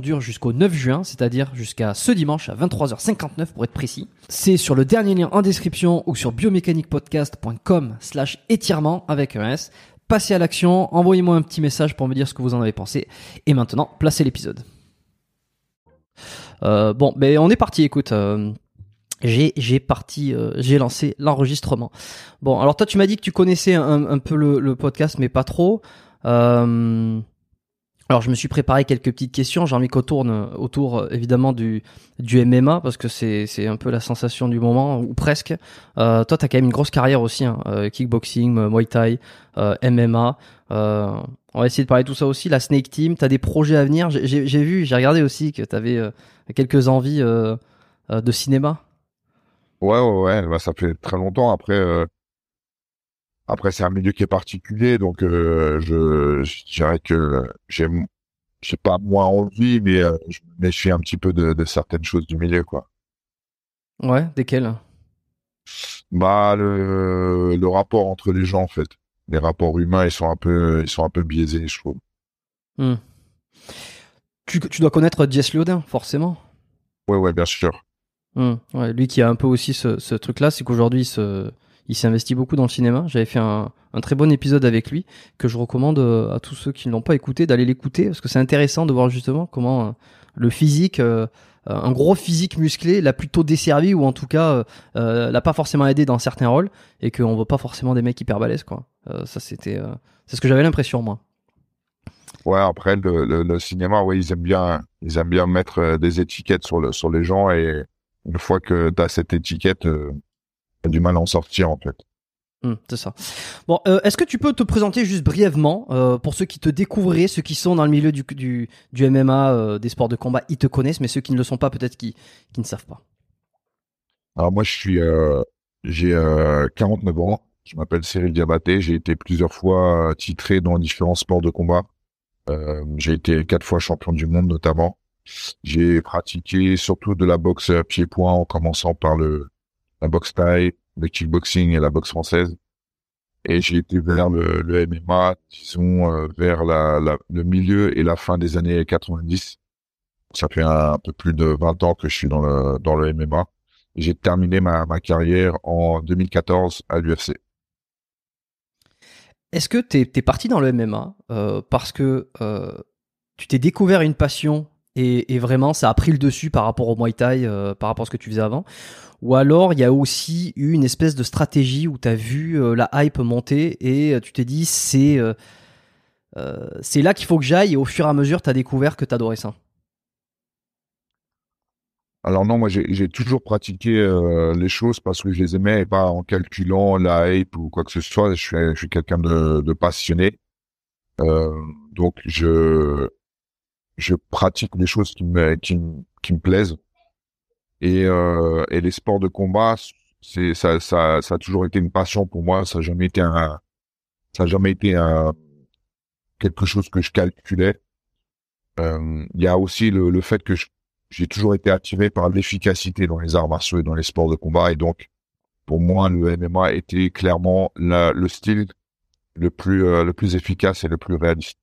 dure jusqu'au 9 juin, c'est-à-dire jusqu'à ce dimanche à 23h59 pour être précis. C'est sur le dernier lien en description ou sur biomécaniquepodcast.com slash étirement avec un S passez à l'action, envoyez-moi un petit message pour me dire ce que vous en avez pensé. Et maintenant, placez l'épisode. Euh, bon, ben on est parti. Écoute, euh, j'ai parti, euh, j'ai lancé l'enregistrement. Bon, alors toi, tu m'as dit que tu connaissais un, un peu le, le, podcast, mais pas trop. Euh, alors je me suis préparé quelques petites questions, j'ai envie qu'on tourne autour euh, évidemment du, du MMA parce que c'est, un peu la sensation du moment, ou presque. Euh, toi tu as quand même une grosse carrière aussi, hein, euh, kickboxing, euh, Muay Thai, euh, MMA. Euh, on va essayer de parler de tout ça aussi, la Snake Team, tu as des projets à venir? J'ai, j'ai vu, j'ai regardé aussi que tu avais quelques envies de cinéma. Ouais, ouais, ouais, bah, ça fait très longtemps. Après, après, c'est un milieu qui est particulier, donc euh, je, je, dirais que j'ai, je sais pas moins envie, mais euh, je me méfie un petit peu de, de, certaines choses du milieu, quoi. Ouais, desquelles? Bah, le, le rapport entre les gens, en fait. Les rapports humains, ils sont un peu, ils sont un peu biaisés, je trouve. Hmm. Tu, tu dois connaître Jess Liodin, forcément. Ouais, ouais, bien sûr. Hmm. Ouais, lui qui a un peu aussi ce, ce truc-là, c'est qu'aujourd'hui, ce il s'est investi beaucoup dans le cinéma. J'avais fait un, très bon épisode avec lui que je recommande euh, à tous ceux qui ne l'ont pas écouté d'aller l'écouter parce que c'est intéressant de voir justement comment euh, le physique, euh, un gros physique musclé l'a plutôt desservi ou en tout cas l'a pas forcément aidé dans certains rôles et qu'on veut pas forcément des mecs hyper balèzes quoi. ça c'était, c'est ce que j'avais l'impression moi. Ouais, après le, cinéma, ouais, ils aiment bien, ils aiment bien mettre des étiquettes sur sur les gens et une fois que tu as cette étiquette, du mal à en sortir en fait. Mmh, c'est ça. Bon, euh, est-ce que tu peux te présenter juste brièvement euh, pour ceux qui te découvriraient, ceux qui sont dans le milieu du, du, du MMA, euh, des sports de combat, ils te connaissent, mais ceux qui ne le sont pas, peut-être qui, qui ne savent pas. Alors moi, je suis, j'ai 49 ans, Je m'appelle Cyril Diabaté. J'ai été plusieurs fois titré dans différents sports de combat. J'ai été quatre fois champion du monde notamment. J'ai pratiqué surtout de la boxe pied-point en commençant par le la boxe taille, le kickboxing et la boxe française. Et j'ai été vers le, le MMA, disons euh, vers la, le milieu et la fin des années 90. Ça fait un, peu plus de 20 ans que je suis dans le dans le MMA. J'ai terminé ma, ma carrière en 2014 à l'UFC. Est-ce que tu es, parti dans le MMA euh, parce que euh, tu t'es découvert une passion et, vraiment ça a pris le dessus par rapport au Muay Thai, euh, par rapport à ce que tu faisais avant. Ou alors il y a aussi eu une espèce de stratégie où tu as vu la hype monter et tu t'es dit c'est c'est là qu'il faut que j'aille et au fur et à mesure tu as découvert que tu adorais ça. Alors non, moi j'ai toujours pratiqué euh, les choses parce que je les aimais et pas en calculant la hype ou quoi que ce soit. Je suis, quelqu'un de, passionné, euh, donc je je pratique des choses qui me qui, qui me plaisent et euh, et les sports de combat, c'est ça, ça ça a toujours été une passion pour moi. Ça n'a jamais été un ça a jamais été un quelque chose que je calculais. Euh, il y a aussi le, le fait que j'ai toujours été attiré par l'efficacité dans les arts martiaux et dans les sports de combat. Et donc, pour moi, le MMA était clairement le style le plus, euh, le plus efficace et le plus réaliste.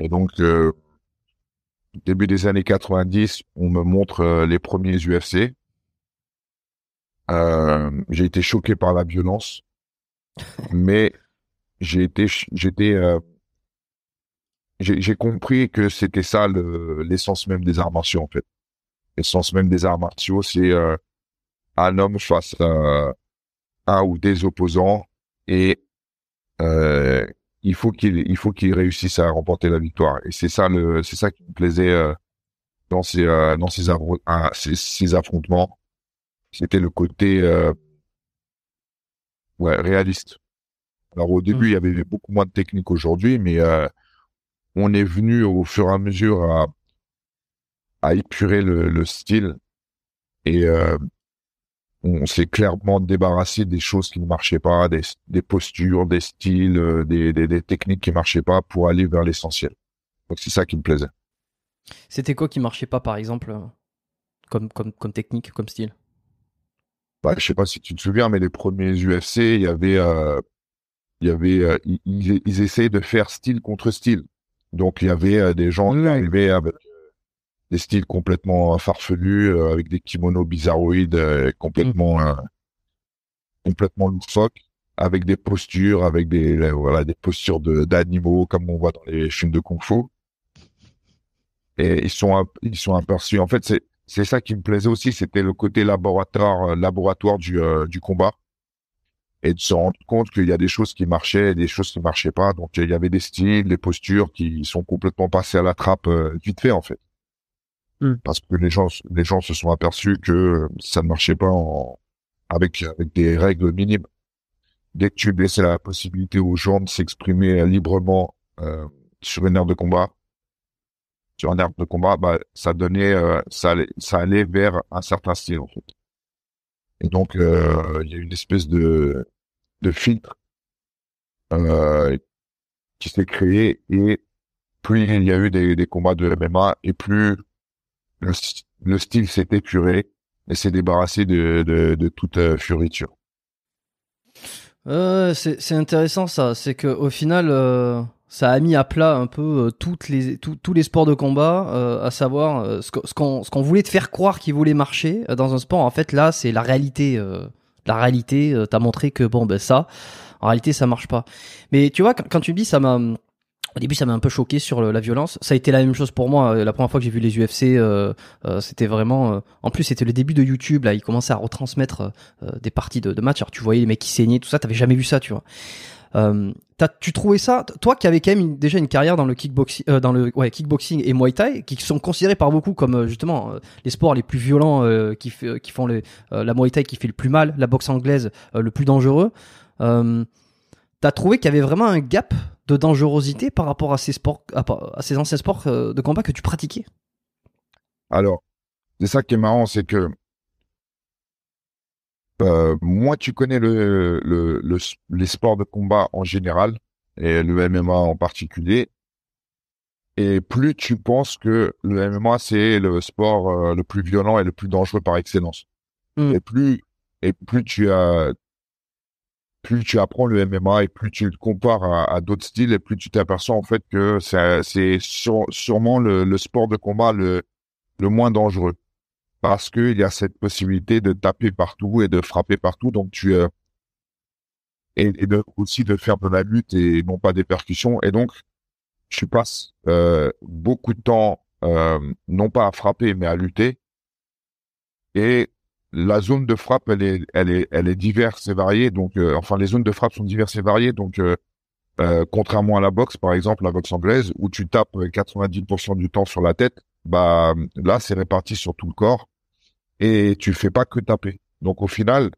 Et donc, euh, début des années 90, on me montre euh, les premiers UFC. j'ai été choqué par la violence, mais j'ai été, j'étais, j'ai compris que c'était ça l'essence même des arts martiaux en fait l'essence même des arts martiaux, c'est euh, un homme face à un ou des opposants et euh, il faut qu'il il faut qu'il réussisse à remporter la victoire. Et c'est ça le c'est ça qui me plaisait euh, dans ces dans ces, ces, affrontements. C'était le côté ouais réaliste. Alors au début, mmh. il y avait beaucoup moins de technique aujourd'hui, mais on est venu au fur et à mesure à à épurer le, le style et euh, on s'est clairement débarrassé des choses qui ne marchaient pas, des, des postures, des styles, euh, des, des, des, techniques qui marchaient pas pour aller vers l'essentiel. Donc c'est ça qui me plaisait. C'était quoi qui marchait pas par exemple comme, comme, comme technique, comme style? Bah, Je sais pas si tu te souviens, mais les premiers UFC, il y avait, euh, il y avait, euh, ils, ils, essayaient de faire style contre style. Donc il y avait euh, des gens qui arrivaient avec des styles complètement farfelus euh, avec des kimonos bizarroïdes euh, complètement mm. euh, complètement loufoques avec des postures avec des voilà des postures de d'animaux comme on voit dans les films de kung-fu. Et ils sont ils sont aperçus en fait c'est c'est ça qui me plaisait aussi c'était le côté laboratoire laboratoire du du combat. Et de se rendre compte qu'il y a des choses qui marchaient et des choses qui marchaient pas. Donc il y avait des styles des postures qui sont complètement passés à la trappe vite fait en fait Hmm. parce que les gens, les gens se sont aperçus que ça ne marchait pas en, avec, avec des règles minimes. Dès que tu laissais la possibilité aux gens de s'exprimer librement euh, sur une aire de combat, sur un aire de combat, bah, ça donnait, euh, ça, allait, ça allait vers un certain style en fait. Et donc, euh, il y a une espèce de, de filtre euh, qui s'est créé et plus il y a eu des, des combats de MMA et plus le, style s'est épuré et s'est débarrassé de, de, de toute euh, furiture. Euh, c'est intéressant ça, c'est que au final, euh, ça a mis à plat un peu euh, toutes les, tous les sports de combat, euh, à savoir ce qu'on ce qu'on voulait te faire croire qu'il voulait marcher dans un sport. En fait, là, c'est la réalité. la réalité, t'as montré que bon, ben ça, en réalité, ça marche pas. Mais tu vois, quand, quand tu dis ça m'a au début, ça m'a un peu choqué sur la violence. Ça a été la même chose pour moi. Euh, la première fois que j'ai vu les UFC, euh, euh, c'était vraiment. en plus, c'était le début de YouTube. Là, ils commençaient à retransmettre des parties de, de matchs. Alors, tu voyais les mecs qui saignaient, tout ça. T'avais jamais vu ça, tu vois. As, tu trouvais ça, toi qui avais quand même déjà une carrière dans le kickboxing, dans le ouais, kickboxing et Muay Thai, qui sont considérés par beaucoup comme justement les sports les plus violents, qui, qui font les, la Muay Thai qui fait le plus mal, la boxe anglaise le plus dangereux. T'as trouvé qu'il y avait vraiment un gap de dangerosité par rapport à ces sports, à, ces anciens sports euh, de combat que tu pratiquais? Alors, c'est ça qui est marrant, c'est que euh, moins tu connais le, le, le, les sports de combat en général et le MMA en particulier, et plus tu penses que le MMA c'est le sport euh, le plus violent et le plus dangereux par excellence. Mm. Et plus et plus tu as plus tu apprends le MMA et plus tu le compares à, d'autres styles et plus tu t'aperçois en fait que c'est sûrement le, sport de combat le le moins dangereux. Parce qu'il y a cette possibilité de taper partout et de frapper partout. Donc tu euh, et, et aussi de faire de la lutte et non pas des percussions. Et donc tu passes euh, beaucoup de temps euh, non pas à frapper mais à lutter. Et la zone de frappe elle est elle est elle est diverse et variée. Donc euh, enfin les zones de frappe sont diverses et variées. Donc euh, euh, contrairement à la boxe par exemple la boxe anglaise où tu tapes 90% du temps sur la tête bah là c'est réparti sur tout le corps et tu fais pas que taper. Donc au final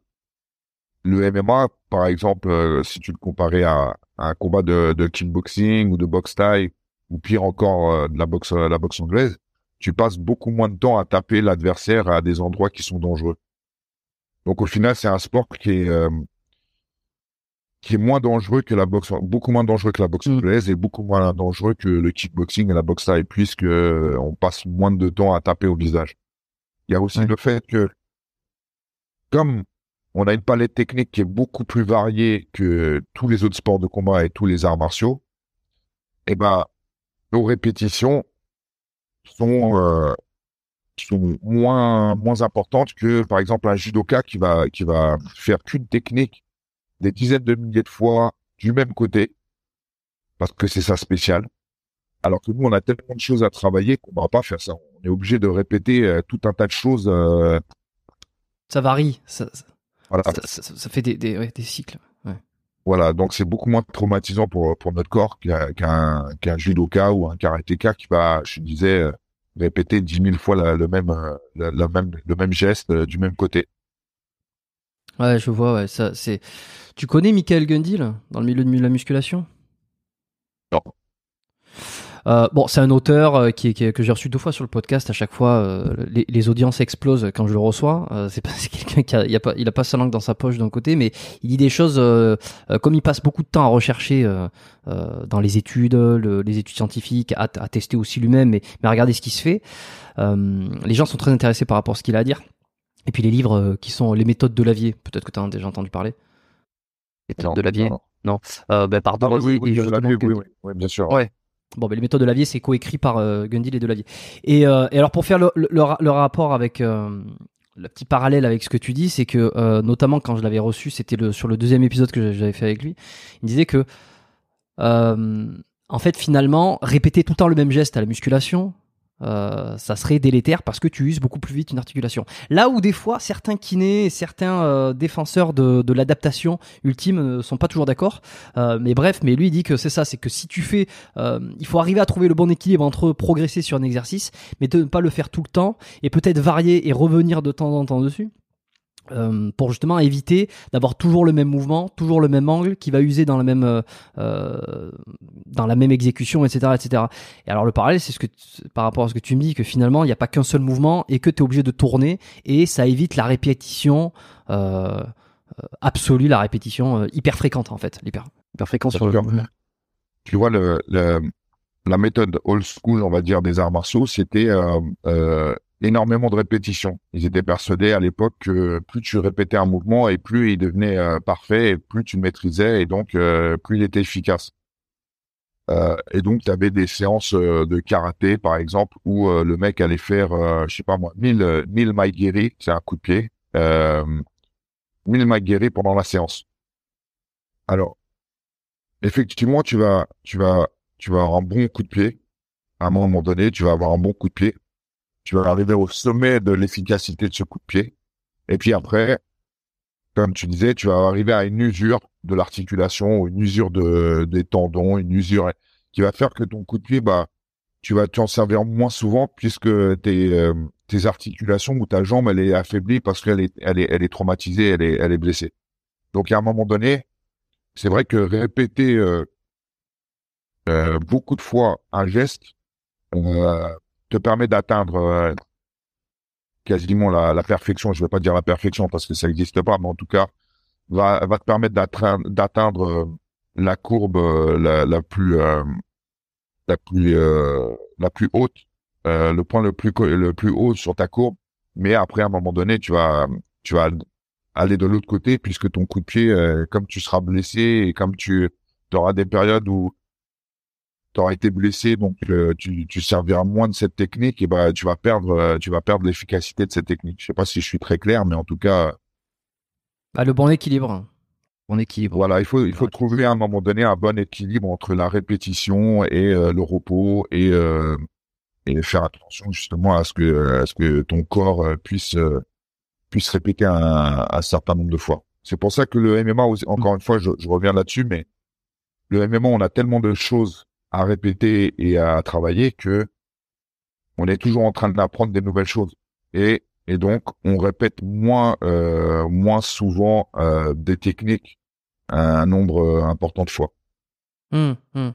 le MMA par exemple euh, si tu le comparais à, un combat de, de kickboxing ou de boxe thaï ou pire encore euh, de la boxe la boxe anglaise tu passes beaucoup moins de temps à taper l'adversaire à des endroits qui sont dangereux donc au final, c'est un sport qui est euh, qui est moins dangereux que la boxe, beaucoup moins dangereux que la boxe Mm. anglaise et beaucoup moins dangereux que le kickboxing et la boxe thaï, puisque euh, on passe moins de temps à taper au visage. Il y a aussi Ouais. le fait que comme on a une palette technique qui est beaucoup plus variée que tous les autres sports de combat et tous les arts martiaux, eh ben nos répétitions sont euh, sont moins moins importantes que par exemple un judoka qui va qui va faire qu'une technique des dizaines de milliers de fois du même côté parce que c'est sa spéciale alors que nous on a tellement de choses à travailler qu'on va pas faire ça on est obligé de répéter euh, tout un tas de choses euh, Ça varie. Ça, ça, voilà ça- ça- ça fait des, des, ouais, des cycles. Voilà donc c'est beaucoup moins traumatisant pour pour notre corps qu'un qu'un judoka ou un karatéka qui va je disais euh, répéter dix mille fois la- le même euh, la, la même le même geste euh, du même côté Ouais, je vois. Ouais, ça, c'est. Tu connais Michael Gundil dans le milieu de la musculation? Non. Euh, bon, c'est un auteur euh, qui, est- qui est- que j'ai reçu deux fois sur le podcast. À chaque fois, euh, les, les audiences explosent quand je le reçois. Euh, c'est pas c'est quelqu'un qui a, il a pas, il a pas sa langue dans sa poche d'un côté, mais il dit des choses euh, euh, comme il passe beaucoup de temps à rechercher euh, euh, dans les études, le- les études scientifiques, à, à tester aussi lui-même, mais, mais à regarder ce qui se fait. Euh, les gens sont très intéressés par rapport à ce qu'il a à dire. Et puis les livres euh, qui sont les méthodes de Lavier. Peut-être que tu as déjà entendu parler. Les méthodes de Lavier. Non. Euh, ben, pardon. Ah, oui, oui, oui, oui, bien sûr. Ouais. Bon, ben, les méthodes de Lavier, c'est coécrit par euh, Gundil et Delavier. Et, euh, et alors, pour faire le, le, le ra- le rapport avec euh, le petit parallèle avec ce que tu dis, c'est que euh, notamment quand je l'avais reçu, c'était le, sur le deuxième épisode que j'avais fait avec lui, il me disait que en fait, finalement, répéter tout le temps le même geste à la musculation, euh, ça serait délétère parce que tu uses beaucoup plus vite une articulation. Là où des fois, certains kinés et certains euh, défenseurs de, de l'adaptation ultime ne sont pas toujours d'accord. Euh, mais bref, mais lui il dit que c'est ça, c'est que si tu fais, euh, il faut arriver à trouver le bon équilibre entre progresser sur un exercice, mais de ne pas le faire tout le temps et peut-être varier et revenir de temps en temps dessus. Euh, pour justement éviter d'avoir toujours le même mouvement, toujours le même angle, qui va user dans la même euh, euh, dans la même exécution, etc., etc. Et alors le parallèle, c'est ce que par rapport à ce que tu me dis, que finalement il n'y a pas qu'un seul mouvement et que tu es obligé de tourner et ça évite la répétition euh, absolue, la répétition hyper fréquente en fait, l'hyper hyper fréquente sur le. Tu vois le, le- la méthode old school on va dire des arts martiaux c'était énormément de répétitions ils étaient persuadés à l'époque que plus tu répétais un mouvement et plus il devenait euh, parfait et plus tu le maîtrisais et donc euh, plus il était efficace Euh, et donc tu avais des séances de karaté par exemple où le mec allait faire je sais pas moi 1000 euh, 1000 maigiri c'est un coup de pied euh, 1000 maigiri pendant la séance alors effectivement, tu vas, tu vas, tu vas avoir un bon coup de pied. À un moment donné, tu vas avoir un bon coup de pied. Tu vas arriver au sommet de l'efficacité de ce coup de pied. Et puis après, comme tu disais, tu vas arriver à une usure de l'articulation, une usure de, des tendons, une usure qui va faire que ton coup de pied, bah, tu vas t'en servir moins souvent puisque tes, euh, tes articulations ou ta jambe, elle est affaiblie parce qu'elle est, elle est, elle est traumatisée, elle est, elle est blessée. Donc, à un moment donné, c'est vrai que répéter euh, euh, beaucoup de fois un geste euh, te permet d'atteindre euh, quasiment la, perfection. Je vais pas dire la perfection parce que ça n'existe pas, mais en tout cas, va, va te permettre d'atteindre euh, la courbe euh, la, la plus la plus la plus haute, le point le plus le plus haut sur ta courbe. Mais après, à un moment donné, tu vas tu vas aller de l'autre côté puisque ton coup de pied, comme tu seras blessé et comme tu auras des périodes où tu auras été blessé, donc tu, tu serviras moins de cette technique, et bah tu vas perdre, tu vas perdre l'efficacité de cette technique. Je sais pas si je suis très clair, mais en tout cas, bah, le bon équilibre. Bon équilibre. Voilà, il faut il faut trouver à un moment donné un bon équilibre entre la répétition et euh, le repos et euh, et faire attention justement à ce que à ce que ton corps euh, puisse puisse répéter un, un, certain nombre de fois. C'est pour ça que le MMA, encore une fois, je, je reviens là-dessus, mais le MMA, on a tellement de choses à répéter et à travailler que on est toujours en train d'apprendre des nouvelles choses. Et et donc on répète moins euh, moins souvent euh, des techniques un nombre euh, important de fois. Hum, hum.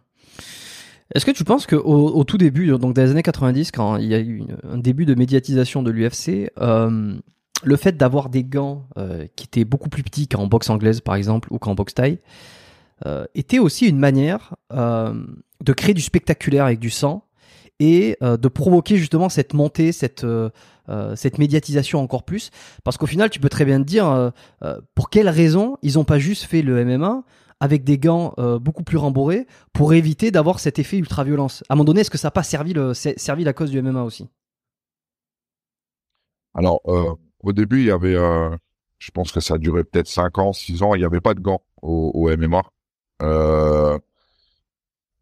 Est-ce que tu penses que au, tout début, donc dans les années 90, quand il y a eu un début de médiatisation de l'UFC, le fait d'avoir des gants qui étaient beaucoup plus petits qu'en boxe anglaise par exemple ou qu'en boxe thaï, était aussi une manière de créer du spectaculaire avec du sang et de provoquer justement cette montée, cette euh, cette médiatisation encore plus. Parce qu'au final tu peux très bien te dire euh, euh, pour quelles raisons ils n'ont pas juste fait le MMA avec des gants beaucoup plus rembourrés pour éviter d'avoir cet effet ultra violence à un moment donné est-ce que ça n'a pas servi, le, servi la cause du MMA aussi? Alors au début il y avait je pense que ça a duré peut-être 5 ans 6 ans il n'y avait pas de gants au MMA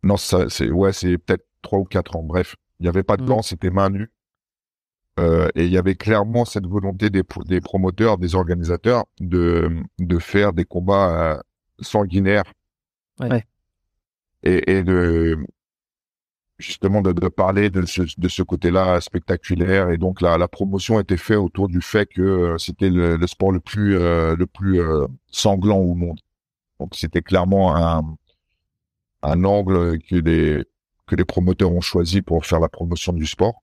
non c'est ouais c'est peut-être 3 ou 4 ans bref il n'y avait pas de mm. gants c'était main nue euh, et il y avait clairement cette volonté des, des promoteurs, des organisateurs de, de faire des combats euh, sanguinaires. Ouais. Et, et de justement de, de parler de ce, de ce côté-là spectaculaire. Et donc la, la promotion était faite autour du fait que euh, c'était le, le, sport le plus le plus sanglant au monde. Donc c'était clairement un un angle que les que les promoteurs ont choisi pour faire la promotion du sport.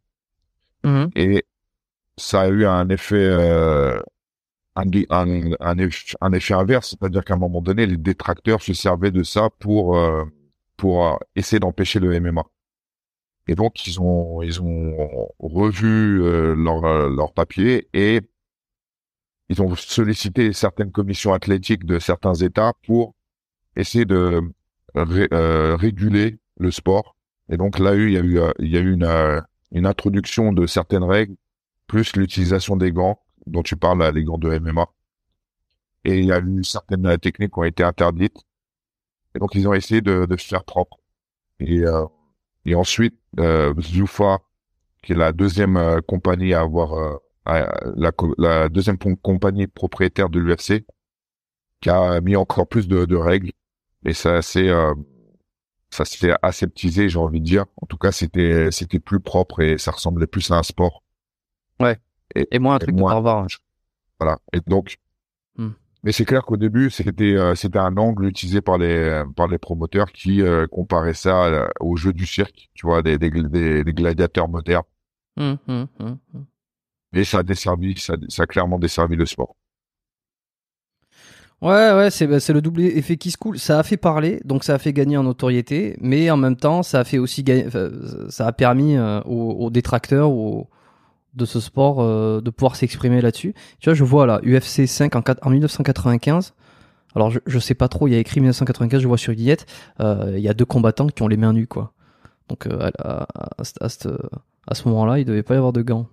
Mmh. Et ça a eu un effet, euh, un, un, un, effet, inverse, c'est-à-dire qu'à un moment donné, les détracteurs se servaient de ça pour euh, pour euh, essayer d'empêcher le MMA. Et donc ils ont ils ont revu leur leur papier et ils ont sollicité certaines commissions athlétiques de certains États pour essayer de réguler le sport. Et donc là, il y a eu il y a eu une une introduction de certaines règles, plus l'utilisation des gants dont tu parles, les gants de MMA. Et il y a eu certaines techniques qui ont été interdites. Et donc ils ont essayé de, de se faire propre. Et, euh, et ensuite, euh, Zuffa, qui est la deuxième euh, compagnie à avoir euh, la, la, deuxième compagnie propriétaire de l'UFC, qui a mis encore plus de, de règles. Et ça, c'est ça s'est aseptisé, j'ai envie de dire. En tout cas, c'était c'était plus propre et ça ressemblait plus à un sport. Ouais. Et, moins un truc de barbare. Voilà. Et donc, hmm. mais c'est clair qu'au début, c'était euh, c'était un angle utilisé par les par les promoteurs qui euh, comparaient ça euh, au jeu du cirque, tu vois, des des, des, gladiateurs modernes. Hmm, hmm, et ça a desservi, ça, ça a clairement desservi le sport. Ouais, ouais, c'est bah, le double effet qui se coule. Ça a fait parler, donc ça a fait gagner en notoriété, mais en même temps, ça a fait aussi gagner, ça a permis euh, aux, détracteurs de ce sport euh, de pouvoir s'exprimer là-dessus. Tu vois, je vois là UFC 5 en, en 1995. Alors je, je sais pas trop, il y a écrit 1995, je vois sur Guillette, euh, il y a deux combattants qui ont les mains nues quoi. Donc à, à, à, ce moment-là, il devait pas y avoir de gants.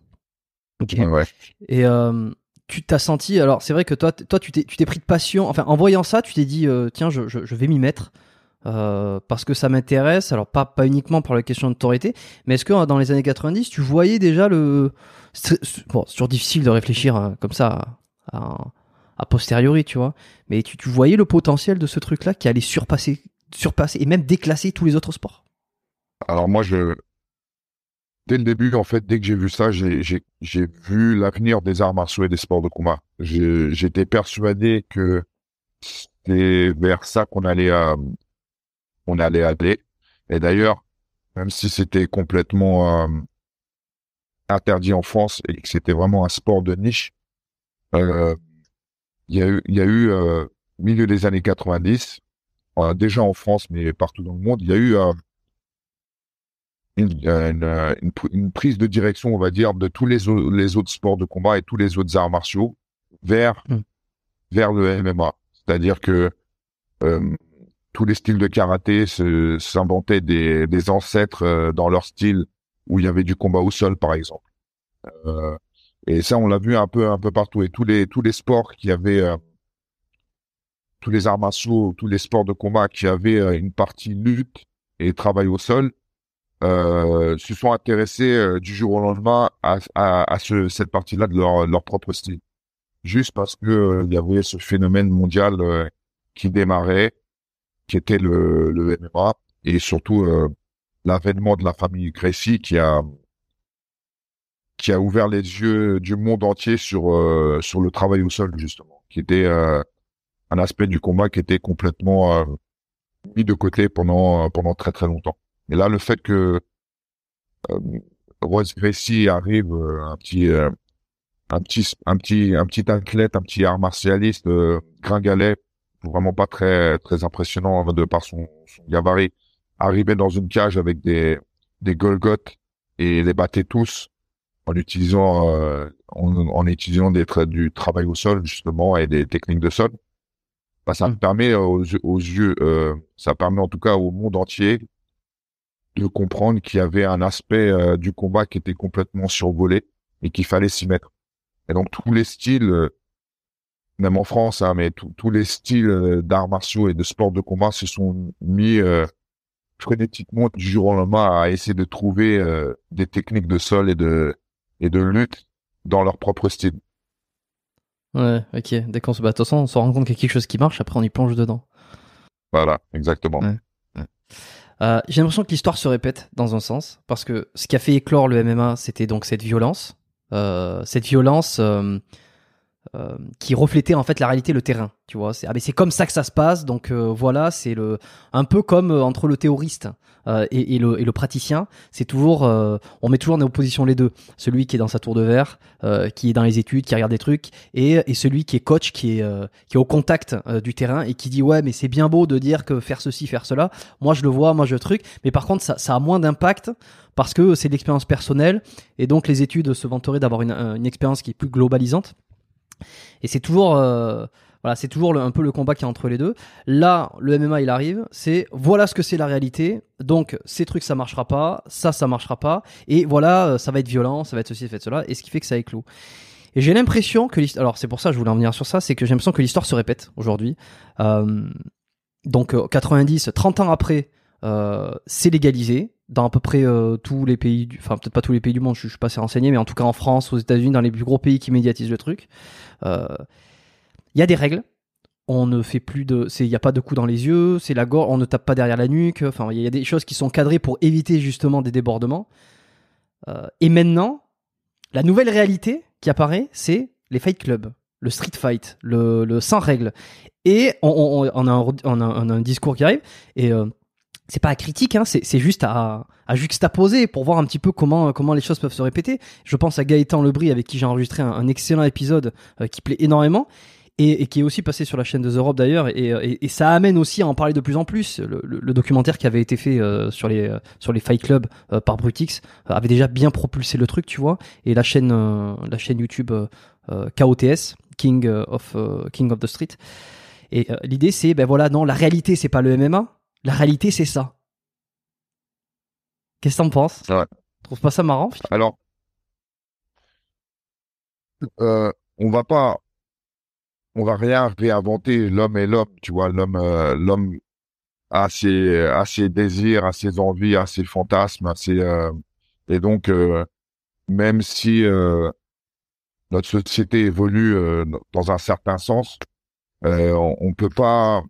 Ok. Ouais. Et tu t'as senti alors c'est vrai que toi toi tu t'es tu t'es pris de passion enfin en voyant ça tu t'es dit euh, tiens je, je, vais m'y mettre euh, parce que ça m'intéresse alors pas pas uniquement pour la question de notoriété mais est-ce que dans les années 90 tu voyais déjà le bon c'est toujours difficile de réfléchir euh, comme ça à, à, posteriori tu vois mais tu, tu voyais le potentiel de ce truc là qui allait surpasser surpasser et même déclasser tous les autres sports? Alors moi je dès le début, en fait, dès que j'ai vu ça, j'ai vu l'avenir des arts martiaux et des sports de combat. J'étais persuadé que c'était vers ça qu'on allait, euh, allait aller. Et d'ailleurs, même si c'était complètement, euh, interdit en France et que c'était vraiment un sport de niche, euh, il y a eu, y a eu euh, milieu des années 90, euh, déjà en France mais partout dans le monde, il y a eu une, une, une, une, prise de direction, on va dire, de tous les, les autres sports de combat et tous les autres arts martiaux vers Mm. vers le MMA. C'est-à-dire que euh, tous les styles de karaté s'inventaient des, des ancêtres euh, dans leur style où il y avait du combat au sol, par exemple. Euh, et ça, on l'a vu un peu un peu partout. Et tous les tous les sports qui avaient euh, tous les arts martiaux, tous les sports de combat qui avaient euh, une partie lutte et travail au sol euh, se sont intéressés euh, du jour au lendemain à, à, à ce, cette partie-là de leur, leur propre style. Juste parce que euh, il y avait ce phénomène mondial euh, qui démarrait, qui était le, le MMA, et surtout l'avènement de la famille Gracie qui a qui a ouvert les yeux du monde entier sur euh, sur le travail au sol justement, qui était euh, un aspect du combat qui était complètement euh, mis de côté pendant pendant très très longtemps. Et là, le fait que euh, Royce Gracie arrive, euh, un petit euh, un petit un petit un petit athlète, un petit art martialiste euh, gringalet, vraiment pas très très impressionnant de par son, son gabarit, arriver dans une cage avec des des Golgoth et les battait tous en utilisant euh, en, en utilisant des tra- du travail au sol justement et des techniques de sol. Bah, ça Mm. permet aux, yeux- aux yeux, euh, ça permet en tout cas au monde entier de comprendre qu'il y avait un aspect euh, du combat qui était complètement survolé et qu'il fallait s'y mettre. Et donc tous les styles, euh, même en France, hein, mais tous- les styles euh, d'arts martiaux et de sports de combat se sont mis euh, frénétiquement du jour au lendemain à essayer de trouver euh, des techniques de sol et de et de lutte dans leur propre style. Ouais, ok. Dès qu'on se bat, de toute façon, on se rend compte qu'il y a quelque chose qui marche, après on y plonge dedans. Voilà, exactement. Ouais. Euh, J'ai l'impression que l'histoire se répète dans un sens, parce que ce qui a fait éclore le MMA, c'était donc cette violence, euh, cette violence euh, qui reflétait en fait la réalité, le terrain. Tu vois, c'est ah, mais c'est comme ça que ça se passe. Donc euh, voilà, c'est le un peu comme euh, entre le théoriste euh, et, et le, et le praticien. C'est toujours, on met toujours en opposition les deux. Celui qui est dans sa tour de verre, qui est dans les études, qui regarde des trucs, et, et celui qui est coach, qui est qui est au contact du terrain et qui dit ouais, mais c'est bien beau de dire que faire ceci, faire cela. Moi je le vois, moi je truc, mais par contre ça, ça a moins d'impact parce que c'est de l'expérience personnelle et donc les études se vanteraient d'avoir une, une expérience qui est plus globalisante. Et c'est toujours, euh, voilà, c'est toujours un peu le combat qui est entre les deux. Là, le MMA il arrive, c'est voilà ce que c'est la réalité. Donc ces trucs ça marchera pas, ça ça marchera pas, et voilà euh, ça va être violent, ça va être ceci, ça va être cela, et ce qui fait que ça éclot. Et j'ai l'impression que l'histoire, alors c'est pour ça que je voulais en venir sur ça, c'est que j'ai l'impression que l'histoire se répète aujourd'hui. Euh, donc euh, 90, 30 ans après, euh, c'est légalisé dans à peu près euh, tous les pays, du... enfin peut-être pas tous les pays du monde, je, je suis pas assez renseigné, mais en tout cas en France, aux États-Unis, dans les plus gros pays qui médiatisent le truc, euh, il y a des règles. On ne fait plus de, il y a pas de coups dans les yeux, c'est la gorge, on ne tape pas derrière la nuque. Enfin, il y a des choses qui sont cadrées pour éviter justement des débordements. Euh, et maintenant, la nouvelle réalité qui apparaît, c'est les fight clubs, le street fight, le, sans règles. Et on, a un, discours qui arrive et euh, c'est pas à critique, hein, c'est juste à, à juxtaposer pour voir un petit peu comment comment les choses peuvent se répéter. Je pense à Gaëtan Lebris avec qui j'ai enregistré un, excellent épisode euh, qui plaît énormément et, et qui est aussi passé sur la chaîne de The d'ailleurs et, et, et ça amène aussi à en parler de plus en plus. Le, le- le documentaire qui avait été fait euh, sur les euh, sur les Fight Club euh, par Brutix euh, avait déjà bien propulsé le truc, tu vois. Et la chaîne euh, la chaîne YouTube euh, euh, KOTS King of euh, King of the Street. Et euh, l'idée c'est ben voilà non la réalité c'est pas le MMA, la réalité c'est ça. Qu'est-ce que t'en penses? Ouais. Tu trouves pas ça marrant? Alors, euh, on va pas, on va rien réinventer. L'homme est l'homme, tu vois. L'homme, euh, l'homme a ses, a ses désirs, a ses envies, a ses fantasmes, a ses, euh, et donc, euh, même si notre société évolue dans un certain sens, on, on peut pas,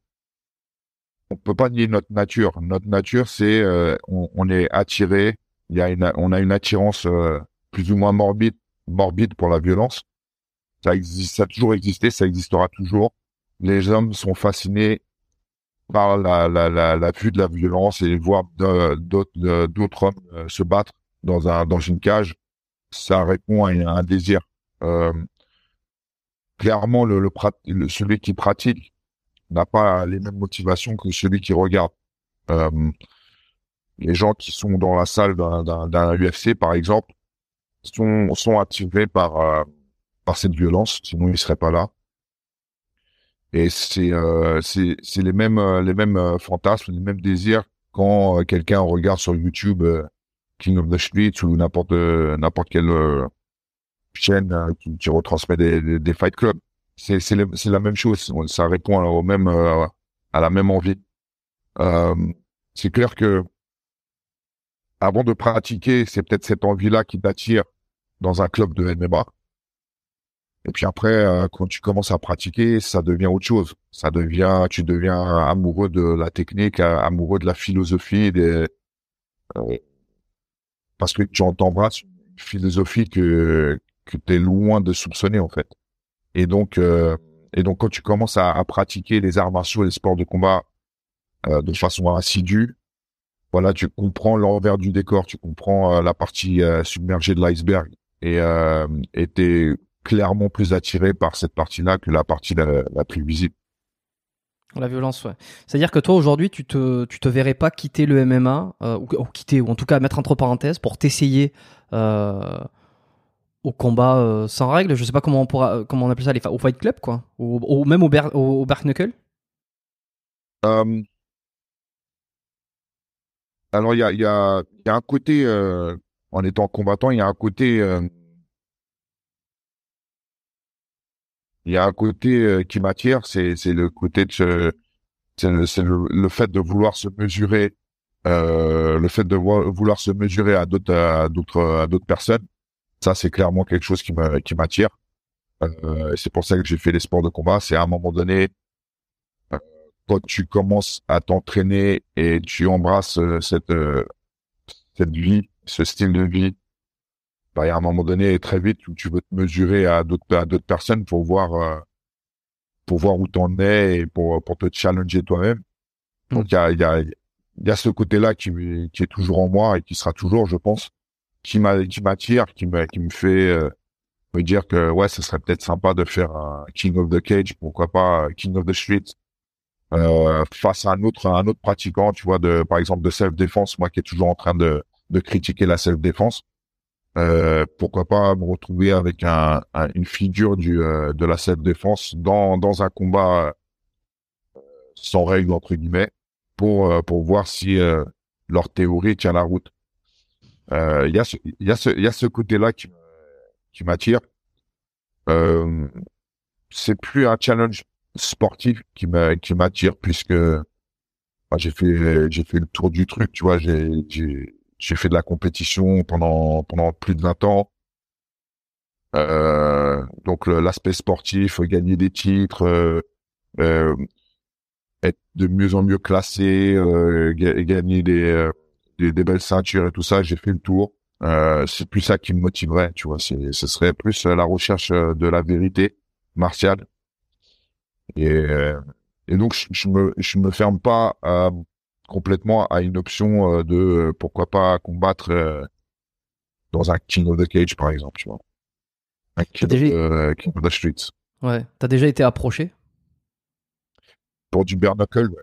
on peut pas nier notre nature. Notre nature, c'est, euh, on, est attiré. Il y a une, on a une attirance euh, plus ou moins morbide, morbide pour la violence. Ça existe, ça a toujours existé, ça existera toujours. Les hommes sont fascinés par la, la, la, la vue de la violence et voir d'autres d'autres hommes euh, se battre dans un dans une cage ça répond à un, désir. Euh, clairement, le, le, celui qui pratique n'a pas les mêmes motivations que celui qui regarde. Euh, les gens qui sont dans la salle d'un UFC, par exemple, sont, sont attirés par, euh, par cette violence, sinon ils seraient pas là. Et c'est euh, les mêmes les mêmes fantasmes, les mêmes désirs quand quelqu'un regarde sur YouTube King of the Streets ou n'importe n'importe quelle chaîne qui, retransmet des, des, fight clubs. C'est la même chose. Ça répond au même à la même envie. Euh, c'est clair que avant de pratiquer, c'est peut-être cette envie-là qui t'attire dans un club de MMA. Et puis après, euh, quand tu commences à pratiquer, ça devient autre chose. Ça devient, tu deviens amoureux de la technique, amoureux de la philosophie, des, euh, parce que tu t'embrasses une philosophie que que tu es loin de soupçonner en fait. Et donc, euh, et donc quand tu commences à, pratiquer les arts martiaux, les sports de combat euh, de façon assidue, voilà, tu comprends l'envers du décor, tu comprends euh, la partie submergée de l'iceberg et euh, t'es clairement plus attiré par cette partie-là que la partie la, plus visible. La violence, ouais. C'est-à-dire que toi aujourd'hui, tu te, tu te verrais pas quitter le MMA ou, quitter ou en tout cas mettre entre parenthèses pour t'essayer au combat sans règles. Je sais pas comment on pourra, comment on appelle ça, les au Fight Club quoi, ou, même au, ber, au, au Knuckle. alors il y a, un côté, euh, en étant combattant, il y a un côté, euh, euh, qui m'attire, c'est le côté de le, fait de vouloir se mesurer, le fait de vouloir se mesurer à d'autres à d'autres personnes. Ça c'est clairement quelque chose qui m'attire. c'est pour ça que j'ai fait les sports de combat. C'est à un moment donné quand tu commences à t'entraîner et tu embrasses euh, cette euh, cette vie, ce style de vie, bah, il y a un moment donné très vite où tu veux te mesurer à d'autres à d'autres personnes pour voir euh, pour voir où t'en es et pour pour te challenger toi-même. Donc il y a il y a il y a ce côté-là qui qui est toujours en moi et qui sera toujours, je pense, qui m'a qui m'attire, qui me qui me fait me dire que ouais, ce serait peut-être sympa de faire un King of the Cage, pourquoi pas King of the Street euh, face à un autre un autre pratiquant, tu vois, de par exemple de self défense, moi qui est toujours en train de de critiquer la self défense. Euh, pourquoi pas me retrouver avec un, une figure du euh, de la self défense dans dans un combat euh, sans règles entre guillemets pour pour voir si leur théorie tient la route. Il y a ce il y a ce il y a ce côté là qui qui m'attire. c'est plus un challenge sportif qui qui m'attire puisque j'ai fait j'ai fait le tour du truc tu vois j'ai j'ai j'ai fait de la compétition pendant pendant plus de 20 ans euh, donc l'aspect sportif gagner des titres euh, euh, être de mieux en mieux classé euh, gagner des, des, des belles ceintures et tout ça j'ai fait le tour c'est plus ça qui me motiverait tu vois c'est ce serait plus la recherche de la vérité martiale et, euh, et donc, je, je, me, je me ferme pas euh, complètement à une option euh, de pourquoi pas combattre dans un King of the Cage, par exemple, tu vois. Un King, déjà... King of the Streets. Ouais. T'as déjà été approché? Pour du bare knuckle, ouais.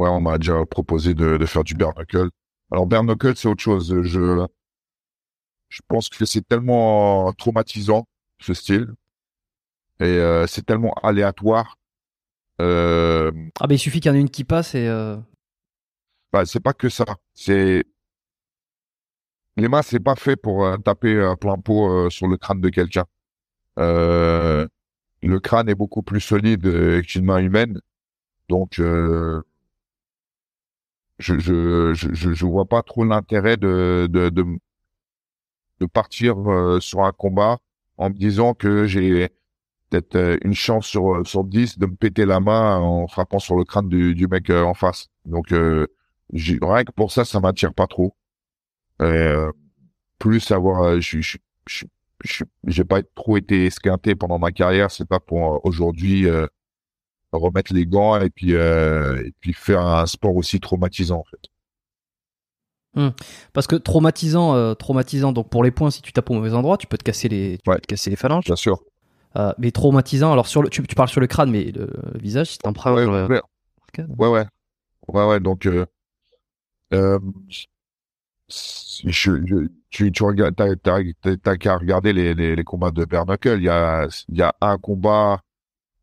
Ouais, on m'a déjà proposé de, de faire du bare knuckle. Alors, bare knuckle, c'est autre chose. Je, je pense que c'est tellement traumatisant, ce style, et euh, c'est tellement aléatoire. Euh... Ah bah il suffit qu'il y en ait une qui passe et. Euh... Bah c'est pas que ça. C'est les mains c'est pas fait pour taper plein pot sur le crâne de quelqu'un. le crâne est beaucoup plus solide qu'une main humaine, donc je, je, je, je, vois pas trop l'intérêt de, de, de, de partir sur un combat en me disant que j'ai peut-être euh, une chance sur euh, sur 10 de me péter la main en frappant sur le crâne du, du mec euh, en face. Donc euh, rien que pour ça, ça m'attire pas trop. Euh, plus avoir, je je j'ai pas trop été esquinté pendant ma carrière. C'est pas pour aujourd'hui remettre les gants et puis et puis faire un sport aussi traumatisant en fait. Parce que traumatisant, euh, traumatisant. Donc pour les points, si tu tapes au mauvais endroit, tu peux te casser les, tu Ouais. peux te casser les phalanges. Bien sûr. Euh, mais traumatisant. Alors sur le, tu, tu parles sur le crâne, mais le, le visage, si t'en prends. Ouais, ouais, ouais, ouais, ouais, ouais. Donc, euh, euh, si je, je- tu, tu regardes, t'as, qu'à regarder les, les, les combats de bare. Il y a, il y a un combat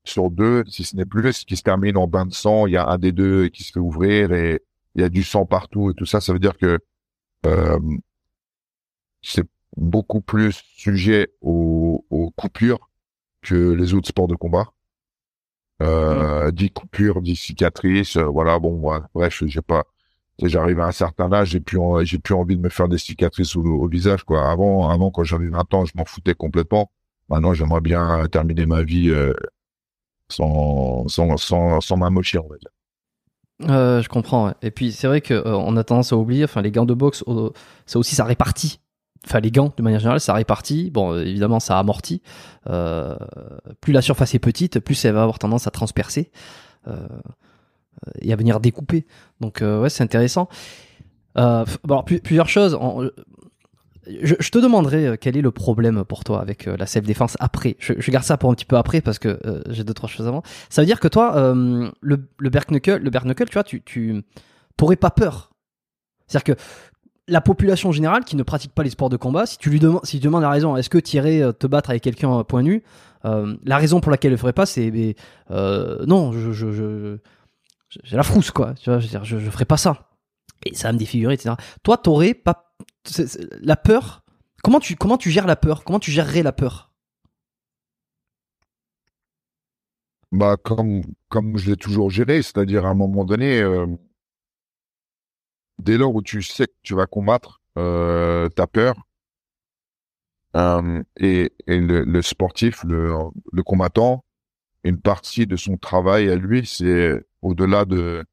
sur deux, si ce n'est plus, qui se termine en bain de sang. Il y a un des deux qui se fait ouvrir et il y a du sang partout et tout ça. Ça veut dire que euh, c'est beaucoup plus sujet aux, aux coupures que les autres sports de combat. Euh, 10 coupures, 10 cicatrices, euh, voilà, bon, bref, j'ai pas, j'arrive à un certain âge, j'ai plus, en- j'ai plus envie de me faire des cicatrices au, au visage, quoi. Avant, avant, quand j'avais 20 ans, je m'en foutais complètement. Maintenant, j'aimerais bien terminer ma vie, euh, sans, sans, sans, sans va dire. Euh, je comprends. Et puis c'est vrai que euh, a tendance à oublier. Enfin, les gants de boxe, ça aussi, ça répartit. Enfin, les gants, de manière générale, ça répartit. Bon, évidemment, ça amortit. Euh, plus la surface est petite, plus elle va avoir tendance à transpercer et à venir découper. Donc, ouais, c'est intéressant. Alors, plusieurs choses. Je, te demanderai euh, quel est le problème pour toi avec euh, la self-défense après. Je, garde ça pour un petit peu après parce que euh, j'ai deux trois choses avant. Ça veut dire que toi, le, le le tu vois, tu, tu pas peur. C'est-à-dire que la population générale qui ne pratique pas les sports de combat, si tu lui demandes, si tu demandes la raison, est-ce que euh, te battre avec quelqu'un à point nu euh, La raison pour laquelle elle le ferait pas, c'est non, j'ai la frousse quoi. Tu vois, je, je, je ferais pas ça. Et ça va me défigurer, etc. Toi, t'aurais pas la peur. Comment tu comment tu gères la peur? Comment tu gérerais la peur? Bah, comme, comme je l'ai toujours géré, c'est-à-dire à un moment donné, euh, dès lors où tu sais que tu vas combattre, euh, t'as peur. Euh, et et le, sportif, le, le combattant, une partie de son travail à lui, c'est au-delà de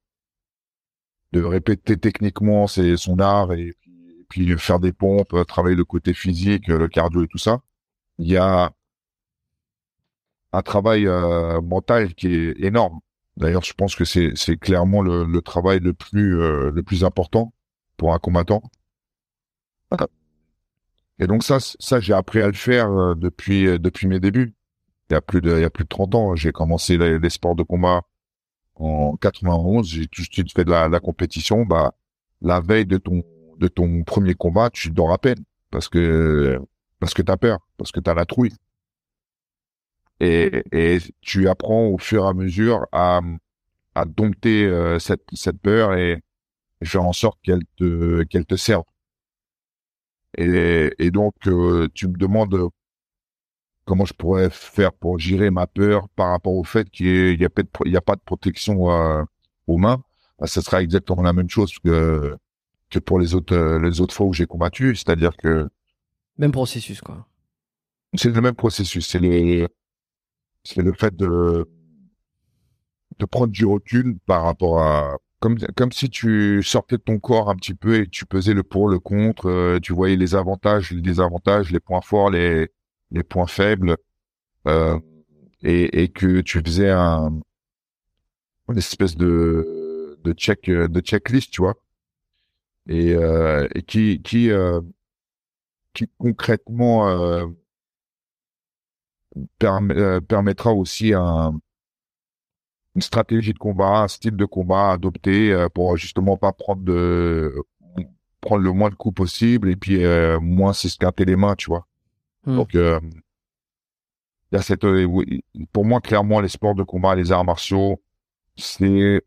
de répéter techniquement c'est son art et puis, faire des pompes, euh, travailler le côté physique, euh, le cardio et tout ça. Il y a un travail euh, mental qui est énorme. D'ailleurs, je pense que c'est clairement le, le travail le plus euh, le plus important pour un combattant. Et donc ça, ça j'ai appris à le faire depuis depuis mes débuts. Il y a plus de il y a plus de 30 ans, j'ai commencé les, les sports de combat en 91. J'ai tout de suite fait de la, la compétition. Bah la veille de ton de ton premier combat, tu dors à peine parce que parce que t'as peur, parce que t'as la trouille. Et, et tu apprends au fur et à mesure à à dompter euh, cette cette peur et, faire en sorte qu'elle te qu'elle te serve. Et, et donc, euh, tu me demandes comment je pourrais faire pour gérer ma peur par rapport au fait qu'il n'y a, y a pas de protection euh, aux mains. Bah, ce sera exactement la même chose que, que pour les autres, euh, les autres fois où j'ai combattu. C'est-à-dire que Même processus quoi. c'est le même processus. C'est le, c'est le fait de, de prendre du recul par rapport à, comme, comme si tu sortais de ton corps un petit peu et tu pesais le pour, le contre, euh, tu voyais les avantages, les désavantages, les points forts, les, les points faibles, euh, et, et que tu faisais un, une espèce de, de check, de checklist, tu vois, et, euh, et qui, qui, euh, qui concrètement, euh, perm- euh, permettra aussi un, une stratégie de combat, un style de combat à adopter euh, pour justement pas prendre de prendre le moins de coups possible et puis euh, moins s'esquinter les mains, tu vois. Hmm. Donc euh, il y a cette euh, pour moi clairement les sports de combat, les arts martiaux, c'est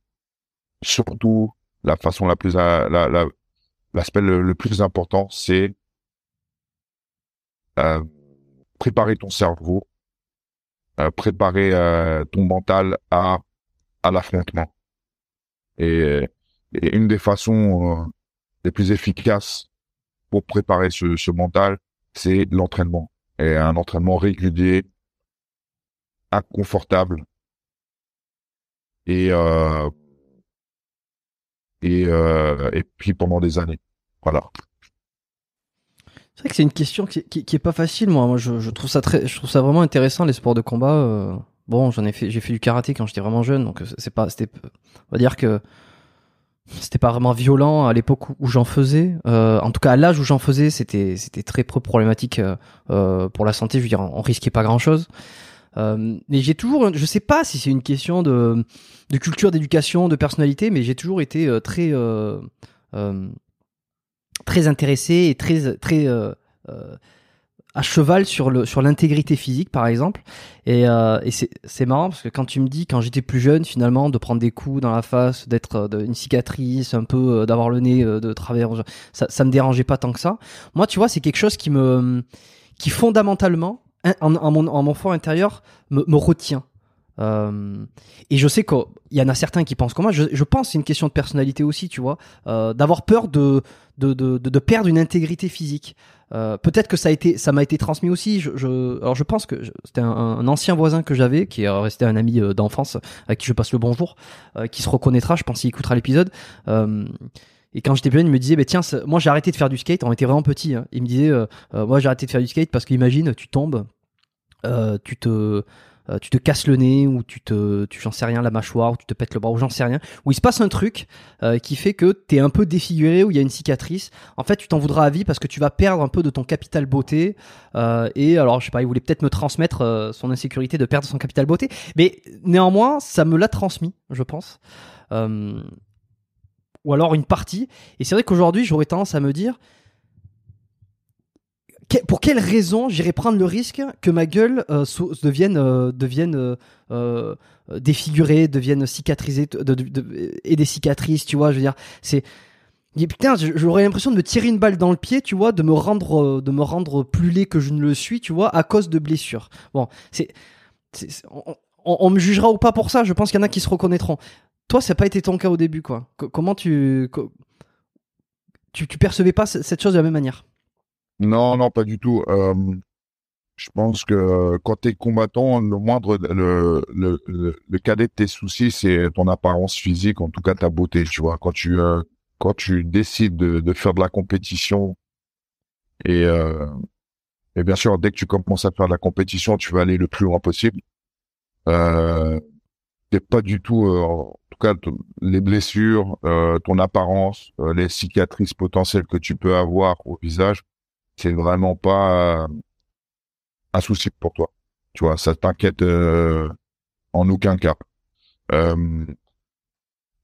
surtout la façon la plus la la l'aspect le, plus important, c'est euh, préparer ton cerveau, euh, préparer euh, ton mental à à l'affrontement. Et, et une des façons euh, les plus efficaces pour préparer ce, ce mental, c'est l'entraînement. Et un entraînement régulier, inconfortable et euh, et euh, et puis pendant des années. Voilà. C'est vrai que c'est une question qui, qui, est pas facile, moi. Je, trouve ça très, je trouve ça vraiment intéressant les sports de combat. euh. Bon, j'en ai fait, j'ai fait du karaté quand j'étais vraiment jeune, donc euh, c'est pas, c'était, on va dire que c'était pas vraiment violent à l'époque où j'en faisais. En tout cas, à l'âge où j'en faisais, c'était c'était très problématique pour la santé. Je veux dire, on, risquait pas grand chose. Euh, mais j'ai toujours, je sais pas si c'est une question de culture, d'éducation, de personnalité, mais j'ai toujours été très très intéressé et très très à cheval sur le sur l'intégrité physique par exemple. Et, euh, c'est marrant parce que quand tu me dis quand j'étais plus jeune finalement de prendre des coups dans la face d'être euh, une cicatrice un peu euh, d'avoir le nez de travers ça ça me dérangeait pas tant que ça. Moi tu vois c'est quelque chose qui me qui fondamentalement en, mon, en mon fort intérieur me, me retient euh, et je sais qu'il y en a certains qui pensent comme moi. Je, je pense c'est une question de personnalité aussi, tu vois, euh, d'avoir peur de de, de, de, perdre une intégrité physique. Euh, Peut-être que ça a été, ça m'a été transmis aussi. Je, alors je pense que c'était un, un, ancien voisin que j'avais, qui est resté un ami d'enfance, avec qui je passe le bonjour, qui se reconnaîtra. Je pense qu'il écoutera l'épisode. Euh, et quand j'étais plus jeune, il me disait, bah, tiens, moi j'ai arrêté de faire du skate. On était vraiment petit. Hein. Il me disait, moi j'ai arrêté de faire du skate parce qu'imagine, tu tombes, tu te euh, tu te casses le nez ou tu te, tu j'en sais rien, la mâchoire, ou tu te pètes le bras ou j'en sais rien, où il se passe un truc euh, qui fait que t'es un peu défiguré, où il y a une cicatrice. En fait, tu t'en voudras à vie parce que tu vas perdre un peu de ton capital beauté. Euh, et alors, je sais pas, il voulait peut-être me transmettre son insécurité de perdre son capital beauté, mais néanmoins, ça me l'a transmis, je pense. Ou alors une partie. Et c'est vrai qu'aujourd'hui, j'aurais tendance à me dire, pour quelle raison j'irais prendre le risque que ma gueule euh, devienne, euh, devienne euh, défigurée, devienne cicatrisée et des cicatrices, tu vois, je veux dire, c'est putain, j'aurais l'impression de me tirer une balle dans le pied, tu vois, de me rendre de me rendre plus laid que je ne le suis, tu vois, à cause de blessures. Bon, c'est on, me jugera ou pas pour ça, je pense qu'il y en a qui se reconnaîtront. Toi, ça n'a pas été ton cas au début, quoi. comment tu, tu tu percevais pas cette chose de la même manière? Non, non, pas du tout. Je pense que euh, quand tu combattant, le moindre, le, cadet de tes soucis, c'est ton apparence physique, en tout cas ta beauté, tu vois. Quand tu, euh, décides de, faire de la compétition, et, euh, et bien sûr, dès que tu commences à faire de la compétition, tu vas aller le plus loin possible. Euh, t'es pas du tout, tout cas, les blessures, ton apparence, les cicatrices potentielles que tu peux avoir au visage, c'est vraiment pas euh, un souci pour toi. Tu vois, ça t'inquiète euh, en aucun cas. Euh,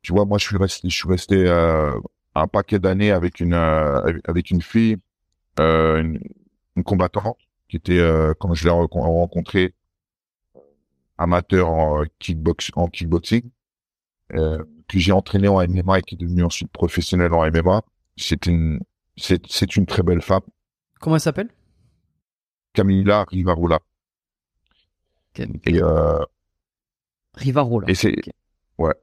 tu vois, moi, je suis resté, je suis resté un paquet d'années avec une avec une fille, une, combattante qui était, quand je l'ai rencontrée, amateur kickbox en kickboxing, que j'ai entraîné en MMA et qui est devenue ensuite professionnelle en MMA. C'est une c'est une très belle femme Comment elle s'appelle? Camilla Rivarola. Et, euh, Rivarola. Et c'est ouais.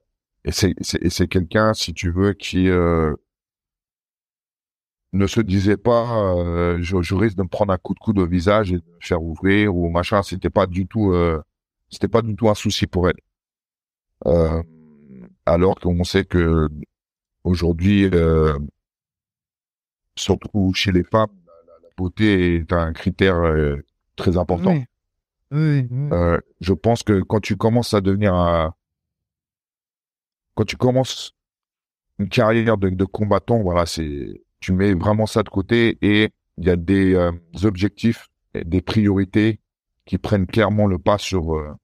Et c'est quelqu'un, si tu veux, qui euh, ne se disait pas, euh, je, risque de me prendre un coup de coude au visage et de me faire ouvrir ou machin. C'était pas du tout, euh, c'était pas du tout un souci pour elle. Euh, alors qu'on sait que aujourd'hui, surtout chez les femmes, beauté est un critère euh, très important. Oui. Euh, je pense que quand tu commences à devenir un, quand tu commences une carrière de, combattant, voilà, c'est, tu mets vraiment ça de côté et il y a des euh, objectifs, des priorités qui prennent clairement le pas sur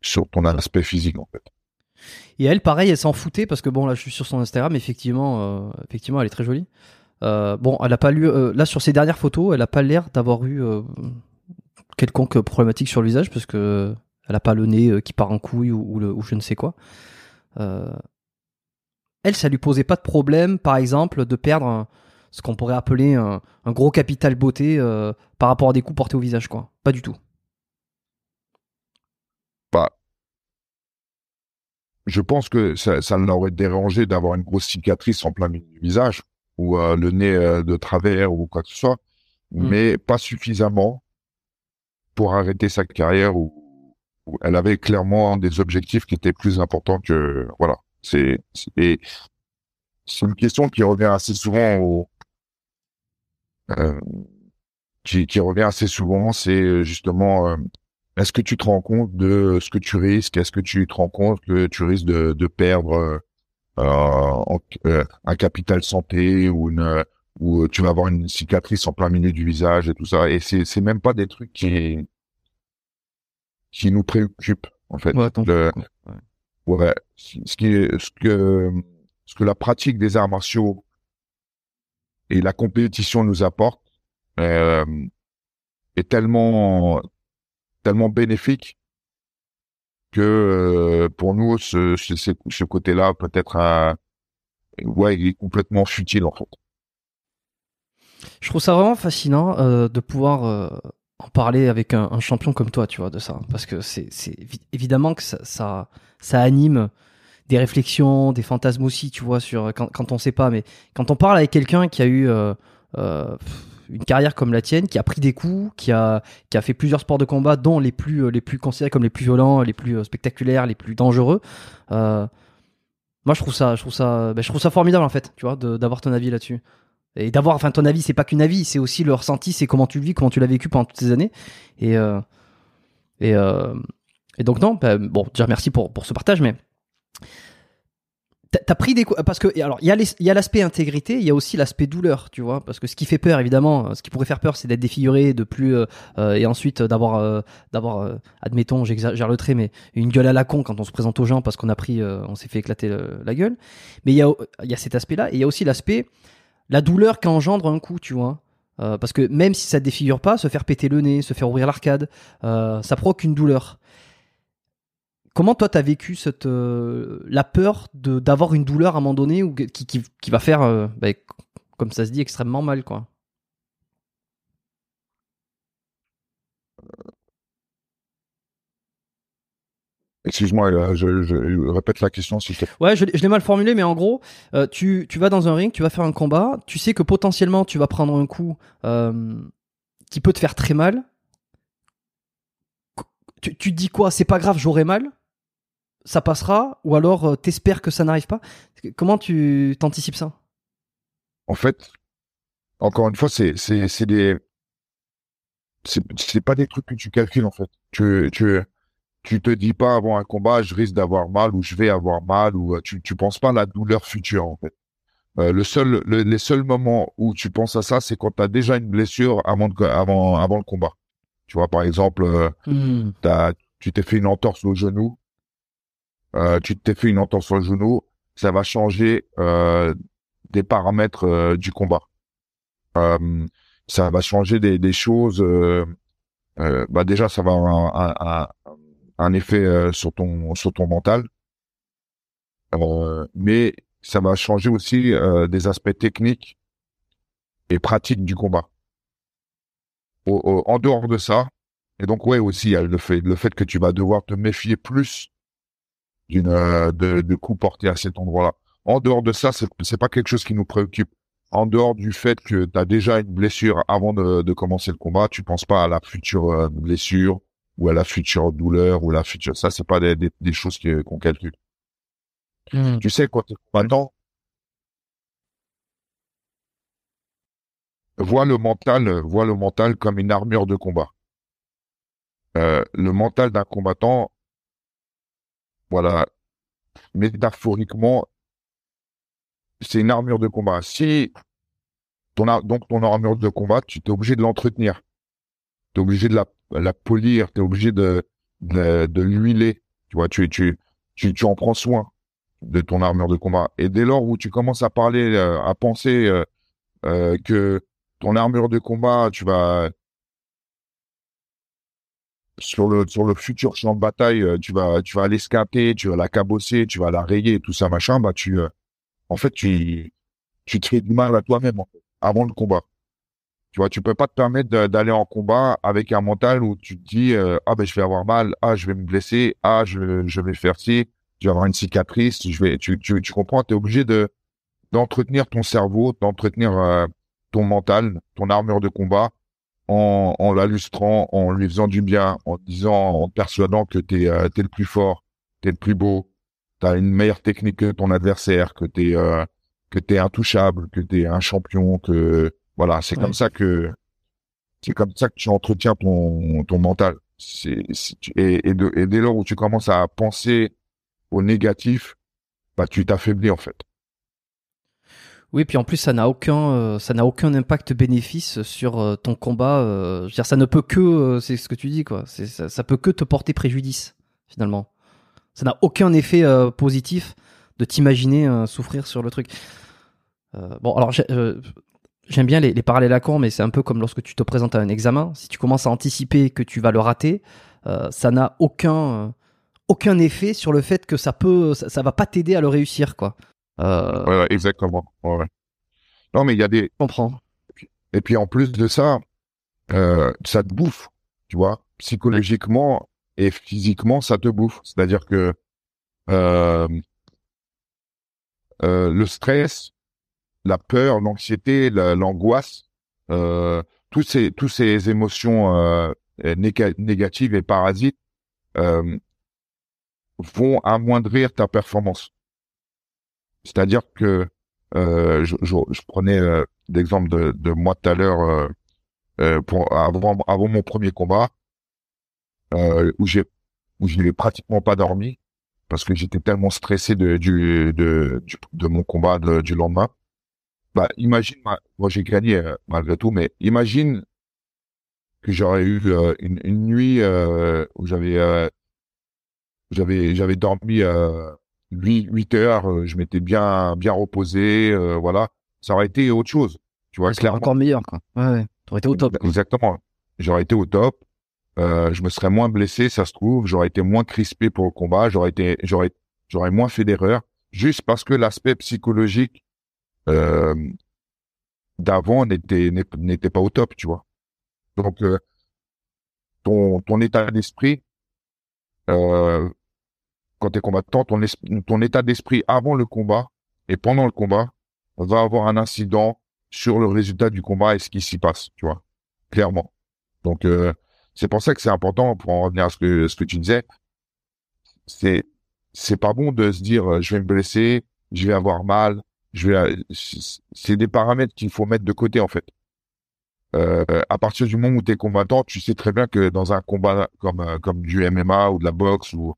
sur ton aspect physique en fait. Et elle, pareil, elle s'en foutait parce que bon, là, je suis sur son Instagram, effectivement, effectivement, elle est très jolie. Euh, bon, elle a pas lu. Euh, là, sur ses dernières photos, elle a pas l'air d'avoir eu euh, quelconque problématique sur le visage parce que elle a pas le nez qui part en couille ou, je ne sais quoi. elle, ça lui posait pas de problème, par exemple, de perdre ce qu'on pourrait appeler un, gros capital beauté par rapport à des coups portés au visage, quoi. Pas du tout. Bah, je pense que ça, ça l'aurait dérangé d'avoir une grosse cicatrice en plein milieu du visage ou euh, le nez euh, de travers ou quoi que ce soit, mm. mais pas suffisamment pour arrêter sa carrière où, elle avait clairement des objectifs qui étaient plus importants que voilà. C'est et c'est une question qui revient assez souvent au euh, qui, qui revient assez souvent, c'est justement est-ce que tu te rends compte de ce que tu risques? Est-ce que tu te rends compte que tu risques de, de perdre un capital santé ou une ou tu vas avoir une cicatrice en plein milieu du visage et tout ça? Et c'est c'est même pas des trucs qui qui nous préoccupent en fait. Ouais, ouais. Ce qui est, ce que ce que la pratique des arts martiaux et la compétition nous apporte euh, est tellement tellement bénéfique que euh, pour nous ce, ce, côté-là peut-être un ouais il est complètement futile en fait. Je trouve ça vraiment fascinant euh, de pouvoir euh, en parler avec un, champion comme toi, tu vois, de ça, parce que c'est évidemment que ça, ça, anime des réflexions, des fantasmes aussi, tu vois, sur quand, quand on sait pas, mais quand on parle avec quelqu'un qui a eu euh, euh, une carrière comme la tienne, qui a pris des coups, qui a, qui a fait plusieurs sports de combat, dont les plus, les plus considérés comme les plus violents, les plus euh, spectaculaires, les plus dangereux. Euh, moi, je trouve ça, je trouve ça, ben, je trouve ça formidable en fait, tu vois, d'avoir ton avis là-dessus et d'avoir, enfin, ton avis, c'est pas qu'une avis, c'est aussi le ressenti, c'est comment tu le vis, comment tu l'as vécu pendant toutes ces années. Et euh, euh, et donc non, ben, bon, déjà merci pour pour ce partage, mais T'as pris des parce que alors il y a l'aspect intégrité, il y a aussi l'aspect douleur, tu vois, parce que ce qui fait peur évidemment, ce qui pourrait faire peur, c'est d'être défiguré, de plus euh, euh et ensuite d'avoir euh, d'avoir euh, admettons, j'exagère le trait, mais une gueule à la con quand on se présente aux gens parce qu'on a pris, on s'est fait éclater la gueule. Mais il y a il y a cet aspect-là et il y a aussi l'aspect la douleur qu'engendre un coup, tu vois. parce que même si ça défigure pas, se faire péter le nez, se faire ouvrir l'arcade, ça provoque une douleur. Comment toi t'as vécu cette euh, la peur de d'avoir une douleur à un moment donné ou qui, qui, qui va faire euh, bah, comme ça se dit extrêmement mal quoi? Excuse-moi, euh, je, je, répète la question te plaît. Ouais, je, je l'ai mal formulé, mais en gros, tu, tu vas dans un ring, tu vas faire un combat, tu sais que potentiellement tu vas prendre un coup qui peut te faire très mal. Tu, tu te dis quoi? C'est pas grave, j'aurai mal? Ça passera ou alors euh, t'espères que ça n'arrive pas? Comment tu t'anticipes ça? En fait, encore une fois, c'est c'est c'est des c'est pas des trucs que tu calcules en fait. Tu tu tu te dis pas avant un combat je risque d'avoir mal ou je vais avoir mal ou euh, tu tu penses pas à la douleur future en fait. Euh, le seul les seuls moments où tu penses à ça c'est quand tu as déjà une blessure avant avant avant le combat. Tu vois par exemple mmh. as, tu t'es fait une entorse au genou euh, tu t'es fait une entorse sur le genou, ça va changer euh, des paramètres euh, du combat. Ça va changer des, choses. bah déjà, ça va avoir un, effet sur ton sur ton mental, mais ça va changer aussi des aspects techniques et pratiques du combat. en dehors de ça, et donc ouais aussi il le fait le fait que tu vas devoir te méfier plus d'une euh, de, de coups portés à cet endroit-là. En dehors de ça, c'est pas quelque chose qui nous préoccupe. En dehors du fait que tu as déjà une blessure avant de, de, commencer le combat, tu penses pas à la future euh, blessure ou à la future douleur ou la future. Ça, c'est pas des, des, choses qu'on calcule. Hmm. Tu sais, quand combattant, vois le mental, vois le mental comme une armure de combat. Euh, le mental d'un combattant, voilà, métaphoriquement, c'est une armure de combat. Si ton donc ton armure de combat, tu es obligé de l'entretenir. Tu es obligé de la, polir, tu es obligé de, de, l'huiler. Tu vois, tu, tu, tu, tu en prends soin de ton armure de combat. Et dès lors où tu commences à parler, euh, à penser euh, euh, que ton armure de combat, tu vas sur le sur le futur champ de bataille, euh, tu vas tu vas l'escaper, tu vas la cabosser, tu vas la rayer, tout ça machin, bah tu euh, en fait tu tu te fais du mal à toi-même avant le combat. Tu vois, tu peux pas te permettre d'aller en combat avec un mental où tu te dis euh, ah ben je vais avoir mal, ah je vais me blesser, ah je je vais faire ci, je vais avoir une cicatrice, je vais tu tu comprends, tu es obligé de d'entretenir ton cerveau, d'entretenir ton mental, ton armure de combat en, en l'illustrant, en lui faisant du bien, en disant, en persuadant que t'es euh, es le plus fort, t'es le plus beau, t'as une meilleure technique que ton adversaire, que t'es euh, que t'es intouchable, que t'es un champion, que voilà, c'est comme ça que c'est comme ça que tu entretiens ton ton mental. C'est et, et, de, et dès lors où tu commences à penser au négatif, bah tu t'affaiblis en fait. Oui, puis en plus ça n'a aucun euh, ça n'a aucun impact bénéfice sur euh, ton combat. euh, je veux dire, ça ne peut que euh, c'est ce que tu dis quoi. Ça, peut que te porter préjudice finalement. Ça n'a aucun effet positif de t'imaginer souffrir sur le truc. Bon, alors j'ai- j'aime bien les, les parallèles à con, mais c'est un peu comme lorsque tu te présentes à un examen. Si tu commences à anticiper que tu vas le rater, ça n'a aucun aucun effet sur le fait que ça peut ça va pas t'aider à le réussir quoi. Euh, Ouais, ouais, exactement. Ouais. Non, mais il y a des. Je comprends. Et puis en plus de ça, euh, ça te bouffe, tu vois. Psychologiquement et physiquement, ça te bouffe. C'est-à-dire que euh, euh, le stress, la peur, l'anxiété, la- l'angoisse, euh, tous ces tous ces émotions néga- négatives et parasites vont amoindrir ta performance. C'est-à-dire que euh, je, je, je prenais euh, l'exemple de, de moi tout à l'heure euh, euh, pour avant, avant mon premier combat euh, où j'ai où j'ai pratiquement pas dormi parce que j'étais tellement stressé de du de de mon combat du lendemain. Bah imagine ma- moi j'ai gagné euh, malgré tout mais imagine que j'aurais eu une, une nuit où j'avais j'avais j'avais dormi euh, 8, 8 heures, euh, je m'étais bien bien reposé, euh, voilà, ça aurait été autre chose, tu vois, C'est clairement. encore meilleur, quoi. Ouais, ouais. T'aurais été au top. Exactement. J'aurais été au top. Euh, je me serais moins blessé, ça se trouve. J'aurais été moins crispé pour le combat. J'aurais été, j'aurais, j'aurais moins fait d'erreurs, juste parce que l'aspect psychologique euh, d'avant n'était n'était pas au top, tu vois. Donc euh, ton ton état d'esprit euh, quand t'es combattant, ton es- ton état d'esprit avant le combat et pendant le combat va avoir un incident sur le résultat du combat et ce qui s'y passe, tu vois, clairement. Donc euh, c'est pour ça que c'est important pour en revenir à ce que ce que tu disais. C'est c'est pas bon de se dire euh, je vais me blesser, je vais avoir mal, je vais c'est c'est des paramètres qu'il faut mettre de côté en fait. Euh, à partir du moment où tu es combattant, tu sais très bien que dans un combat comme euh, comme du MMA ou de la boxe ou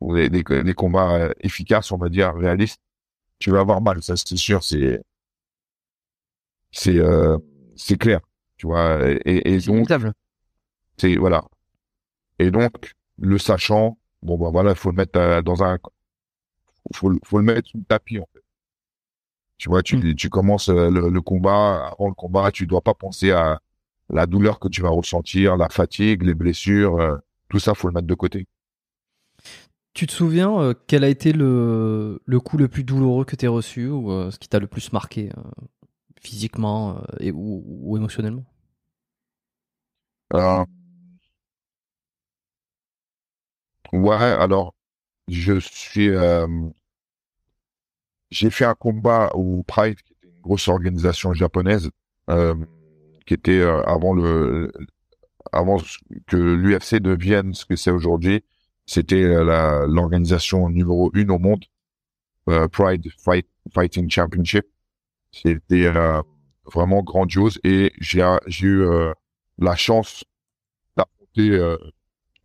ou des, des, des combats euh, efficaces, on va dire réalistes, tu vas avoir mal, ça c'est sûr, c'est c'est euh, c'est clair, tu vois. Et, et donc c'est voilà. Et donc le sachant, bon bah voilà, il faut le mettre euh, dans un, faut, le- faut le mettre sous le tapis en fait. Tu vois, tu tu commences euh, le, le combat avant le combat, tu dois pas penser à la douleur que tu vas ressentir, la fatigue, les blessures, euh, tout ça faut le mettre de côté. Tu te souviens euh, quel a été le, le coup le plus douloureux que tu as reçu ou euh, ce qui t'a le plus marqué euh, physiquement et, ou, ou émotionnellement? Ouais, alors je suis j'ai fait un combat au Pride, qui était une grosse organisation japonaise, qui était avant le avant que l'UFC devienne ce que c'est aujourd'hui. C'était euh, la l'organisation numéro une au monde, euh, Pride Fight, Fighting Championship. C'était euh, vraiment grandiose et j'ai j'ai eu euh, la chance d'affronter euh,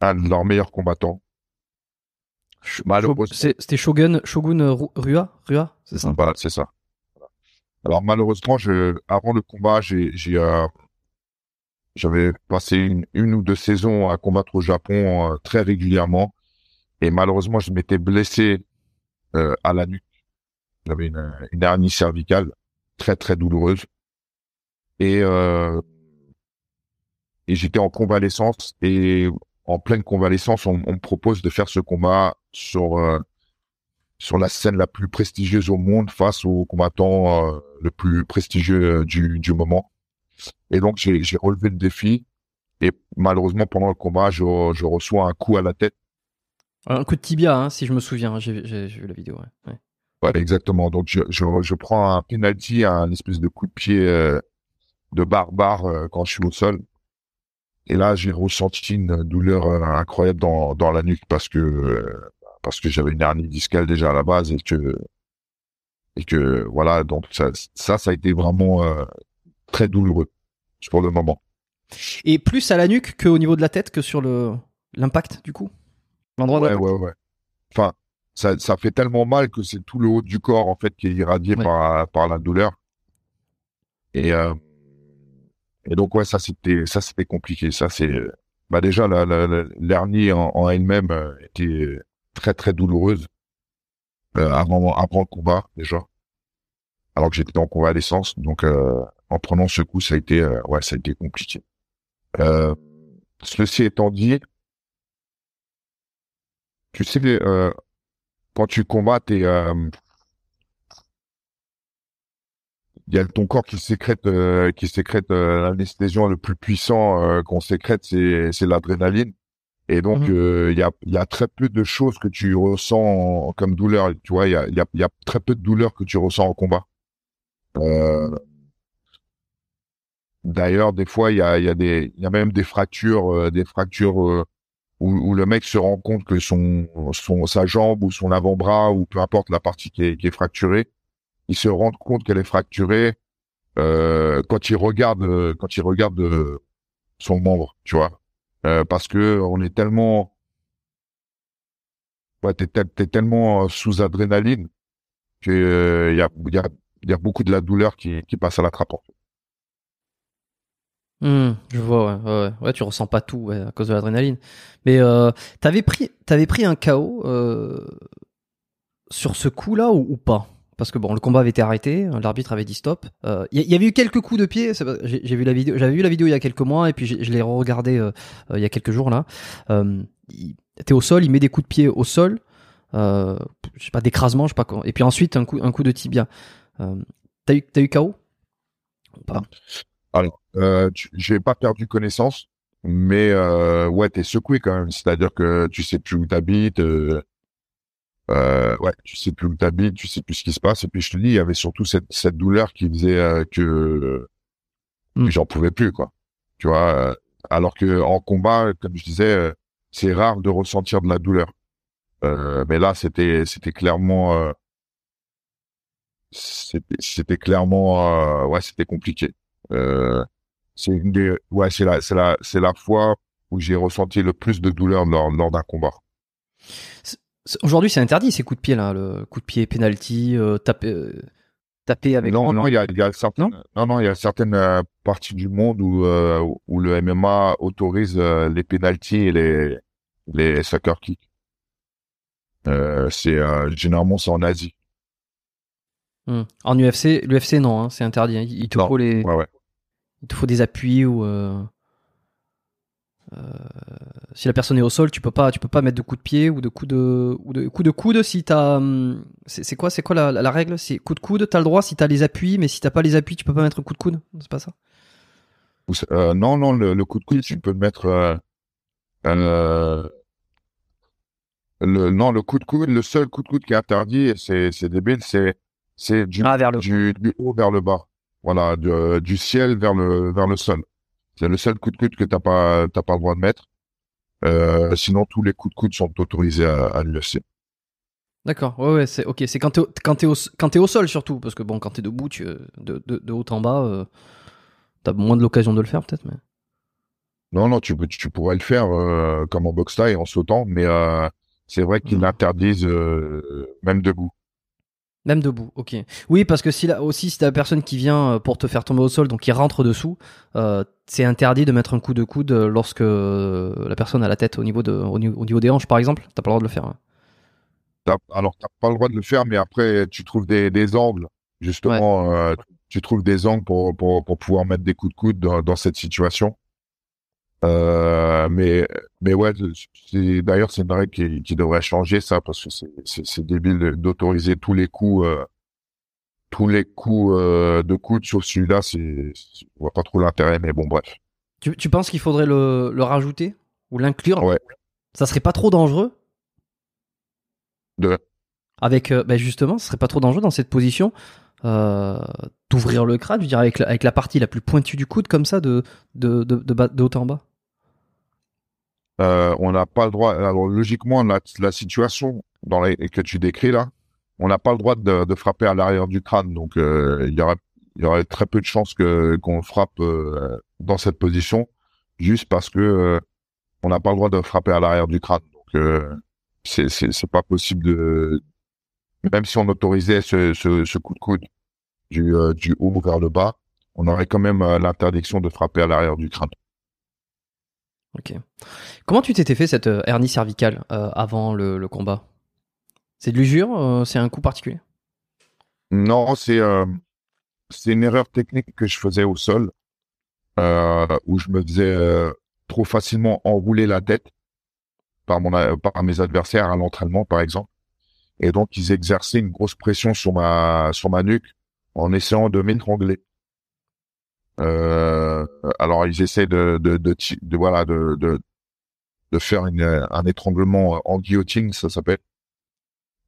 un de leurs meilleurs combattants. C'était Shogun, Shogun Ru- Rua Rua C'est ça? C'est ça. Alors malheureusement, je, avant le combat, j'ai, j'ai, euh, j'avais passé une, une ou deux saisons à combattre au Japon euh, très régulièrement, et malheureusement, je m'étais blessé euh, à la nuque. J'avais une, une hernie cervicale très très douloureuse, et euh, et j'étais en convalescence. Et en pleine convalescence, on, on me propose de faire ce combat sur euh, sur la scène la plus prestigieuse au monde face au combattant euh, le plus prestigieux euh, du, du moment. Et donc, j'ai relevé le défi. Et malheureusement, pendant le combat, je, je reçois un coup à la tête. Un coup de tibia, hein, si je me souviens. J'ai j'ai- vu la vidéo. Ouais. Ouais. Ouais, exactement. Donc, je, je, je prends un penalty, un espèce de coup de pied euh, de barbare euh, quand je suis au sol. Et là, j'ai ressenti une douleur euh, incroyable dans, dans la nuque parce que parce que j'avais une hernie discale déjà à la base et que et que voilà. Donc ça, ça, ça a été vraiment très douloureux pour le moment. Et plus à la nuque qu'au niveau de la tête que sur le l'impact du coup? L'endroit Ouais, ouais, ouais. Enfin, ça, ça fait tellement mal que c'est tout le haut du corps en fait qui est irradié Ouais. par par la douleur. Et euh, et donc ouais, ça c'était ça c'était compliqué. Ça c'est bah déjà la la- la- l'hernie en, en elle-même euh, était très très douloureuse euh, avant avant le combat déjà. Alors que j'étais en convalescence, donc euh, en prenant ce coup, ça a été euh, ouais, ça a été compliqué. Euh, ceci étant dit, tu sais, euh, quand tu combats, euh, il y a ton corps qui sécrète, euh, qui sécrète euh, l'anesthésiant le plus puissant qu'on sécrète, c'est, l'adrénaline. Et donc, euh, il y a, il y a très peu de choses que tu ressens en- comme douleur. Tu vois, il y a, il y a, il y a très peu de douleur que tu ressens en combat. D'ailleurs, des fois, il y a, y a des, il y a même des fractures, des fractures où, où le mec se rend compte que son, son, sa jambe ou son avant-bras ou peu importe la partie qui est, qui est fracturée, il se rend compte qu'elle est fracturée euh, quand il regarde, euh, quand il regarde euh, son membre, tu vois, Euh, parce que on est tellement, ouais, t'es, t'es tellement sous adrénaline que euh, il y a, y a, y a beaucoup de la douleur qui, qui passe à la. Hmm, je vois, ouais, ouais, ouais. Tu ressens pas tout à cause de l'adrénaline. Mais euh, t'avais pris, t'avais pris un KO euh, sur ce coup-là ou, ou pas? Parce que bon, le combat avait été arrêté, l'arbitre avait dit stop. Euh, Il y, y avait eu quelques coups de pied. J'ai vu la vidéo, j'avais vu la vidéo il y a quelques mois et puis je l'ai regardé euh, euh, il y a quelques jours là. Euh, était au sol, il met des coups de pied au sol. Euh, je sais pas d'écrasement, je sais pas quoi. Et puis ensuite un coup, un coup de tibia. Euh, t'as eu, t'as eu KO pas? Euh, j'ai pas perdu connaissance, mais euh, ouais, t'es secoué quand même. C'est-à-dire que tu sais plus où t'habites. Euh, euh, ouais, tu sais plus où t'habites, tu sais plus ce qui se passe. Et puis je te dis, il y avait surtout cette, cette douleur qui faisait euh, que, Mm. que j'en pouvais plus, quoi. Tu vois. euh, alors que en combat, comme je disais, euh, c'est rare de ressentir de la douleur. Euh, mais là, c'était, c'était clairement, euh, c'était, c'était clairement, euh, ouais, c'était compliqué. Euh, c'est une des, ouais, c'est la, c'est la, c'est la fois où j'ai ressenti le plus de douleur lors, lors d'un combat. Aujourd'hui, c'est interdit ces coups de pied là, le coup de pied penalty, euh, taper, euh, taper avec. non, non, il y a, il y a certaines, non, non, il y a certaines euh, parties du monde où, où le MMA autorise les pénalties et les, les soccer kicks. C'est, généralement, c'est en Asie. Hmm. En UFC, l'UFC non, hein, c'est interdit. hein. Il il te Non. faut les, Ouais, ouais. Il te faut des appuis ou. euh, euh, si la personne est au sol, tu peux pas, tu peux pas mettre de coups de pied ou de coups de, ou de coups de coude si t'as. hum, C'est quoi, c'est quoi la, la- la règle? C'est coup de coude, t'as le droit si t'as les appuis, mais si t'as pas les appuis, tu peux pas mettre un coup de coude? C'est pas ça? Euh, non, non, le, le coup de coude, tu peux le mettre. Le, non, le coup de coude, le seul coup de coude qui est interdit, c'est c'est débile, c'est c'est du, Ah vers le. du, du haut vers le bas. Voilà, du, du ciel vers le vers le sol. C'est le seul coup de coude que t'as pas t'as pas le droit de mettre. Euh, sinon, tous les coups de coude sont autorisés à, à l'UFC. D'accord. Ouais, ouais, c'est ok. C'est quand t'es au- quand t'es au, quand au sol surtout, parce que bon, quand t'es debout, tu de, de, de haut en bas, euh, t'as moins de l'occasion de le faire peut-être, mais. Non, non, tu tu pourrais le faire euh, comme en boxe taille en sautant, mais euh, c'est vrai qu'ils Mhm. l'interdisent même debout. Même debout, ok. Oui, parce que si là aussi, si t'as la personne qui vient euh, pour te faire tomber au sol, donc qui rentre dessous, euh, c'est interdit de mettre un coup de coude lorsque euh, la personne a la tête au niveau, de, au, niveau, au niveau des hanches, par exemple. T'as pas le droit de le faire. hein. Alors, t'as pas le droit de le faire, mais après, tu trouves des, des angles. Justement, euh, tu trouves des angles pour, pour, pour pouvoir mettre des coups de coude dans, dans cette situation. Euh, mais, mais ouais, d'ailleurs, c'est une règle qui, qui devrait changer ça parce que c'est, débile d'autoriser tous les coups, euh, tous les coups euh, de coude sauf celui-là. C'est, on voit pas trop l'intérêt, mais bon, bref. Tu, tu penses qu'il faudrait le, le rajouter ou l'inclure? Ouais. Ça serait pas trop dangereux? De, avec bah justement, ce serait pas trop dangereux dans cette position euh, d'ouvrir le crâne, dirais avec la, avec la partie la plus pointue du coude comme ça de de de, bas- de haut en bas. Euh, on n'a pas le droit. Alors logiquement, la, la situation dans les, que tu décris là, on n'a pas le droit de, de frapper à l'arrière du crâne. Donc euh, il y aurait y aurait très peu de chances qu'on frappe euh, dans cette position, juste parce que euh, on n'a pas le droit de frapper à l'arrière du crâne. Donc euh, c'est pas possible de même si on autorisait ce ce, ce coup de coude du euh, du haut vers le bas, on aurait quand même euh, l'interdiction de frapper à l'arrière du crâne. Ok. Comment tu t'étais fait cette euh, hernie cervicale euh, avant le, le combat? C'est de l'usure C'est un coup particulier? Non, c'est une erreur technique que je faisais au sol, où je me faisais trop facilement enrouler la tête par mon a- par mes adversaires à l'entraînement, par exemple, et donc ils exerçaient une grosse pression sur ma sur ma nuque en essayant de m'étrangler. Euh, alors ils essaient de de, de, ti- de- voilà de, de de faire une, un étranglement en guillotine, ça s'appelle.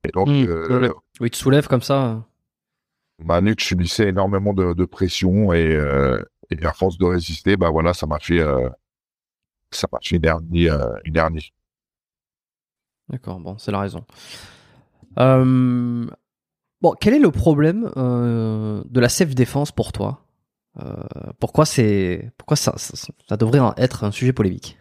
Et donc Hmm, euh. Oui, tu te soulèves comme ça. ma nuque subissait énormément de, de pression et, euh, et à force de résister, bah voilà, ça m'a fait euh, ça m'a fait une hernie, euh, une hernie. D'accord, bon, c'est la raison. Euh, bon, quel est le problème euh, de la self-défense pour toi? Euh, Pourquoi c'est, pourquoi ça, ça, ça devrait être un sujet polémique?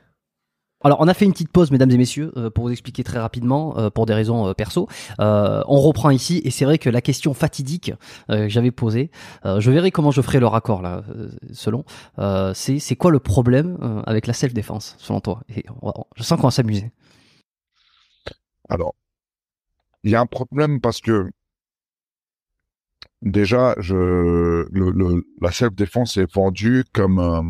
Alors, on a fait une petite pause, mesdames et messieurs, euh, pour vous expliquer très rapidement, euh, pour des raisons euh, perso. On reprend ici, et c'est vrai que la question fatidique que j'avais posée, je verrai comment je ferai le raccord là, selon. C'est, c'est quoi le problème avec la self-défense, selon toi? Et on va- je sens qu'on va s'amuser. Alors, il y a un problème parce que déjà, je le, le- la self-défense est vendue comme euh,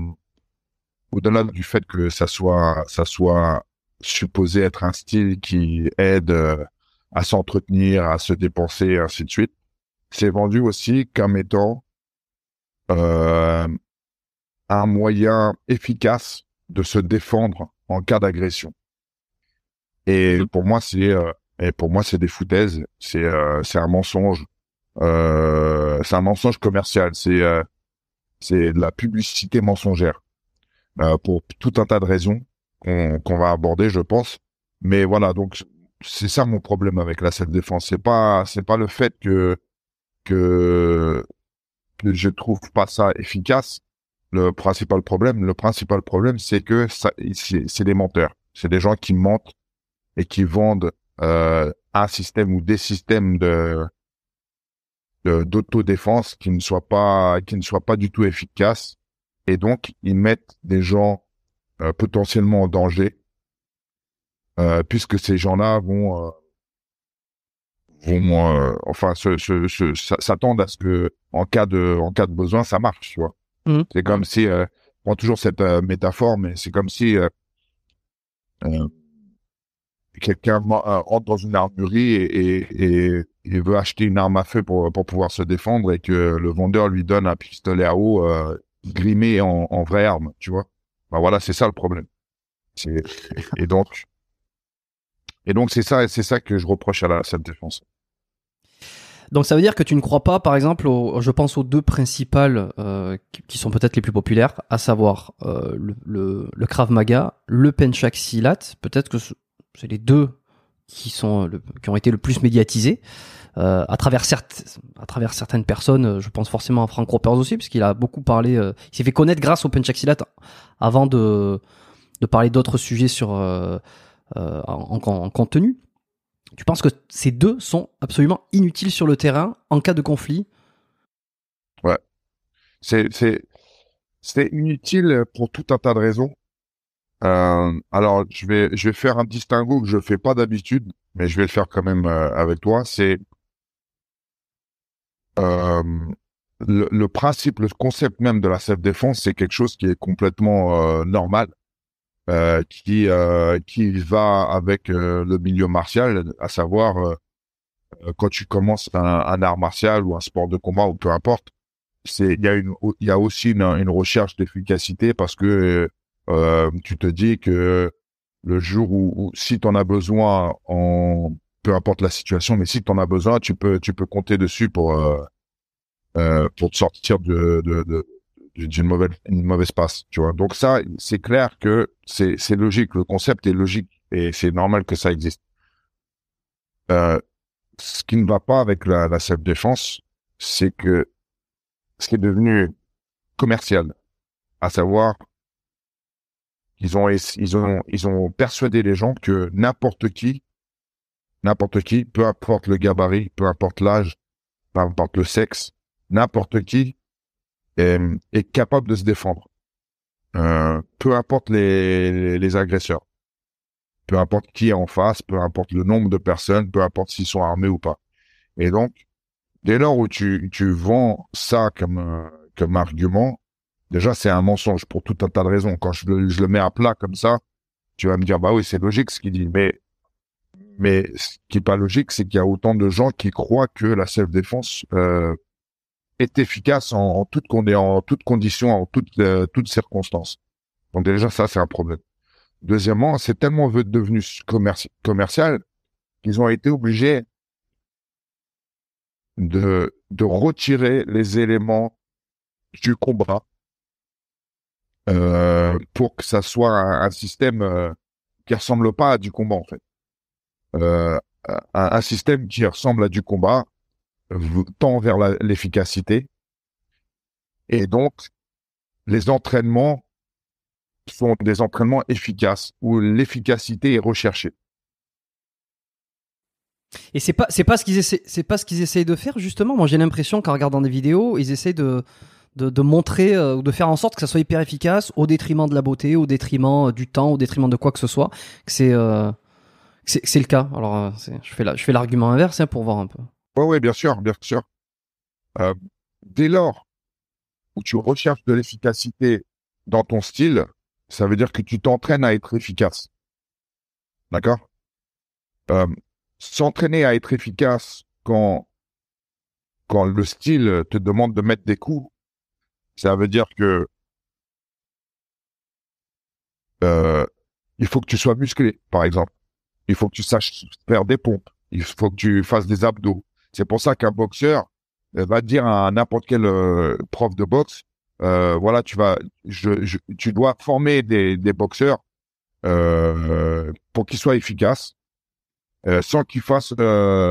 au-delà du fait que ça soit ça soit supposé être un style qui aide euh, à s'entretenir, à se dépenser, et ainsi de suite. C'est vendu aussi comme étant euh, un moyen efficace de se défendre en cas d'agression. Et pour moi, c'est euh, et pour moi, c'est des foutaises. C'est euh, c'est un mensonge. Euh, c'est un mensonge commercial. C'est euh, c'est de la publicité mensongère euh, pour tout un tas de raisons qu'on qu'on va aborder, je pense. Mais voilà, donc c'est ça mon problème avec la self-défense. C'est pas c'est pas le fait que que que je trouve pas ça efficace. Le principal problème, le principal problème, c'est que c'est des menteurs. C'est des gens qui mentent et qui vendent euh, un système ou des systèmes de de- d'autodéfense qui ne soient pas qui ne soient pas du tout efficaces et donc ils mettent des gens euh, potentiellement en danger euh, puisque ces gens-là vont vont enfin s'attendent à ce que en cas de en cas de besoin ça marche tu vois Mhm. c'est comme si je prends toujours cette métaphore mais c'est comme si quelqu'un ma- euh, rentre dans une armurerie et, et, et, veut acheter une arme à feu pour, pour pouvoir se défendre et que le vendeur lui donne un pistolet à eau euh, grimé en, en vraie arme, tu vois. Bah voilà, c'est ça le problème. Et donc, et donc c'est ça, c'est ça que je reproche à la cette défense. Donc ça veut dire que tu ne crois pas, par exemple, aux- je pense aux deux principales euh, qui, sont peut-être les plus populaires, à savoir euh, le, le, le Krav Maga, le Penchak Silat. Peut-être que c'est les deux qui sont qui ont été le plus médiatisés euh, à travers certes, à travers certaines personnes. Je pense forcément à Frank Ropers aussi, parce qu'il a beaucoup parlé. euh, il s'est fait connaître grâce au Silat avant de de parler d'autres sujets sur euh, en, en- en contenu. Tu penses que ces deux sont absolument inutiles sur le terrain en cas de conflit? C'est c'est c'est inutile pour tout un tas de raisons. Euh, alors je vais je vais faire un distinguo que je fais pas d'habitude, mais je vais le faire quand même euh, avec toi. C'est euh, le, le principe, le concept même de la self-défense, c'est quelque chose qui est complètement euh, normal, euh, qui euh, qui va avec le milieu martial, à savoir quand tu commences un, un art martial ou un sport de combat ou peu importe, c'est il y a une il y a aussi une, une recherche d'efficacité parce que euh, tu te dis que le jour où, si tu en as besoin en peu importe la situation mais si tu en as besoin tu peux tu peux compter dessus pour euh, euh, pour te sortir de de, de d'une mauvaise une mauvaise passe tu vois. Donc ça c'est clair que c'est c'est logique. Le concept est logique et c'est normal que ça existe. Euh, ce qui ne va pas avec la, la self défense c'est que ce qui est devenu commercial à savoir ils ont ils ont ils ont persuadé les gens que n'importe qui n'importe qui, peu importe le gabarit, peu importe l'âge, peu importe le sexe, n'importe qui est, est, capable de se défendre. Euh, peu importe les, les, agresseurs, peu importe qui est en face, peu importe le nombre de personnes, peu importe s'ils sont armés ou pas. Et donc, dès lors où tu, tu vends ça comme, euh, comme argument, déjà c'est un mensonge pour tout un tas de raisons. Quand je le, je le mets à plat comme ça, tu vas me dire, bah oui, c'est logique ce qu'il dit, mais mais ce qui est pas logique, c'est qu'il y a autant de gens qui croient que la self-défense euh, est efficace en, en toute en toutes conditions, en toutes euh, toutes circonstances. Donc déjà ça, c'est un problème. Deuxièmement, c'est tellement devenu commercial qu'ils ont été obligés de de retirer les éléments du combat euh, pour que ça soit un, système euh, qui ressemble pas à du combat en fait. Euh, un, système qui ressemble à du combat tend vers l'efficacité. Et donc, les entraînements sont des entraînements efficaces où l'efficacité est recherchée. Et c'est pas c'est pas ce qu'ils essaient c'est pas ce qu'ils essayent de faire justement? Moi j'ai l'impression qu'en regardant des vidéos, ils essayent de de, montrer euh, ou de faire en sorte que ça soit hyper efficace au détriment de la beauté, au détriment euh, du temps, au détriment de quoi que ce soit. Que c'est euh, c'est le cas. Alors, je fais je fais l'argument inverse hein, pour voir un peu. Oui, oui, bien sûr, bien sûr. Dès lors où tu recherches de l'efficacité dans ton style, ça veut dire que tu t'entraînes à être efficace. D'accord? S'entraîner à être efficace quand quand le style te demande de mettre des coups, ça veut dire que euh, il faut que tu sois musclé, par exemple. Il faut que tu saches faire des pompes. Il faut que tu fasses des abdos. C'est pour ça qu'un boxeur euh, va dire à n'importe quel euh, prof de boxe, euh, voilà, tu vas, je, tu dois former des, des boxeurs euh, pour qu'ils soient efficaces, sans qu'ils fassent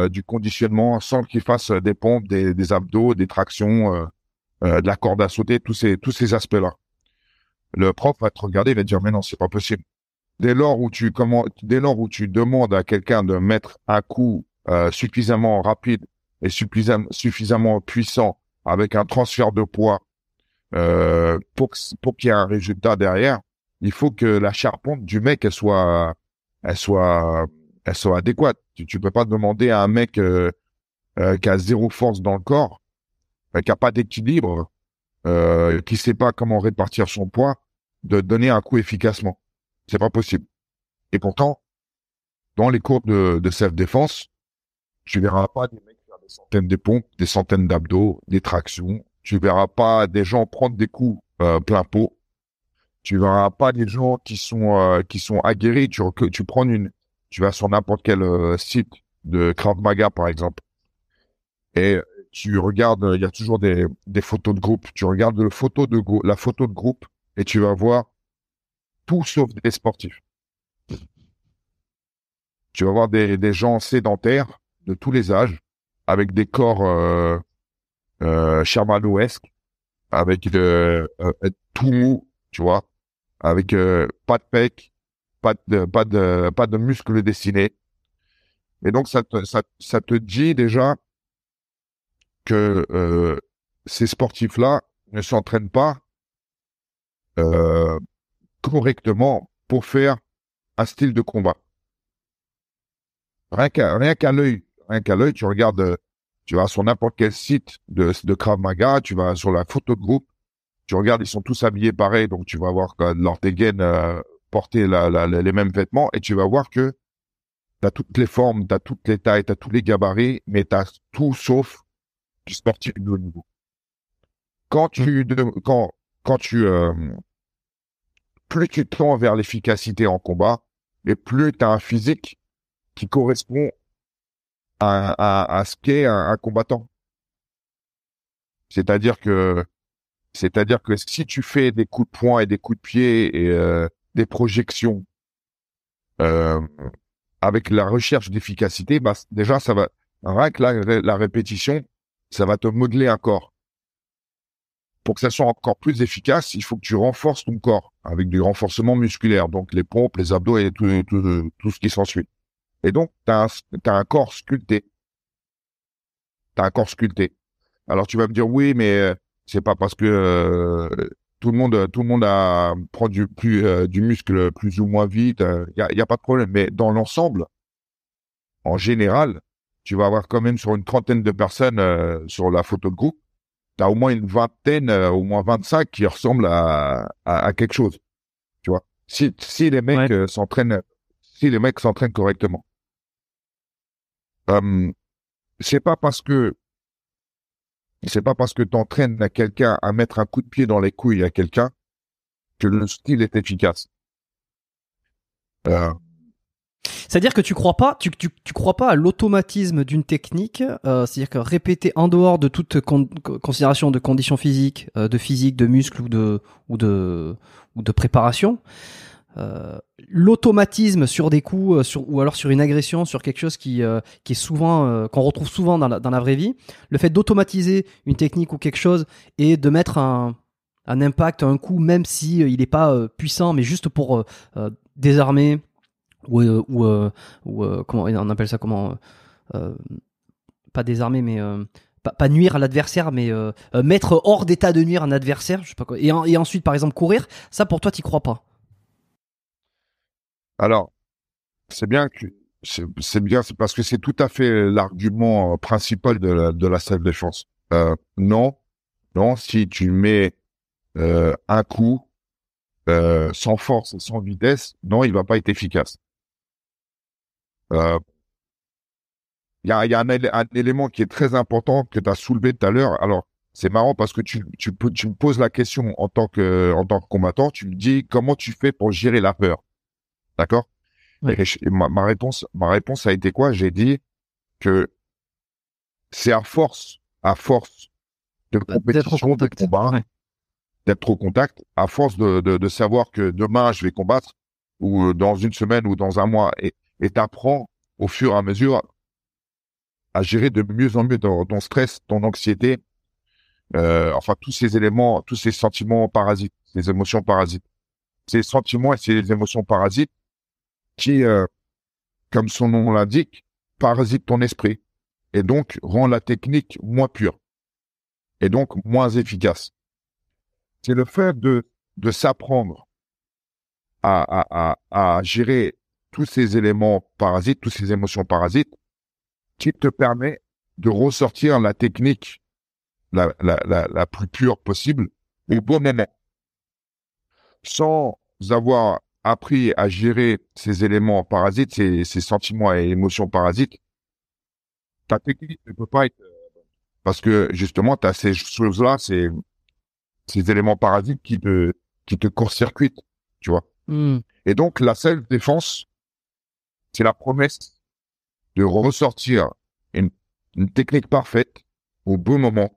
du conditionnement, sans qu'ils fassent des pompes, des, des abdos, des tractions, de la corde à sauter, tous ces tous ces aspects-là. Le prof va te regarder, il va te dire mais non, c'est pas possible dès lors où tu comment, dès lors où tu demandes à quelqu'un de mettre un coup euh, suffisamment rapide et suffisamment, suffisamment puissant avec un transfert de poids euh, pour pour qu'il y ait un résultat derrière, il faut que la charpente du mec elle soit elle soit elle soit adéquate. Tu, tu peux pas demander à un mec euh, euh qui a zéro force dans le corps, euh, qui a pas d'équilibre, euh, qui sait pas comment répartir son poids, de donner un coup efficacement. C'est pas possible. Et pourtant, dans les cours de, de self-défense, tu verras pas des mecs faire des centaines de pompes, des centaines d'abdos, des tractions. Tu verras pas des gens prendre des coups euh, plein pot. Tu verras pas des gens qui sont euh, qui sont aguerris. Tu tu prends une, tu vas sur n'importe quel euh, site de Krav Maga par exemple, et tu regardes, il y a toujours des, des photos de groupe. Tu regardes le photo de la photo de groupe et tu vas voir tout sauf des sportifs. Tu vas voir des, des gens sédentaires de tous les âges, avec des corps euh, euh, avec euh, euh, tout mou, tu vois, avec euh, pas de pec, pas de pas de pas de muscles dessinés. Et donc ça te, ça, ça te dit déjà que euh, ces sportifs-là ne s'entraînent pas euh, correctement pour faire un style de combat. Rien qu'à l'œil, rien qu'à l'œil, tu regardes, tu vas sur n'importe quel site de, de Krav Maga, tu vas sur la photo de groupe, tu regardes, ils sont tous habillés pareil, donc tu vas voir que leurs dégaines euh, porter les mêmes vêtements et tu vas voir que tu as toutes les formes, tu as toutes les tailles, tu as tous les gabarits, mais tu as tout sauf du sportif de haut niveau. Quand tu quand quand tu euh, plus tu tends vers l'efficacité en combat, et plus tu as un physique qui correspond à, à, ce qu'est un, combattant. C'est-à-dire que c'est-à-dire que si tu fais des coups de poing et des coups de pied et euh, des projections euh, avec la recherche d'efficacité, bah déjà ça va rien que la, la répétition, ça va te modeler un corps pour que ça soit encore plus efficace, il faut que tu renforces ton corps avec du renforcement musculaire, donc les pompes, les abdos et tout, tout, tout ce qui s'ensuit. Et donc, tu as, un corps sculpté. Tu as un corps sculpté. Alors, tu vas me dire, oui, mais euh, c'est pas parce que euh, tout le monde tout le monde a prend du plus euh, du muscle plus ou moins vite il y a, y a, pas de problème mais dans l'ensemble en général tu vas avoir quand même sur une trentaine de personnes sur la photo de groupe tu as au moins une vingtaine au moins 25 qui ressemblent à, à, quelque chose tu vois. Si si les mecs s'entraînent si les mecs s'entraînent correctement. Euh, c'est pas parce que c'est pas parce que tu entraînes à quelqu'un à mettre un coup de pied dans les couilles à quelqu'un que le style est efficace. Euh... C'est-à-dire que tu crois pas, tu, tu, tu crois pas à l'automatisme d'une technique, euh, c'est-à-dire que répéter en dehors de toute considération de conditions physiques, euh, de physique, de muscles ou de ou de ou de préparation, euh, l'automatisme sur des coups, euh, sur, ou alors sur une agression, sur quelque chose qui, euh, qui est souvent, qu'on retrouve souvent dans la, dans la vraie vie, le fait d'automatiser une technique ou quelque chose et de mettre un, un impact, un coup, même si n'est pas puissant, mais juste pour désarmer ou, ou, ou comment on appelle ça comment pas désarmer mais pas, nuire à l'adversaire mais mettre hors d'état de nuire un adversaire je sais pas quoi et, ensuite par exemple courir ça pour toi tu crois pas alors, c'est bien que c'est bien, c'est parce que c'est tout à fait l'argument euh, principal de la, de la self-défense. Euh, non, non, si tu mets euh, un coup euh, sans force sans vitesse, non, il va pas être efficace. Euh, il y a, y a un, un, élément qui est très important que tu as soulevé tout à l'heure. Alors, c'est marrant parce que tu, tu, tu me poses la question en tant que en tant que combattant, tu me dis comment tu fais pour gérer la peur? D'accord? Et, ma, réponse, ma réponse a été quoi? J'ai dit que c'est à force, à force de bah, compétition, de combat, d'être au contact, à force de, de, savoir que demain je vais combattre ou dans une semaine ou dans un mois, et t'apprends au fur et à mesure à gérer de mieux en mieux ton, stress, ton anxiété, euh, enfin tous ces éléments, tous ces sentiments parasites, ces émotions parasites. Ces sentiments et ces émotions parasites, qui, euh, comme son nom l'indique, parasite ton esprit et donc rend la technique moins pure et donc moins efficace. C'est le fait de, de s'apprendre à, à, à, à gérer tous ces éléments parasites, toutes ces émotions parasites, qui te permet de ressortir la technique la, la, la, la plus pure possible au bon moment. Sans avoir appris à gérer ces éléments parasites, ces, ces sentiments et émotions parasites, ta technique ne peut pas être parce que justement, tu as ces choses-là, ces, ces éléments parasites qui te, qui te court-circuitent, tu vois. Hmm. Et donc, la seule défense, c'est la promesse de ressortir une, une, technique parfaite au bon moment,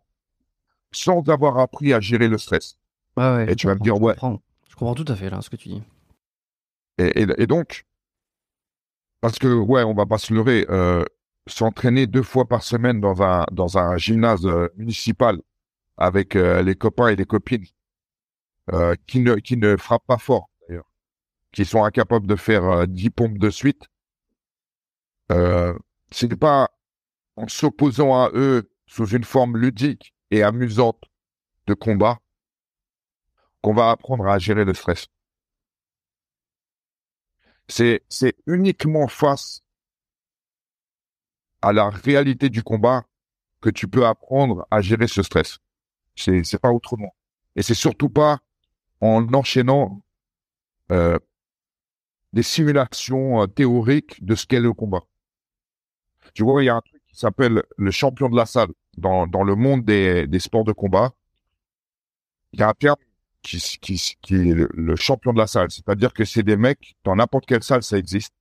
sans avoir appris à gérer le stress. et tu vas me dire, ouais. Je comprends tout à fait là ce que tu dis. Et, et, donc, parce que, ouais, on va pas se leurrer, euh, s'entraîner deux fois par semaine dans un, dans un gymnase euh, municipal avec euh, les copains et les copines qui, ne, qui ne frappent pas fort, d'ailleurs, qui sont incapables de faire 10 pompes de suite, c'est pas en s'opposant à eux sous une forme ludique et amusante de combat qu'on va apprendre à gérer le stress. C'est, c'est uniquement face à la réalité du combat que tu peux apprendre à gérer ce stress. C'est, c'est pas autrement. Et c'est surtout pas en enchaînant euh, des simulations euh, théoriques de ce qu'est le combat. Tu vois, il y a un truc qui s'appelle le champion de la salle dans, dans le monde des, des sports de combat. Il y a un terme qui, qui, qui est le, champion de la salle. C'est-à-dire que c'est des mecs, dans n'importe quelle salle, ça existe.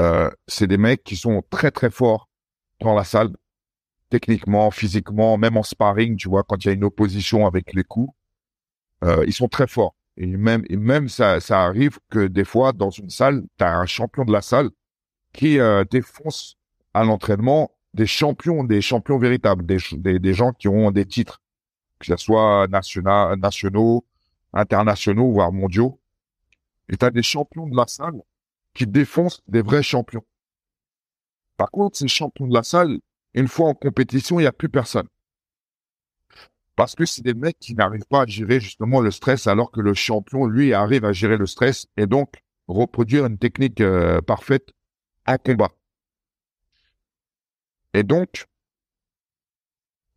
Euh, c'est des mecs qui sont très très forts dans la salle, techniquement, physiquement, même en sparring, tu vois, quand il y a une opposition avec les coups, euh, ils sont très forts. Et même, et même ça, ça arrive que des fois, dans une salle, tu as un champion de la salle qui euh, défonce à l'entraînement des champions, des champions véritables, des, gens qui ont des titres que ce soit nationaux, internationaux, voire mondiaux. Et tu as des champions de la salle qui défoncent des vrais champions. Par contre, ces champions de la salle, une fois en compétition, il n'y a plus personne. Parce que c'est des mecs qui n'arrivent pas à gérer justement le stress, alors que le champion, lui, arrive à gérer le stress et donc reproduire une technique euh, parfaite à combat. Et donc,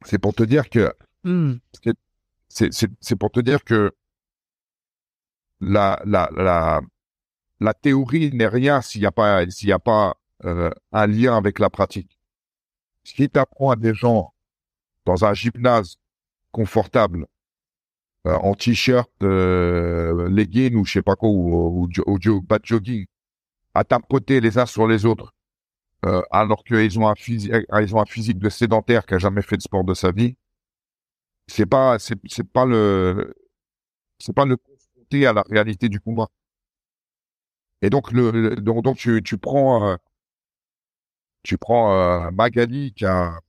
c'est pour te dire que Hmm. c'est pour te dire que la la la la théorie n'est rien s'il n'y a pas s'il y a pas euh, un lien avec la pratique. Si tu apprends à des gens dans un gymnase confortable euh, en t-shirt, euh, legging ou je sais pas quoi ou, ou, pas de jogging à tapoter les uns sur les autres euh, alors qu'ils ont un physique ils ont un physique de sédentaire qui a jamais fait de sport de sa vie c'est pas c'est pas le c'est pas le confronter à la réalité du combat. Et donc le, le- donc, donc tu tu prends euh, tu prends euh, Magali qui a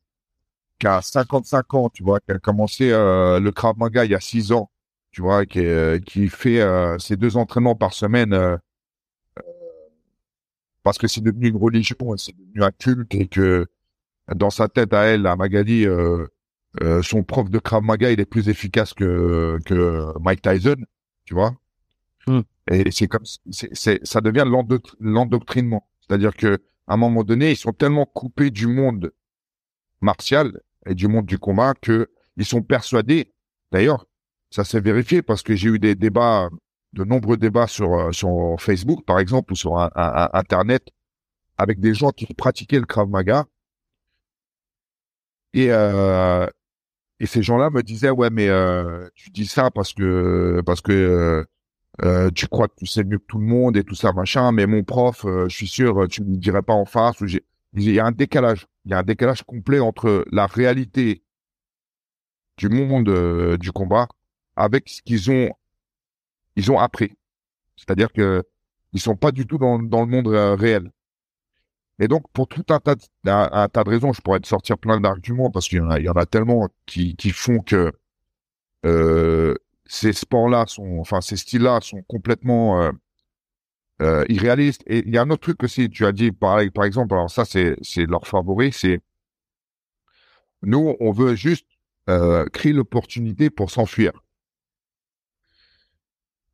qui a 55 ans tu vois qui a commencé euh, le Krav Maga il y a 6 ans tu vois qui qui fait euh, ses deux entraînements par semaine euh, euh, parce que c'est devenu une religion et c'est devenu un culte et que dans sa tête à elle à Magali euh, euh, son prof de Krav Maga, il est plus efficace que, que Mike Tyson, tu vois. Hmm. Et c'est comme, c'est, ça devient l'endoc- l'endoctrinement. C'est-à-dire que, à un moment donné, ils sont tellement coupés du monde martial et du monde du combat que ils sont persuadés. D'ailleurs, ça s'est vérifié parce que j'ai eu des débats, de nombreux débats sur, euh, sur Facebook, par exemple, ou sur un- Internet, avec des gens qui pratiquaient le Krav Maga. Et, euh, et ces gens-là me disaient ouais mais euh, tu dis ça parce que parce que tu crois que tu sais mieux que tout le monde et tout ça machin mais mon prof je suis sûr tu ne me dirais pas en face il y a un décalage il y a un décalage complet entre la réalité du monde du combat avec ce qu'ils ont ils ont appris. C'est-à-dire que ils sont pas du tout dans dans le monde euh, réel. Et donc, pour tout un tas, de, un, tas de raisons, je pourrais te sortir plein d'arguments parce qu'il y en a, y en a tellement qui, qui font que euh, ces sports-là sont, enfin ces styles-là sont complètement euh, irréalistes. Et il y a un autre truc aussi, tu as dit pareil, par exemple, alors ça c'est c'est leur favori, c'est nous on veut juste créer l'opportunité pour s'enfuir,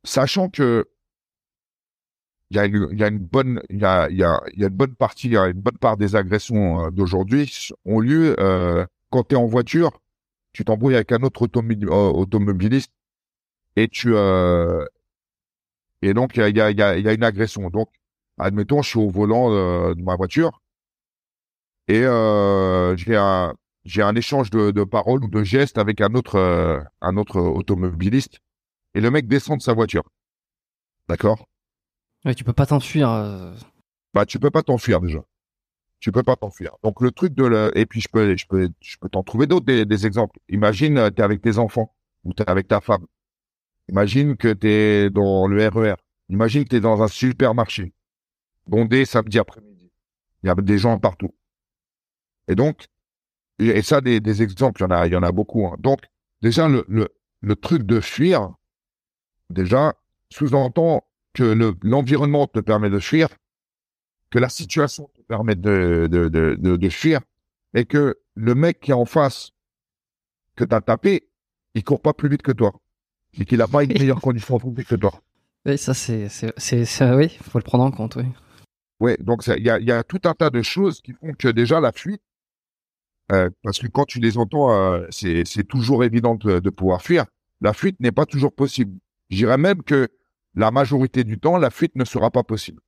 sachant que il y a une, bonne, il une bonne partie, une bonne part des agressions euh, d'aujourd'hui ont lieu euh, quand tu es en voiture, tu t'embrouilles avec un autre euh, automobiliste et tu euh, et donc il y a, une agression. Donc, admettons, je suis au volant euh, de ma voiture et euh, j'ai un échange de, paroles ou de gestes avec euh, un autre automobiliste et le mec descend de sa voiture. D'accord? Ouais, tu peux pas t'enfuir. euh. bah tu peux pas t'enfuir déjà. Tu peux pas t'enfuir. Donc le truc de le et puis je peux je peux je peux t'en trouver d'autres des, des exemples. Imagine tu es avec tes enfants ou tu es avec ta femme. Imagine que tu es dans le RER. Imagine que tu es dans un supermarché. Bondé samedi après-midi. Il y a des gens partout. Et donc et, et ça des, des exemples, il y en a il y en a beaucoup hein. Donc déjà le le le truc de fuir déjà sous-entend que le l'environnement te permet de fuir que la situation te permet de, de, de, de, de fuir et que le mec qui est en face que tu as tapé, il court pas plus vite que toi. Et qu'il a pas une meilleure condition de que toi. Oui, ça c'est, c'est, c'est, c'est- oui, faut le prendre en compte, oui. Ouais, donc il y a, y a tout un tas de choses qui font que déjà la fuite, euh, parce que quand tu les entends, euh, c'est c'est toujours évident de, de pouvoir fuir. La fuite n'est pas toujours possible. Je dirais même que la majorité du temps, la fuite ne sera pas possible.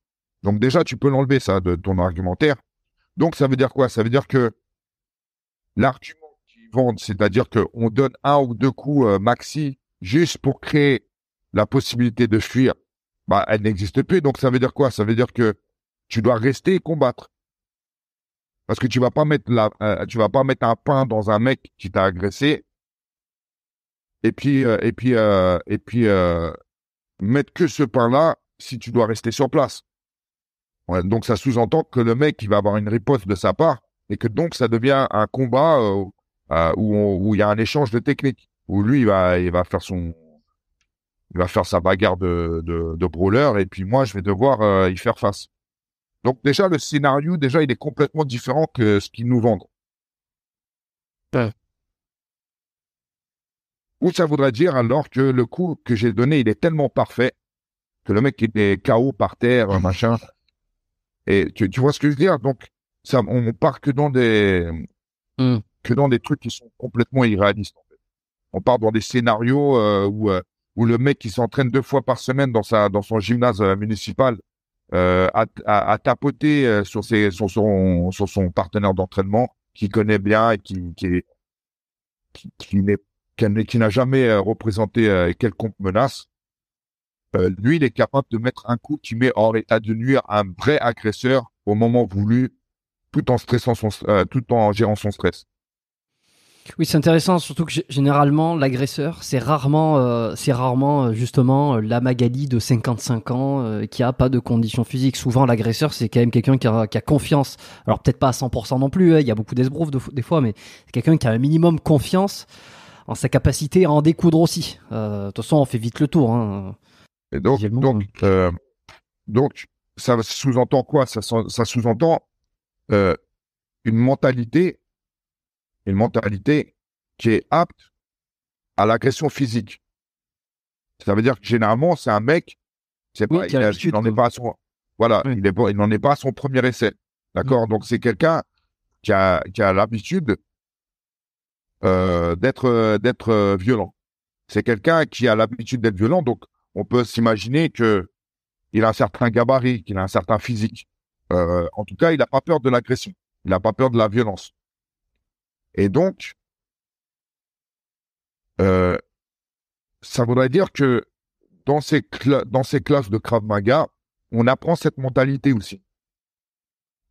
Donc déjà, tu peux l'enlever ça de ton argumentaire. Donc ça veut dire quoi? Ça veut dire que l'argument qu'ils vendent, c'est-à-dire qu'on donne un ou deux coups euh, maxi juste pour créer la possibilité de fuir, bah elle n'existe plus. Donc ça veut dire quoi? Ça veut dire que tu dois rester et combattre. Parce que tu vas pas mettre la, euh, tu vas pas mettre un pain dans un mec qui t'a agressé. Et puis, euh, et puis, euh, et puis, euh, mettre que ce pain-là si tu dois rester sur place. Donc ça sous-entend que le mec, il va avoir une riposte de sa part et que donc ça devient un combat où il y a un échange de techniques. Où lui, il va, il va faire son, il va faire sa bagarre de, de, de brawler et puis moi, je vais devoir y faire face. Donc déjà, le scénario, déjà, il est complètement différent que ce qu'ils nous vendent. Ou ça voudrait dire alors que le coup que j'ai donné, il est tellement parfait que le mec il est KO par terre, machin. Et tu, tu vois ce que je veux dire? Donc, ça, on part que dans des Hmm. que dans des trucs qui sont complètement irréalistes. En fait. On part dans des scénarios euh, où euh, où le mec qui s'entraîne deux fois par semaine dans sa dans son gymnase euh, municipal euh, a, a, a tapoté euh, sur ses sur son sur son partenaire d'entraînement qui connaît bien et qui qui qui, qui n'est qui n'a- jamais euh, représenté euh, quelconque menace. Euh, lui, il est capable de mettre un coup qui met hors état de nuire un vrai agresseur au moment voulu, tout en stressant son, tout en gérant son stress. Oui, c'est intéressant, surtout que généralement, l'agresseur, c'est rarement, c'est rarement justement la Magali de 55 ans qui a pas de conditions physiques. Souvent, l'agresseur, c'est quand même quelqu'un qui a, confiance. Alors peut-être pas à 100% non plus, hein, il y a beaucoup d'esbroufs de- des fois, mais c'est quelqu'un qui a un minimum confiance en sa capacité à en découdre aussi. Euh, De toute façon, on fait vite le tour. Hein. Et donc, euh, donc, ça sous-entend quoi? Ça, sous- ça sous-entend euh, une mentalité, une mentalité qui est apte à l'agression physique. Ça veut dire que généralement, c'est un mec, c'est Oui, pas, il, n'en est pas à son, voilà, Oui. il est pas- il n'en est pas à son premier essai, d'accord? Donc c'est quelqu'un qui a, qui a l'habitude euh, d'être, euh, d'être euh, violent. C'est quelqu'un qui a l'habitude d'être violent, donc on peut s'imaginer que il a un certain gabarit, qu'il a un certain physique. Euh, en tout cas, il n'a pas peur de l'agression. Il n'a pas peur de la violence. Et donc, euh, ça voudrait dire que dans ces, dans ces classes de Krav Maga, on apprend cette mentalité aussi.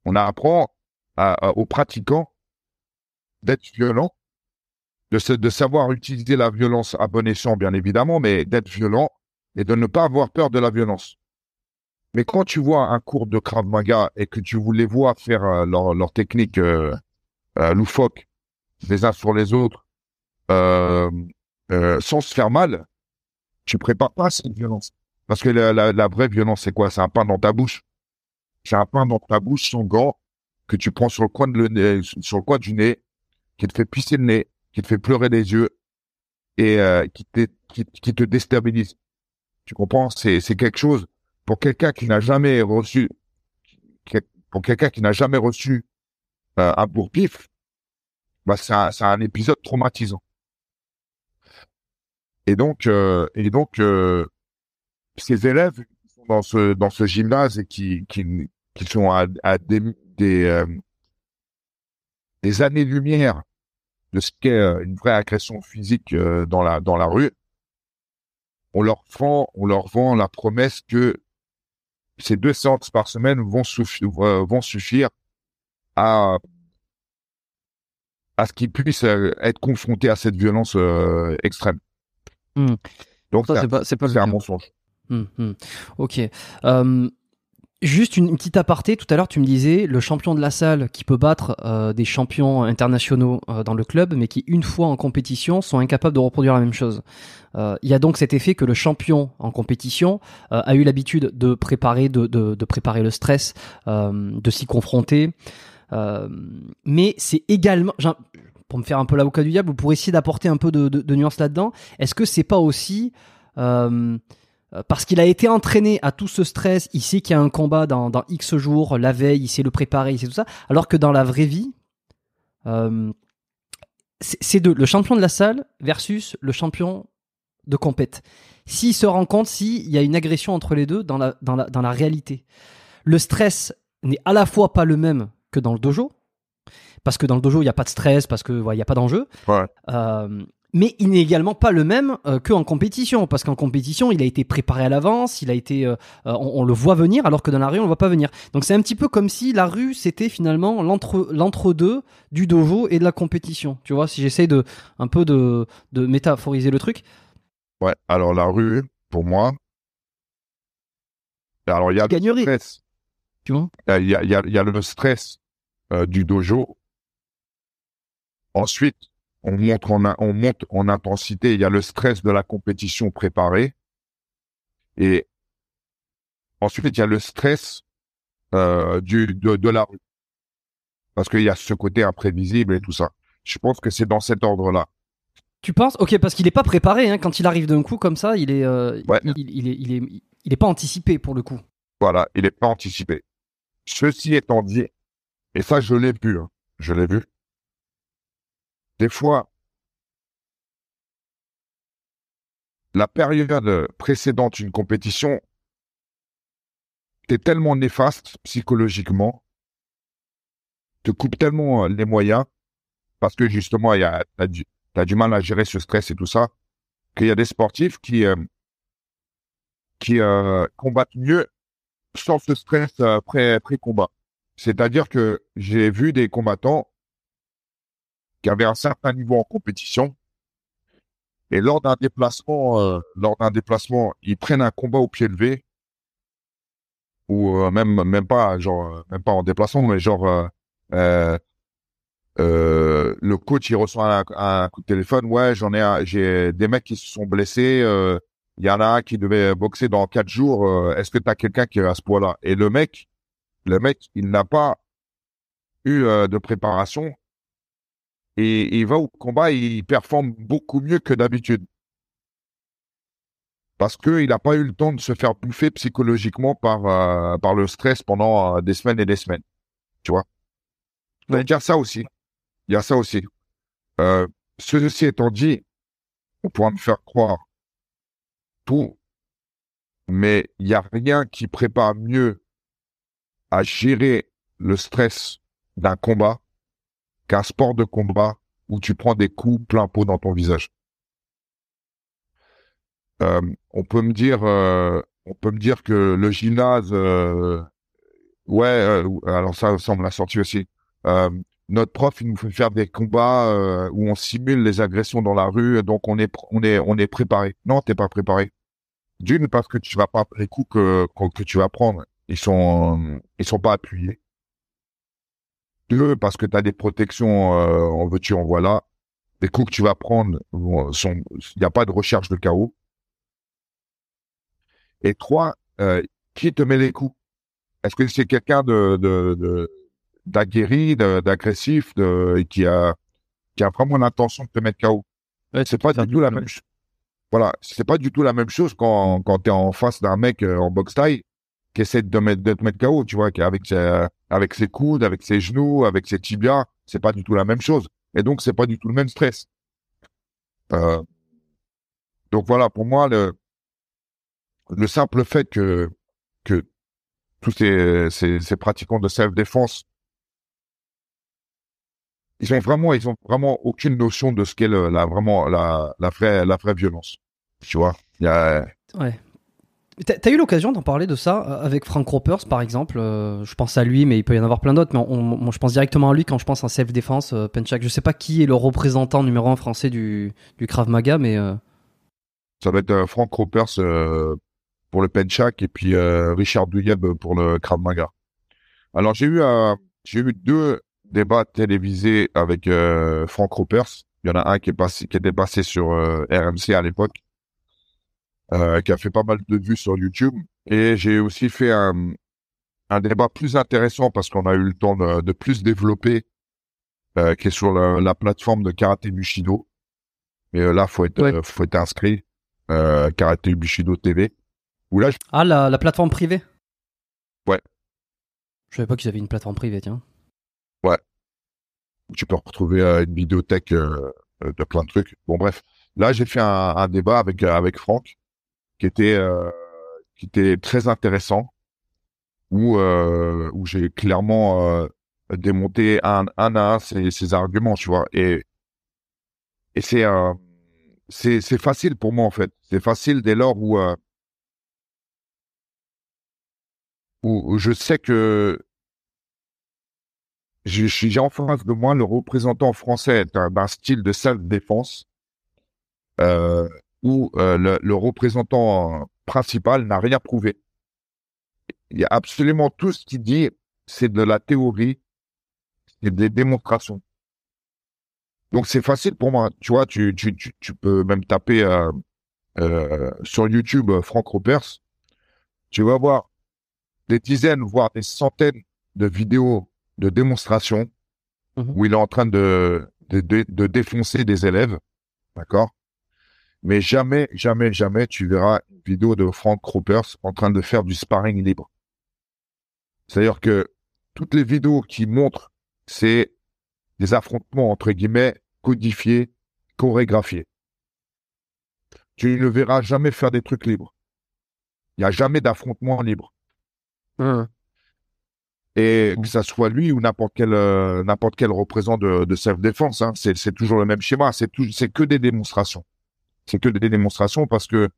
On apprend à- aux pratiquants d'être violents, de, savoir utiliser la violence à bon escient, bien évidemment, mais d'être violent et de ne pas avoir peur de la violence. Mais quand tu vois un cours de Krav Maga et que tu les vois faire euh, leur, leur technique euh, euh, loufoque les uns sur les autres euh, euh, sans se faire mal, tu prépares pas cette violence. Parce que la, la, vraie violence, c'est quoi? C'est un pain dans ta bouche. C'est un pain dans ta bouche sans gants que tu prends sur de le nez, sur le coin du nez, qui te fait pisser le nez, qui te fait pleurer les yeux et euh, qui, te, déstabilise. Tu comprends? C'est quelque chose pour quelqu'un qui n'a jamais reçu pour quelqu'un qui n'a jamais reçu euh, un bourre-pif, bah c'est un, un épisode traumatisant. Et donc, euh, et donc, euh, ces élèves qui sont dans ce dans ce gymnase et qui qui, qui sont à, à des des, euh, des années-lumière de ce qu'est euh, une vraie agression physique euh, dans la dans la rue, on leur vend on leur vend la promesse que ces deux séances par semaine vont suffire euh, vont suffire à à ce qu'ils puissent être confrontés à cette violence euh, extrême. Hmm. Donc Ça, c'est pas, pas un mensonge. Hmm, hmm. Ok. Euh, juste une, petite aparté. Tout à l'heure, tu me disais le champion de la salle qui peut battre euh, des champions internationaux euh, dans le club, mais qui une fois en compétition sont incapables de reproduire la même chose. Euh, Il y a donc cet effet que le champion en compétition a eu l'habitude de préparer, de, préparer le stress, de s'y confronter. Mais c'est également, pour me faire un peu l'avocat du diable, ou pour essayer d'apporter un peu de, nuance là-dedans, est-ce que c'est pas aussi parce qu'il a été entraîné à tout ce stress, il sait qu'il y a un combat dans, dans X jours, la veille, il sait le préparer, il sait tout ça, alors que dans la vraie vie, euh, c'est deux, le champion de la salle versus le champion de compète. S'il se rend compte, s'il y a une agression entre les deux dans la, dans la, dans la réalité, le stress n'est à la fois pas le même que dans le dojo, parce que dans le dojo, il n'y a pas de stress, parce que voilà, il n'y a pas d'enjeu. Ouais. Euh, mais il n'est également pas le même euh, qu'en compétition, parce qu'en compétition, il a été préparé à l'avance, il a été, euh, euh, on, on le voit venir, alors que dans la rue, on le voit pas venir. Donc c'est un petit peu comme si la rue, c'était finalement l'entre l'entre-deux du dojo et de la compétition. Tu vois, si j'essaye de un peu de, de métaphoriser le truc. Ouais. Alors la rue, pour moi, alors il y a le stress, Tu vois? Il y y y a le stress euh, du dojo. Ensuite, on monte en, on monte en intensité. Il y a le stress de la compétition préparée. Et ensuite, il y a le stress euh, du de, de la rue. Parce qu'il y a ce côté imprévisible et tout ça. Je pense que c'est dans cet ordre-là. Tu penses Ok, parce qu'il n'est pas préparé. Hein, quand il arrive d'un coup comme ça, il est, euh, Ouais. il, il est, il est, il est pas anticipé pour le coup. Voilà, il n'est pas anticipé. Ceci étant dit, et ça je l'ai vu, hein, je l'ai vu. Des fois, la période précédente d'une compétition t'es tellement néfaste psychologiquement, te coupe tellement euh, les moyens, parce que justement, il y a, t'as du, mal à gérer ce stress et tout ça, qu'il y a des sportifs qui, euh, qui euh, combattent mieux sans ce stress euh, pré, pré-combat. C'est-à-dire que j'ai vu des combattants qui avaient un certain niveau en compétition, et lors d'un déplacement, euh, lors d'un déplacement, ils prennent un combat au pied levé, ou euh, même même pas genre euh, même pas en déplacement, mais genre euh, euh, euh, le coach il reçoit un, coup de téléphone, ouais j'en ai j'ai des mecs qui se sont blessés, il y en a un qui devait boxer dans quatre jours, est-ce que tu as quelqu'un qui est à ce point-là Et le mec, le mec il n'a pas eu de préparation et il va au combat, il performe beaucoup mieux que d'habitude. Parce que il n'a pas eu le temps de se faire bouffer psychologiquement par, euh, par le stress pendant euh, des semaines et des semaines. Tu vois? Donc, il y a ça aussi. Il y a ça aussi. Euh, ceci étant dit, on pourra me faire croire tout, mais il n'y a rien qui prépare mieux à gérer le stress d'un combat qu'un sport de combat où tu prends des coups plein pot dans ton visage. Euh, on peut me dire, euh, on peut me dire que le gymnase, euh, ouais, euh, alors ça, ça me l'a sorti aussi. Notre prof, il nous fait faire des combats où on simule les agressions dans la rue, donc on est, on est, on est préparé. Non, t'es pas préparé. D'une parce que tu vas pas les coups que que, que tu vas prendre, ils sont, ils sont pas appuyés. Deux parce que tu as des protections, euh, en veux-tu, en voilà. Les coups que tu vas prendre, il n'y a pas de recherche de chaos. Et trois, euh, qui te met les coups? Est-ce que c'est quelqu'un de, d'aguerri, d'agressif, de, et qui a, qui a vraiment l'intention de te mettre KO C'est pas du tout la même chose. Voilà, c'est pas du tout la même chose quand, quand tu es en face d'un mec euh, en boxe taille qui essaie de, te mettre, de te mettre KO, tu vois, qui avec ses, avec ses coudes, avec ses genoux, avec ses tibias, c'est pas du tout la même chose. Et donc, c'est pas du tout le même stress. Euh, donc voilà, pour moi, le, le simple fait que, que tous ces, ces, ces pratiquants de self-défense, ils ont vraiment, ils ont vraiment aucune notion de ce qu'est la, vraiment, la, la vraie, la vraie violence. Tu vois? Il y a, Ouais. T'as eu l'occasion d'en parler de ça euh, avec Frank Ropers, par exemple. euh, je pense à lui, mais il peut y en avoir plein d'autres. Mais je pense directement à lui quand je pense en self-défense, euh, Penchak. Je sais pas qui est le représentant numéro un français du, du Krav Maga, mais ça va être Frank Ropers pour le Penchak et puis Richard Duyeb pour le Krav Maga. Alors j'ai eu j'ai eu deux débats télévisés avec Frank Ropers. Il y en a un qui était passé sur RMC à l'époque, euh, qui a fait pas mal de vues sur YouTube. Et j'ai aussi fait un un débat plus intéressant parce qu'on a eu le temps de, de plus développer, euh, qui est sur la, la plateforme de Karaté Bushido. Mais euh, là, faut être, Ouais. euh, faut être inscrit, euh, Karaté Bushido TV. Où là, je- ah la, la plateforme privée? Ouais. Je savais pas qu'ils avaient une plateforme privée, tiens. tu peux retrouver euh, une vidéothèque euh, de plein de trucs. Bon, bref. Là, j'ai fait un, un débat avec avec Franck, qui était euh, qui était très intéressant, où euh, où j'ai clairement euh, démonté un un à ses, ses arguments, tu vois. Et et c'est euh, c'est c'est facile pour moi en fait. C'est facile dès lors où euh, où, je sais que j'ai en face de moi le représentant français d'un style de self-défense euh, où euh, le, le représentant principal n'a rien prouvé. Il y a absolument tout ce qu'il dit, c'est de la théorie, c'est des démonstrations. Donc c'est facile pour moi. Tu vois, tu, tu, tu, tu peux même taper euh, euh, sur YouTube euh, Franck Ropers. Tu vas voir des dizaines, voire des centaines de vidéos de démonstration Mhm. où il est en train de, de, de, de défoncer des élèves, d'accord? Mais jamais, jamais, jamais tu verras une vidéo de Frank Ropers en train de faire du sparring libre. C'est-à-dire que toutes les vidéos qui montrent, c'est des affrontements, entre guillemets, codifiés, chorégraphiés. Tu ne le verras jamais faire des trucs libres. Il n'y a jamais d'affrontement libre. Et que ça soit lui ou n'importe quel euh, n'importe quel représentant de, de self-défense, hein, c'est toujours le même schéma. C'est que des démonstrations. C'est que des démonstrations parce que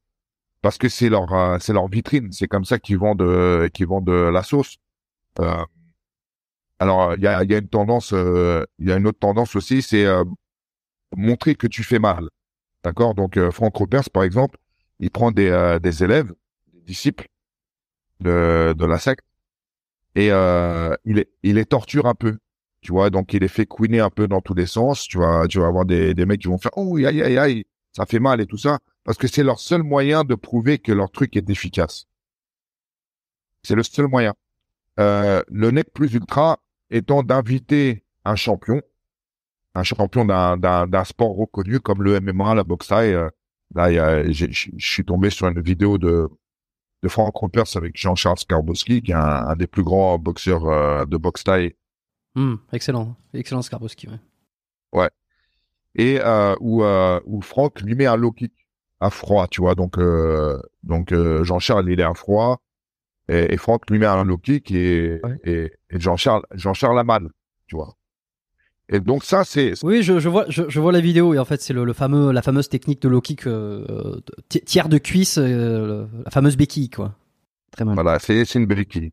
parce que c'est leur euh, c'est leur vitrine. C'est comme ça qu'ils vendent euh, qu'ils vendent euh, la sauce. Alors il y a y a une tendance il y a une autre tendance aussi, c'est montrer que tu fais mal. D'accord? Donc Franck Ropers par exemple, il prend des des élèves, des disciples de de la secte et il les il les torture un peu tu vois? Donc il les fait couiner un peu dans tous les sens tu vas tu vas avoir des des mecs qui vont faire oh aïe aïe aïe ça fait mal et tout ça parce que c'est leur seul moyen de prouver que leur truc est efficace c'est le seul moyen euh, le nec plus ultra étant d'inviter un champion un champion d'un sport reconnu comme le MMA la boxe thaï euh, là je suis tombé sur une vidéo de de Frank Ropers avec Jean-Charles Skarbowski, qui est un, un des plus grands boxeurs euh, de boxe thaï, Hmm, excellent, excellent Skarbowski. Ouais. Et euh, où, euh, où Franck lui met un low kick à froid, tu vois. Donc, euh, donc Jean-Charles, il est à froid, et, et Franck lui met un low kick, et, Ouais. et, et Jean-Charles Jean-Charles a mal, tu vois. Et donc ça, c'est Oui, je, je vois, je, je vois la vidéo et en fait c'est le, le fameux, la fameuse technique de low kick euh, ti- tiers de cuisse, euh, la fameuse béquille quoi. Très mal. Voilà, c'est c'est une béquille,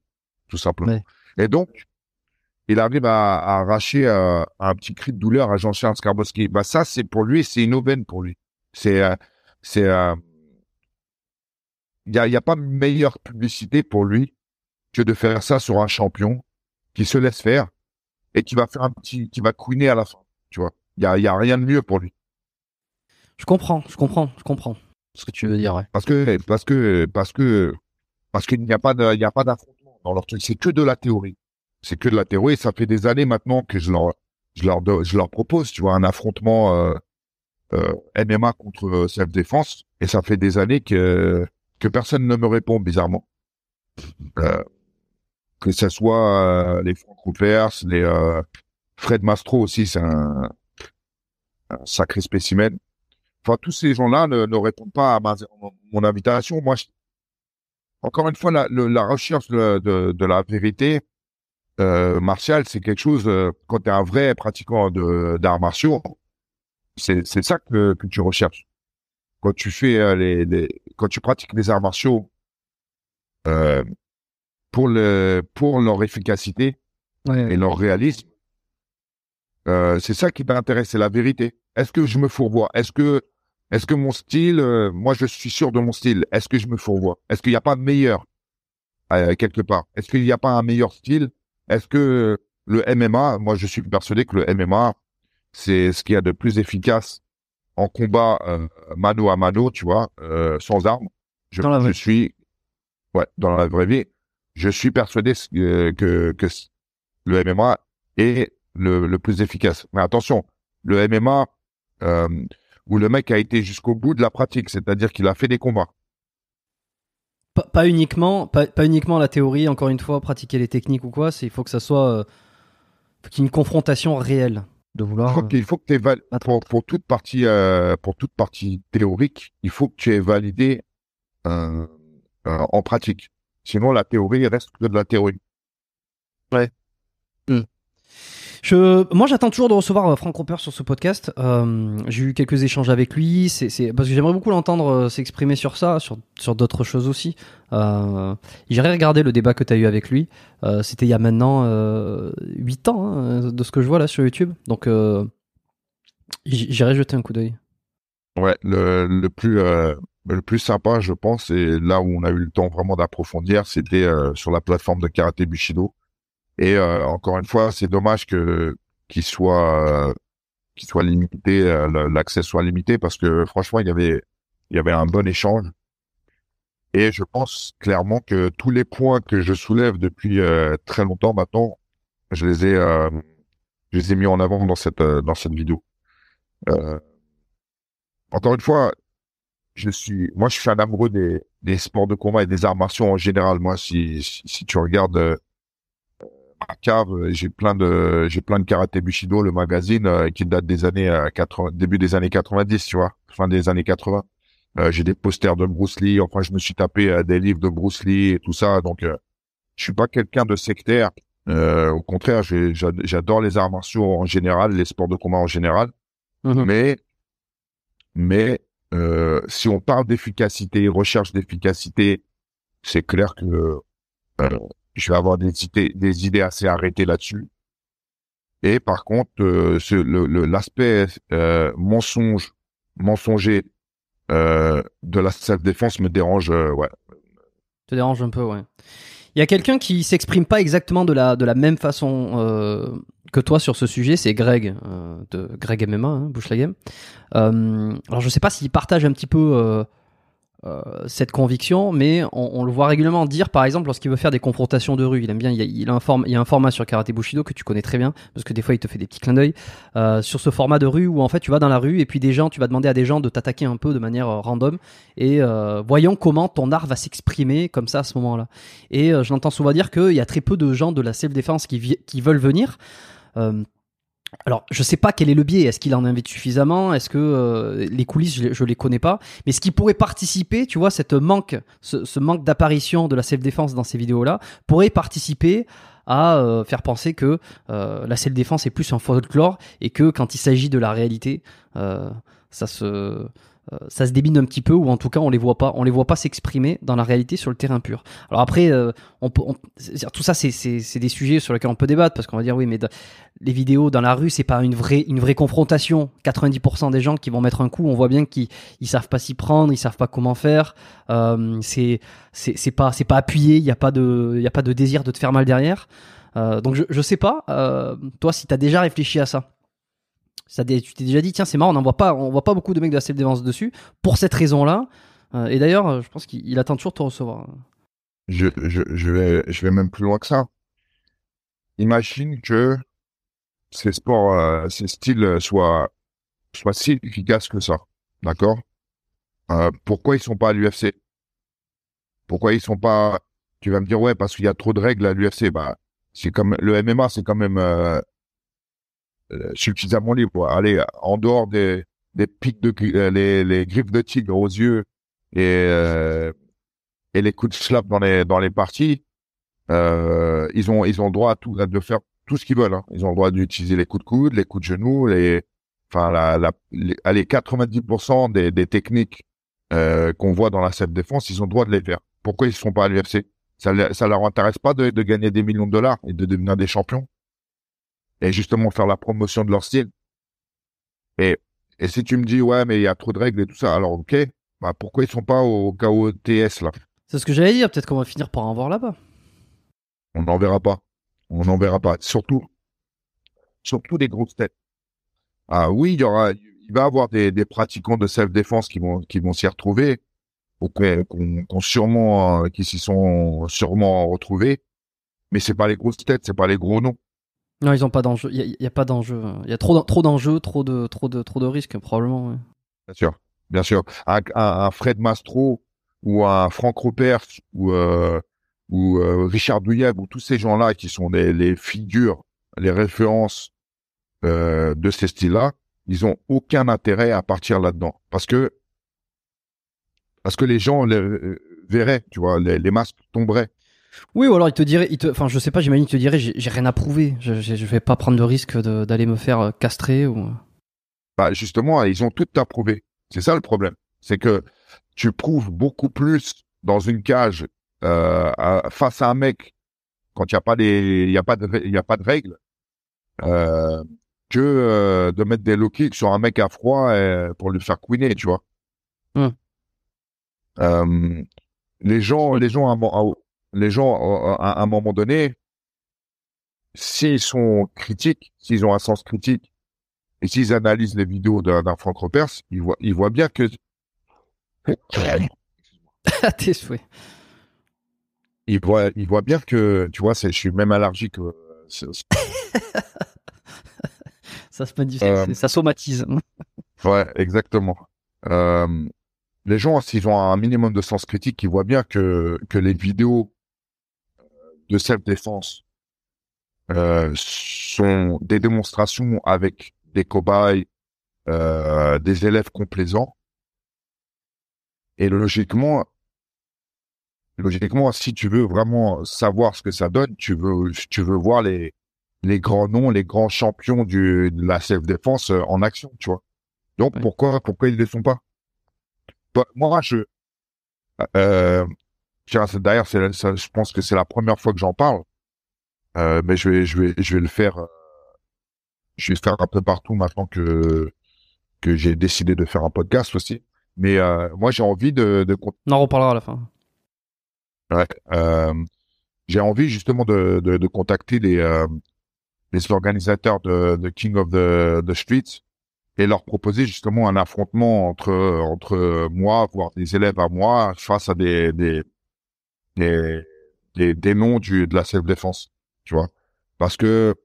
tout simplement. Ouais. Et donc, il arrive à, à arracher euh, un petit cri de douleur à Jean-Charles Skarbowski. Bah ça, c'est pour lui, c'est une aubaine pour lui. C'est, euh, c'est, euh, il y a, il y a pas meilleure publicité pour lui que de faire ça sur un champion qui se laisse faire et qui va faire un petit, qui va couiner à la fin. Tu vois, il y a, il y a rien de mieux pour lui. Je comprends, je comprends, je comprends ce que tu veux dire. Ouais. Parce que, parce que, parce que, parce qu'il n'y a pas de, il n'y a pas d'affrontement dans leur truc. C'est que de la théorie. C'est que de la théorie. Ça fait des années maintenant que je leur, propose, tu vois, un affrontement euh, euh, MMA contre euh, self-défense. Et ça fait des années que que personne ne me répond bizarrement. Euh, que ce soit les Frank Ropers, les Fred Mastro aussi, c'est un, sacré spécimen. Enfin, tous ces gens-là ne, ne répondent pas à mon invitation. Moi, encore une fois, la, recherche de la vérité euh, martiale, c'est quelque chose, euh, quand tu es un vrai pratiquant de- d'arts martiaux, c'est c'est ça que, que tu recherches. Quand tu fais euh, les, les, quand tu pratiques les arts martiaux euh, pour le pour leur efficacité et leur réalisme, euh, c'est ça qui t'intéresse, c'est la vérité. Est-ce que je me fourvoie? Est-ce que est-ce que mon style, euh, moi je suis sûr de mon style. Est-ce que je me fourvoie? Est-ce qu'il n'y a pas de meilleur euh, quelque part? Est-ce qu'il n'y a pas un meilleur style? Est-ce que le MMA, moi je suis persuadé que le MMA, c'est ce qu'il y a de plus efficace en combat euh, mano à mano, tu vois, euh, sans armes. Je, Dans la vraie je suis, ouais, dans la vraie vie, je suis persuadé que que le MMA est le, le plus efficace. Mais attention, le MMA euh, où le mec a été jusqu'au bout de la pratique, c'est-à-dire qu'il a fait des combats. Pas, pas uniquement, pas, pas uniquement la théorie. Encore une fois, pratiquer les techniques ou quoi. C'est il faut que ça soit, euh, faut qu'il y ait une confrontation réelle de Il vouloir. faut qu'il faut que tu val- pour, pour toute partie euh, pour toute partie théorique, il faut que tu aies validé euh, euh, en pratique. Sinon, la théorie reste que de la théorie. Moi, j'attends toujours de recevoir euh, Frank Roper sur ce podcast. Euh, j'ai eu quelques échanges avec lui, parce que j'aimerais beaucoup l'entendre euh, s'exprimer sur ça, sur d'autres choses aussi. Euh, regarder le débat que tu as eu avec lui. C'était il y a maintenant euh, 8 ans, hein, de ce que je vois là sur YouTube. Donc, j'irai jeter un coup d'œil. Ouais, le, plus le plus sympa, je pense, et là où on a eu le temps vraiment d'approfondir, c'était sur la plateforme de karaté Bushido. Et euh, encore une fois, c'est dommage que qu'il soit euh, qu'il soit limité, euh, l'accès soit limité, parce que franchement, il y avait il y avait un bon échange. Et je pense clairement que tous les points que je soulève depuis euh, très longtemps maintenant, je les ai, euh, je les ai mis en avant dans cette euh, dans cette vidéo. encore une fois, je suis, moi, je suis un amoureux des, des sports de combat et des arts martiaux en général. Moi, si si, tu regardes ma cave, j'ai plein de j'ai plein de karaté bushido, le magazine qui date des années 80, début des années 90, tu vois, fin des années 80. Euh, j'ai des posters de Bruce Lee. Enfin, je me suis tapé euh, des livres de Bruce Lee et tout ça. Donc, euh, je suis pas quelqu'un de sectaire. au contraire, j'adore les arts martiaux en général, les sports de combat en général. Mhm. Mais, mais si on parle d'efficacité, recherche d'efficacité, c'est clair que je vais avoir des idées, assez arrêtées là-dessus. Et par contre, l'aspect mensonge, mensonger euh, de la self-défense me dérange, euh, ouais. Te dérange un peu, ouais. Il y a quelqu'un qui s'exprime pas exactement de la, même façon euh, que toi sur ce sujet, c'est Greg, de Greg MMA, hein, Bush la Game. alors je sais pas s'il partage un petit peu euh, cette conviction, mais on, le voit régulièrement dire, par exemple, lorsqu'il veut faire des confrontations de rue. Il aime bien, il, a, un il y a un format sur Karate Bushido que tu connais très bien, parce que des fois il te fait des petits clins d'œil, euh, sur ce format de rue où en fait tu vas dans la rue et puis des gens, tu vas demander à des gens de t'attaquer un peu de manière euh, random et voyons comment ton art va s'exprimer comme ça à ce moment-là. Et je l'entends souvent dire qu'il y a très peu de gens de la self-défense qui, qui veulent venir. Alors, je sais pas quel est le biais. Est-ce qu'il en invite suffisamment? Est-ce que euh, les coulisses, je, les connais pas? Mais ce qui pourrait participer, tu vois, ce, manque d'apparition de la self-défense dans ces vidéos-là, pourrait participer à euh, faire penser que euh, la self-défense est plus un folklore et que quand il s'agit de la réalité, ça se ça se débine un petit peu ou en tout cas on les voit pas on les voit pas s'exprimer dans la réalité sur le terrain pur. Alors après euh, on peut tout ça c'est c'est des sujets sur lesquels on peut débattre parce qu'on va dire oui mais les vidéos dans la rue c'est pas une vraie une vraie confrontation. 90% des gens qui vont mettre un coup on voit bien qu'ils ils savent pas s'y prendre ils savent pas comment faire. Euh, c'est c'est pas c'est pas appuyé il y a pas de y a pas de désir de te faire mal derrière. Euh, donc je je sais pas toi si tu as déjà réfléchi à ça tu t'es déjà dit, tiens, c'est marrant, on n'en voit pas, on voit pas beaucoup de mecs de la self-défense dessus, pour cette raison-là. Euh, et d'ailleurs, euh, je pense qu'il attend toujours de te recevoir. Je, vais, je vais même plus loin que ça. Imagine que ces sports, euh, ces styles soient, soient si efficaces que ça. D'accord? Euh, Pourquoi ils sont pas à l'UFC Pourquoi ils sont pas... Tu vas me dire, ouais, parce qu'il y a trop de règles à l'UFC. Bah, c'est comme le MMA, c'est quand même euh, suffisamment libre. Allez, en dehors des, des pics de euh, les, les griffes de tigre aux yeux et euh, et les coups de slap dans les dans les parties, euh, ils ont ils ont le droit à tout de faire tout ce qu'ils veulent. Hein. Ils ont le droit d'utiliser les coups de coude, les coups de genoux, les enfin la, la les, allez 90% des, des techniques euh, qu'on voit dans la self défense, ils ont le droit de les faire. Pourquoi ils ne sont pas à l'UFC Ça ça leur intéresse pas de, de gagner des millions de dollars et de devenir des champions? Et justement faire la promotion de leur style. Et, et si tu me dis, ouais, mais il y a trop de règles et tout ça, alors ok, bah pourquoi ils sont pas au KOTS là? C'est ce que j'allais dire, peut-être qu'on va finir par en voir là-bas. On n'en verra pas. On n'en verra pas. Surtout, surtout des grosses têtes. Ah oui, il y aura, il va y avoir des, des pratiquants de self-défense qui vont, qui vont s'y retrouver, ou qu'on, sûrement, euh, qui s'y sont sûrement retrouvés. Mais c'est pas les grosses têtes, c'est pas les gros noms. Non, ils ont pas d'enjeu. Il y, a pas d'enjeu. Il y a trop trop d'enjeux, trop de trop de trop de risques probablement. Bien sûr, bien sûr. Un, Fred Mastro ou un Franck Rupert ou euh, euh, Richard Douilleb ou tous ces gens-là qui sont les, figures, les références euh, de ces styles-là, ils ont aucun intérêt à partir là-dedans parce que parce que les gens verraient, tu vois, les masques tomberaient. Oui, ou alors il te dirait, il te, enfin, je sais pas, j'imagine qu'il te dirait, j'ai rien à prouver, je, je, vais pas prendre le risque d'aller me faire euh, castrer ou. Bah justement, ils ont tout à prouver. C'est ça le problème, c'est que tu prouves beaucoup plus dans une cage euh, face à un mec quand il y a pas des, il y a pas de, il y a pas de règles, euh, que euh, de mettre des low kicks sur un mec à froid pour lui faire couiner, tu vois. Euh, les gens, les gens à, les gens, à un moment donné, s'ils sont critiques, s'ils ont un sens critique, et s'ils analysent les vidéos d'un Franck Repers, ils voient, ils voient bien que... à tes souhaits. Il voit, il voit bien que, tu vois, je suis même allergique. euh, Ça se manifeste, Euh, ça somatise. Ouais, exactement. Euh, les gens, s'ils ont un minimum de sens critique, ils voient bien que, que les vidéos de self-défense euh, sont des démonstrations avec des cobayes, euh, des élèves complaisants. Et logiquement, logiquement, si tu veux vraiment savoir ce que ça donne, tu veux, tu veux voir les, les grands noms, les grands champions du, de la self-défense euh, en action, tu vois. Donc Ouais. pourquoi pourquoi ils ne le font pas? Bah, Moi, je euh, d'ailleurs, je pense que c'est la première fois que j'en parle, euh, mais je vais je vais je vais le faire. euh, je vais le faire un peu partout maintenant que que j'ai décidé de faire un podcast aussi. Mais euh, moi, j'ai envie de, de On en reparlera à la fin. ouais, euh, j'ai envie justement de, de, de contacter les euh, les organisateurs de, de King of the, the Streets et leur proposer justement un affrontement entre entre moi, voire des élèves à moi, face à des des des, des, noms du, de la self-défense, tu vois. Parce que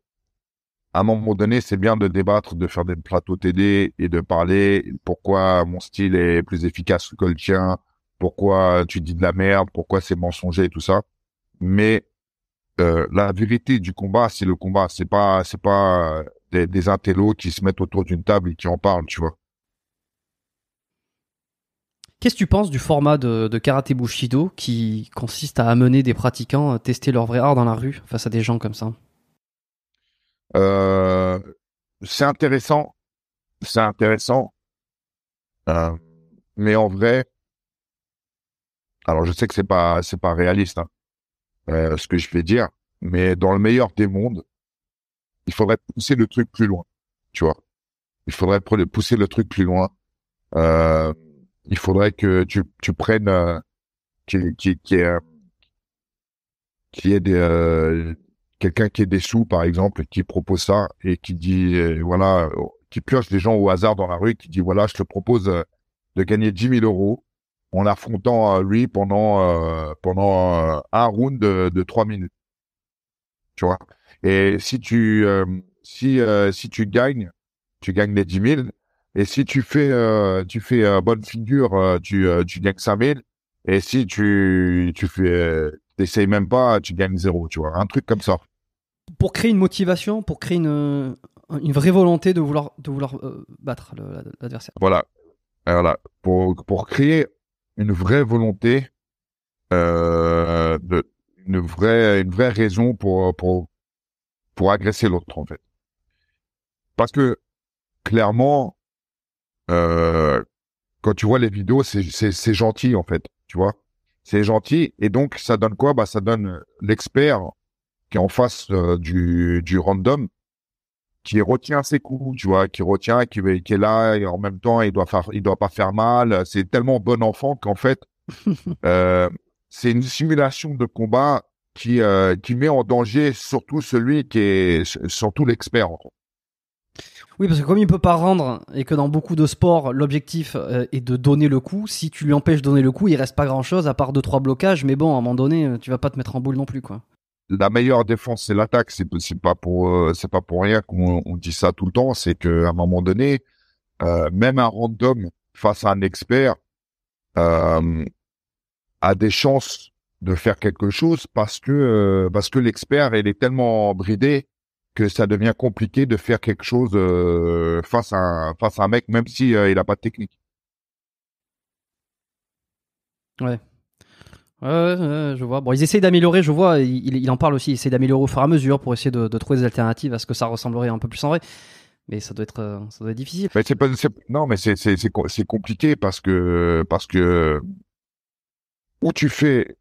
à un moment donné, c'est bien de débattre, de faire des plateaux TD et de parler pourquoi mon style est plus efficace que le tien, pourquoi tu dis de la merde, pourquoi c'est mensonger et tout ça. Mais euh, la vérité du combat, c'est le combat. C'est pas, c'est pas euh, des, des intellos qui se mettent autour d'une table et qui en parlent, tu vois. Qu'est-ce que tu penses du format de, de karaté bushido qui consiste à amener des pratiquants à tester leur vrai art dans la rue face à des gens comme ça Euh, c'est intéressant, c'est intéressant, Euh, mais en vrai, alors je sais que c'est pas, c'est pas réaliste, hein, euh, ce que je vais dire, mais dans le meilleur des mondes, il faudrait pousser le truc plus loin, tu vois. Il faudrait pousser le truc plus loin. Euh, il faudrait que tu, tu prennes, euh, qui, qui, qui est, euh, quelqu'un qui est des sous, par exemple, qui propose ça et qui dit, euh, voilà, euh, qui pioche des gens au hasard dans la rue, qui dit, voilà, je te propose euh, de gagner 10 000 euros en affrontant euh, lui pendant euh, pendant un round de, de 3 minutes. Tu vois? Et si tu si si tu gagnes, tu gagnes les 10 000. Et si tu fais euh, tu fais euh, bonne figure, euh, tu euh, tu gagnes 5 000. Et si tu tu fais euh, t'essayes même pas, tu gagnes zéro. Tu vois, un truc comme ça. Pour créer une motivation, pour créer une, une vraie volonté de vouloir, de vouloir euh, battre l'adversaire. Voilà. Voilà. Pour, pour créer une vraie volonté, euh, de, une vraie, une vraie raison pour, pour, pour agresser l'autre, en fait. Parce que, clairement, euh, quand tu vois les vidéos, c'est, gentil, en fait. Tu vois? C'est gentil. Et donc, ça donne quoi? Bah, ça donne l'expert qui est en face euh, du, du random qui retient ses coups, tu vois, qui retient, qui, qui est là et en même temps il doit faire, il doit pas faire mal. C'est tellement bon enfant qu'en fait, euh, c'est une simulation de combat qui qui met en danger surtout celui qui est surtout l'expert. en fait. Oui, parce que comme il peut pas rendre et que dans beaucoup de sports, l'objectif euh, est de donner le coup, si tu lui empêches de donner le coup, il reste pas grand chose à part deux trois blocages. Mais bon, à un moment donné, euh, tu vas pas te mettre en boule non plus. La meilleure défense c'est l'attaque. C'est pas pour euh, pas pour rien qu'on on dit ça tout le temps. C'est que à un moment donné, même un random face à un expert a des chances de faire quelque chose parce que parce que l'expert il est tellement bridé que ça devient compliqué de faire quelque chose euh, face à un, face à un mec même si euh, il a pas de technique. Ouais. Ouais, ouais, je vois. Bon, ils essayent d'améliorer, je vois, il, il en parle aussi, ils essayent d'améliorer au fur et à mesure pour essayer de, de trouver des alternatives à ce que ça ressemblerait un peu plus en vrai. Mais ça doit être, euh, ça doit être difficile. Mais pas non mais c'est c'est c'est co- c'est compliqué parce que parce que où tu fais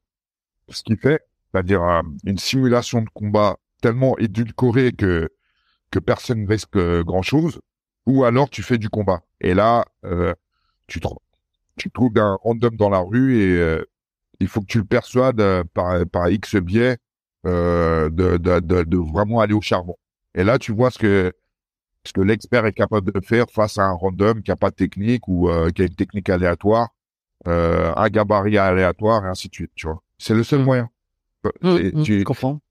ce qu'il fait, c'est-à-dire euh, une simulation de combat tellement édulcorée que que personne ne risque grand chose, ou alors tu fais du combat. Et là, euh, tu, tu trouves un random dans la rue et euh, il faut que tu le persuades euh, par, par X biais euh, de, de, de, de vraiment aller au charbon. Et là, tu vois ce que ce que l'expert est capable de faire face à un random qui a pas de technique ou euh, qui a une technique aléatoire euh, un gabarit aléatoire et ainsi de suite, tu vois. C'est le seul Mm. moyen. Mmh, mmh, tu- comprends.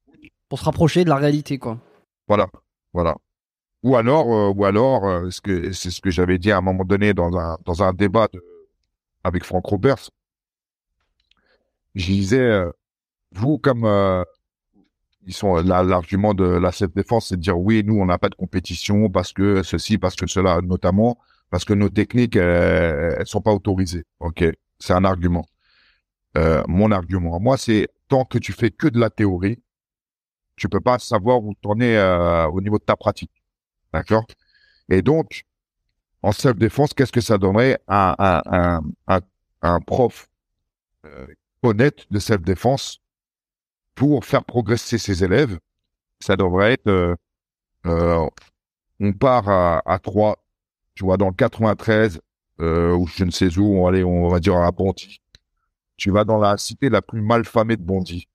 Pour se rapprocher de la réalité, quoi. Voilà, voilà. Ou alors, euh, ou alors, euh, ce que c'est ce que j'avais dit à un moment donné dans un dans un débat avec Franck Roberts. Je disais, euh, vous comme ils sont l'argument de la self défense, c'est de dire oui, nous on n'a pas de compétition parce que ceci, parce que cela, notamment parce que nos techniques elles, sont pas autorisées. Ok, c'est un argument. Mon argument, moi, c'est tant que tu fais que de la théorie, tu peux pas savoir où es euh, au niveau de ta pratique. D'accord? Et donc, en self-défense, qu'est-ce que ça donnerait à un, un, prof euh, honnête de self-défense pour faire progresser ses élèves? Ça devrait être, euh, euh, on part à, à 3, tu vois, dans le 93, euh, ou je ne sais où, on, on va dire à Bondy. Tu vas dans la cité la plus mal famée de Bondy.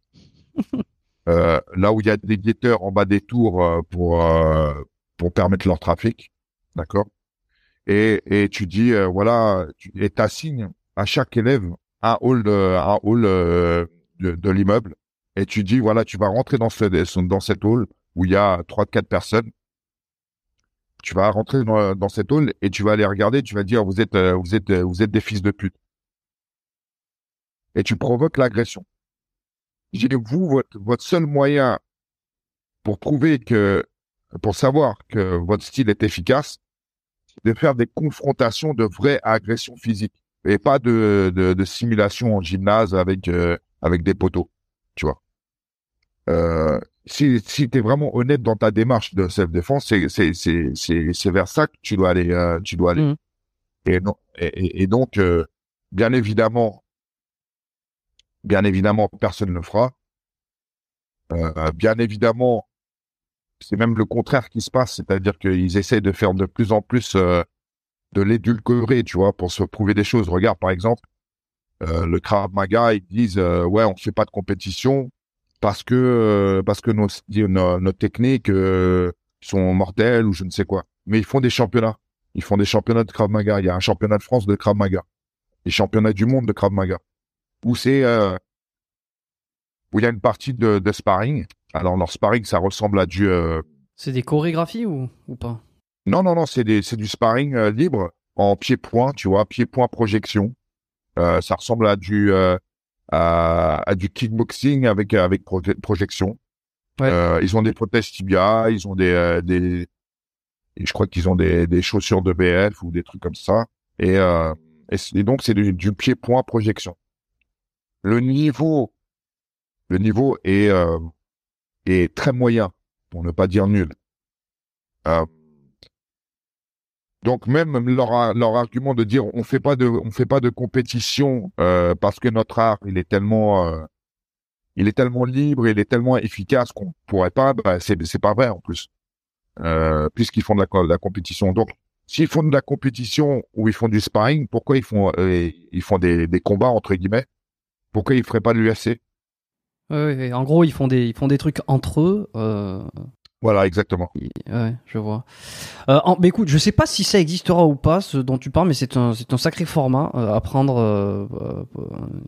Euh, là où il y a des guetteurs en bas des tours euh, pour euh, pour permettre leur trafic, d'accord? Et et tu dis voilà, tu, et t'assignes à chaque élève un hall un hall de, de l'immeuble et tu dis voilà, tu vas rentrer dans ce dans cet hall où il y a trois quatre personnes. Tu vas rentrer dans, dans cet hall et tu vas aller regarder, tu vas dire vous êtes vous êtes vous êtes des fils de pute. Et tu provoques l'agression. Vous, votre, votre seul moyen pour prouver que, pour savoir que votre style est efficace, c'est de faire des confrontations de vraies agressions physiques et pas de, de, de simulation en gymnase avec, euh, avec des poteaux, tu vois. Euh, si, si tu es vraiment honnête dans ta démarche de self-défense, c'est, c'est, c'est, c'est, c'est vers ça que tu dois aller, euh, tu dois aller. Mhm. Et, non, et, et- et donc, euh, bien évidemment, bien évidemment, personne ne le fera. Euh, bien évidemment, c'est même le contraire qui se passe, c'est-à-dire qu'ils essaient de faire de plus en plus euh, de l'édulcorer, tu vois, pour se prouver des choses. Regarde, par exemple, euh, le Krav Maga, ils disent ouais, on fait pas de compétition parce que nos, techniques sont mortelles ou je ne sais quoi. Mais ils font des championnats. Ils font des championnats de Krav Maga. Il y a un championnat de France de Krav Maga, des championnats du monde de Krav Maga, où c'est euh, où il y a une partie de, de sparring. Alors leur sparring, ça ressemble à du euh, C'est des chorégraphies ou, ou pas? Non non non, c'est du sparring euh, libre en pied-point, tu vois, pied-point projection. Ça ressemble à du à, à du kickboxing avec avec proje- projection. Ouais. Ils ont des prothèses tibia, ils ont des des je crois qu'ils ont des des chaussures de BF ou des trucs comme ça. Et euh, et donc c'est du, du pied-point projection. Le niveau le niveau est euh, est très moyen pour ne pas dire nul. Euh, donc même leur leur argument de dire on fait pas de on fait pas de compétition euh, parce que notre art il est tellement euh, il est tellement libre il est tellement efficace qu'on pourrait pas bah, c'est c'est pas vrai en plus euh, puisqu'ils font de la, de la compétition donc s'ils font de la compétition ou ils font du sparring pourquoi ils font ils font des, des combats entre guillemets pourquoi ils feraient pas de l'UFC. En gros, ils font des, ils font des trucs entre eux. euh, voilà exactement ouais, je vois. Euh, en- mais écoute, je sais pas si ça existera ou pas, ce dont tu parles, mais c'est un, c'est un sacré format euh, à prendre, euh, euh,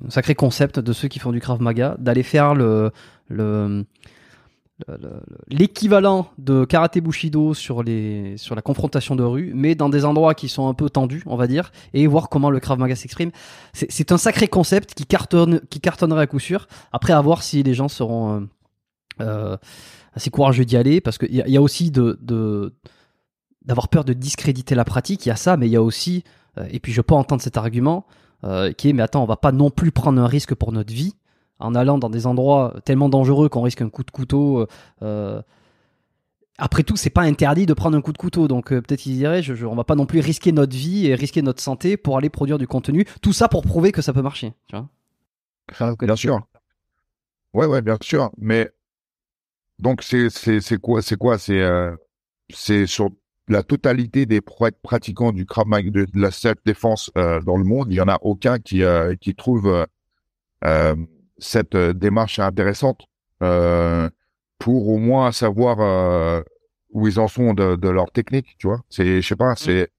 un sacré concept de ceux qui font du Krav Maga, d'aller faire le- le- l'équivalent de karaté bushido sur les sur la confrontation de rue mais dans des endroits qui sont un peu tendus on va dire et voir comment le krav maga s'exprime. C'est, un sacré concept qui cartonne qui cartonnerait à coup sûr. Après à voir si les gens seront euh, euh, assez courageux d'y aller parce qu'il y, y a aussi de, de d'avoir peur de discréditer la pratique il y a ça mais il y a aussi euh, et puis je peux entendre cet argument euh, qui est mais attends on va pas non plus prendre un risque pour notre vie en allant dans des endroits tellement dangereux qu'on risque un coup de couteau. euh, euh, après tout, c'est pas interdit de prendre un coup de couteau, donc euh, peut-être qu'ils diraient, je, je- on va pas non plus risquer notre vie et risquer notre santé pour aller produire du contenu. Tout ça pour prouver que ça peut marcher. Tu Bien sûr. Ouais, ouais, bien sûr. Mais donc c'est quoi c'est quoi? C'est sur la totalité des pratiquants du Krav Maga de, la self défense dans le monde, il y en a aucun qui trouve cette euh, démarche intéressante euh, pour au moins savoir euh, où ils en sont de, de leur technique, tu vois? C'est je sais pas, c'est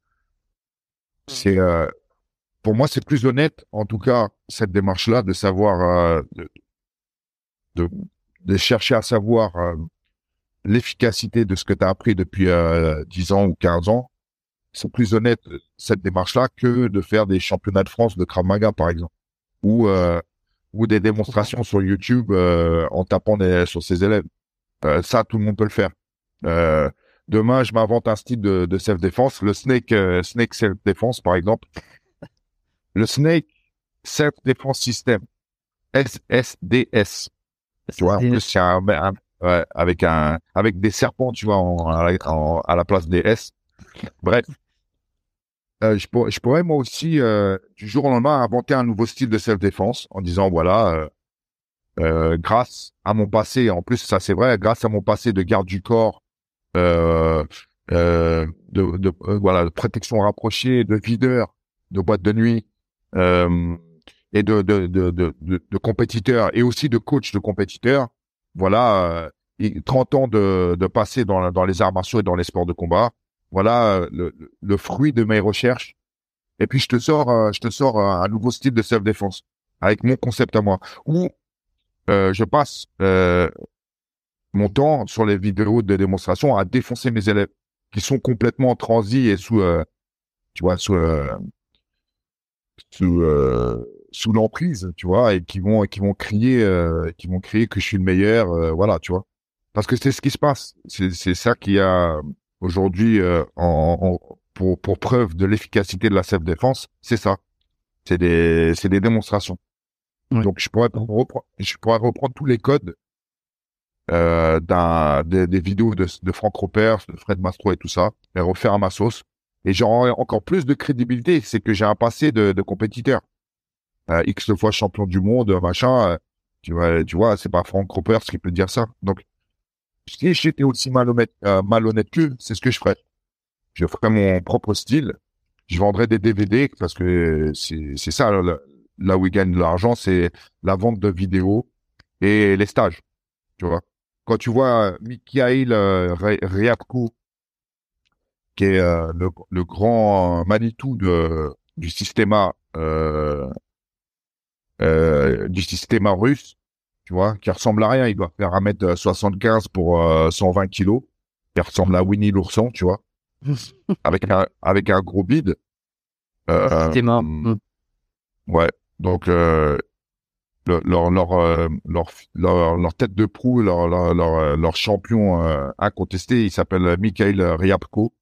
c'est euh, pour moi, c'est plus honnête, en tout cas, cette démarche-là, de savoir, euh, de, de, de, chercher à savoir l'efficacité de ce que tu as appris depuis euh, 10 ans ou 15 ans. C'est plus honnête, cette démarche-là, que de faire des championnats de France de Krav Maga, par exemple. Ou, euh, ou des démonstrations sur YouTube euh, en tapant des, sur ses élèves. Euh, ça, tout le monde peut le faire. Euh, demain, je m'invente un style de, de self-défense, le Snake, Snake Self-Défense, par exemple. Le Snake Self-Défense System, SSDS. Tu vois, en plus, c'est un, un- ouais, avec un, avec des serpents, tu vois, en, en- à la place des S. Bref. Euh, je, pour- je pourrais moi aussi, euh, du jour au lendemain, inventer un nouveau style de self-défense en disant, voilà, euh, euh, grâce à mon passé, en plus ça c'est vrai, grâce à mon passé de garde du corps, euh, euh, de, de voilà, de protection rapprochée, de videur, de boîte de nuit, et de de, de, de, de, compétiteur et aussi de coach de compétiteur. Voilà, euh, et 30 ans de, de passé dans, dans les arts martiaux et dans les sports de combat. Voilà euh, le, le- fruit de mes recherches. Et puis je te sors, euh, je te sors euh, un nouveau style de self-défense avec mon concept à moi. Où euh, je passe euh, mon temps sur les vidéos de démonstration à défoncer mes élèves qui sont complètement transis et sous, euh, tu vois, sous, sous, sous l'emprise, tu vois, et qui vont, qui vont crier, qui vont crier que je suis le meilleur, voilà, tu vois. Parce que c'est ce qui se passe. C'est ça qui a aujourd'hui euh, en, en- pour, pour preuve de l'efficacité de la self-défense, c'est ça. C'est des, c'est des démonstrations. Donc je pourrais reprendre, je pourrais reprendre tous les codes euh, d'un des, des vidéos de, de Franck Ropers, de Fred Mastro et tout ça, et refaire à ma sauce. Et j'aurai encore plus de crédibilité, c'est que j'ai un passé de, de compétiteur. Euh, X fois champion du monde, machin. euh, tu vois, tu vois, c'est pas Franck Ropers qui peut dire ça. Donc, si j'étais aussi malhonnête, euh, malhonnête c'est ce que je ferais. Je ferais mon propre style. Je vendrais des DVD parce que c'est ça là, où ils gagnent de l'argent, c'est la vente de vidéos et les stages. Tu vois. Quand tu vois Mikhail euh, Ryabko, qui est euh, le, grand Manitou du système euh, euh, du système russe, tu vois, qui ressemble à rien. Il doit faire 1m75 pour euh, 120 kilos. Il ressemble à Winnie l'ourson, tu vois, avec un avec un gros bide. Euh, C'était marrant. hum, Ouais. Donc euh, le- leur leur, euh, leur leur leur tête de proue, leur leur leur, euh, leur champion euh, incontesté, il s'appelle Mikhail Ryabko.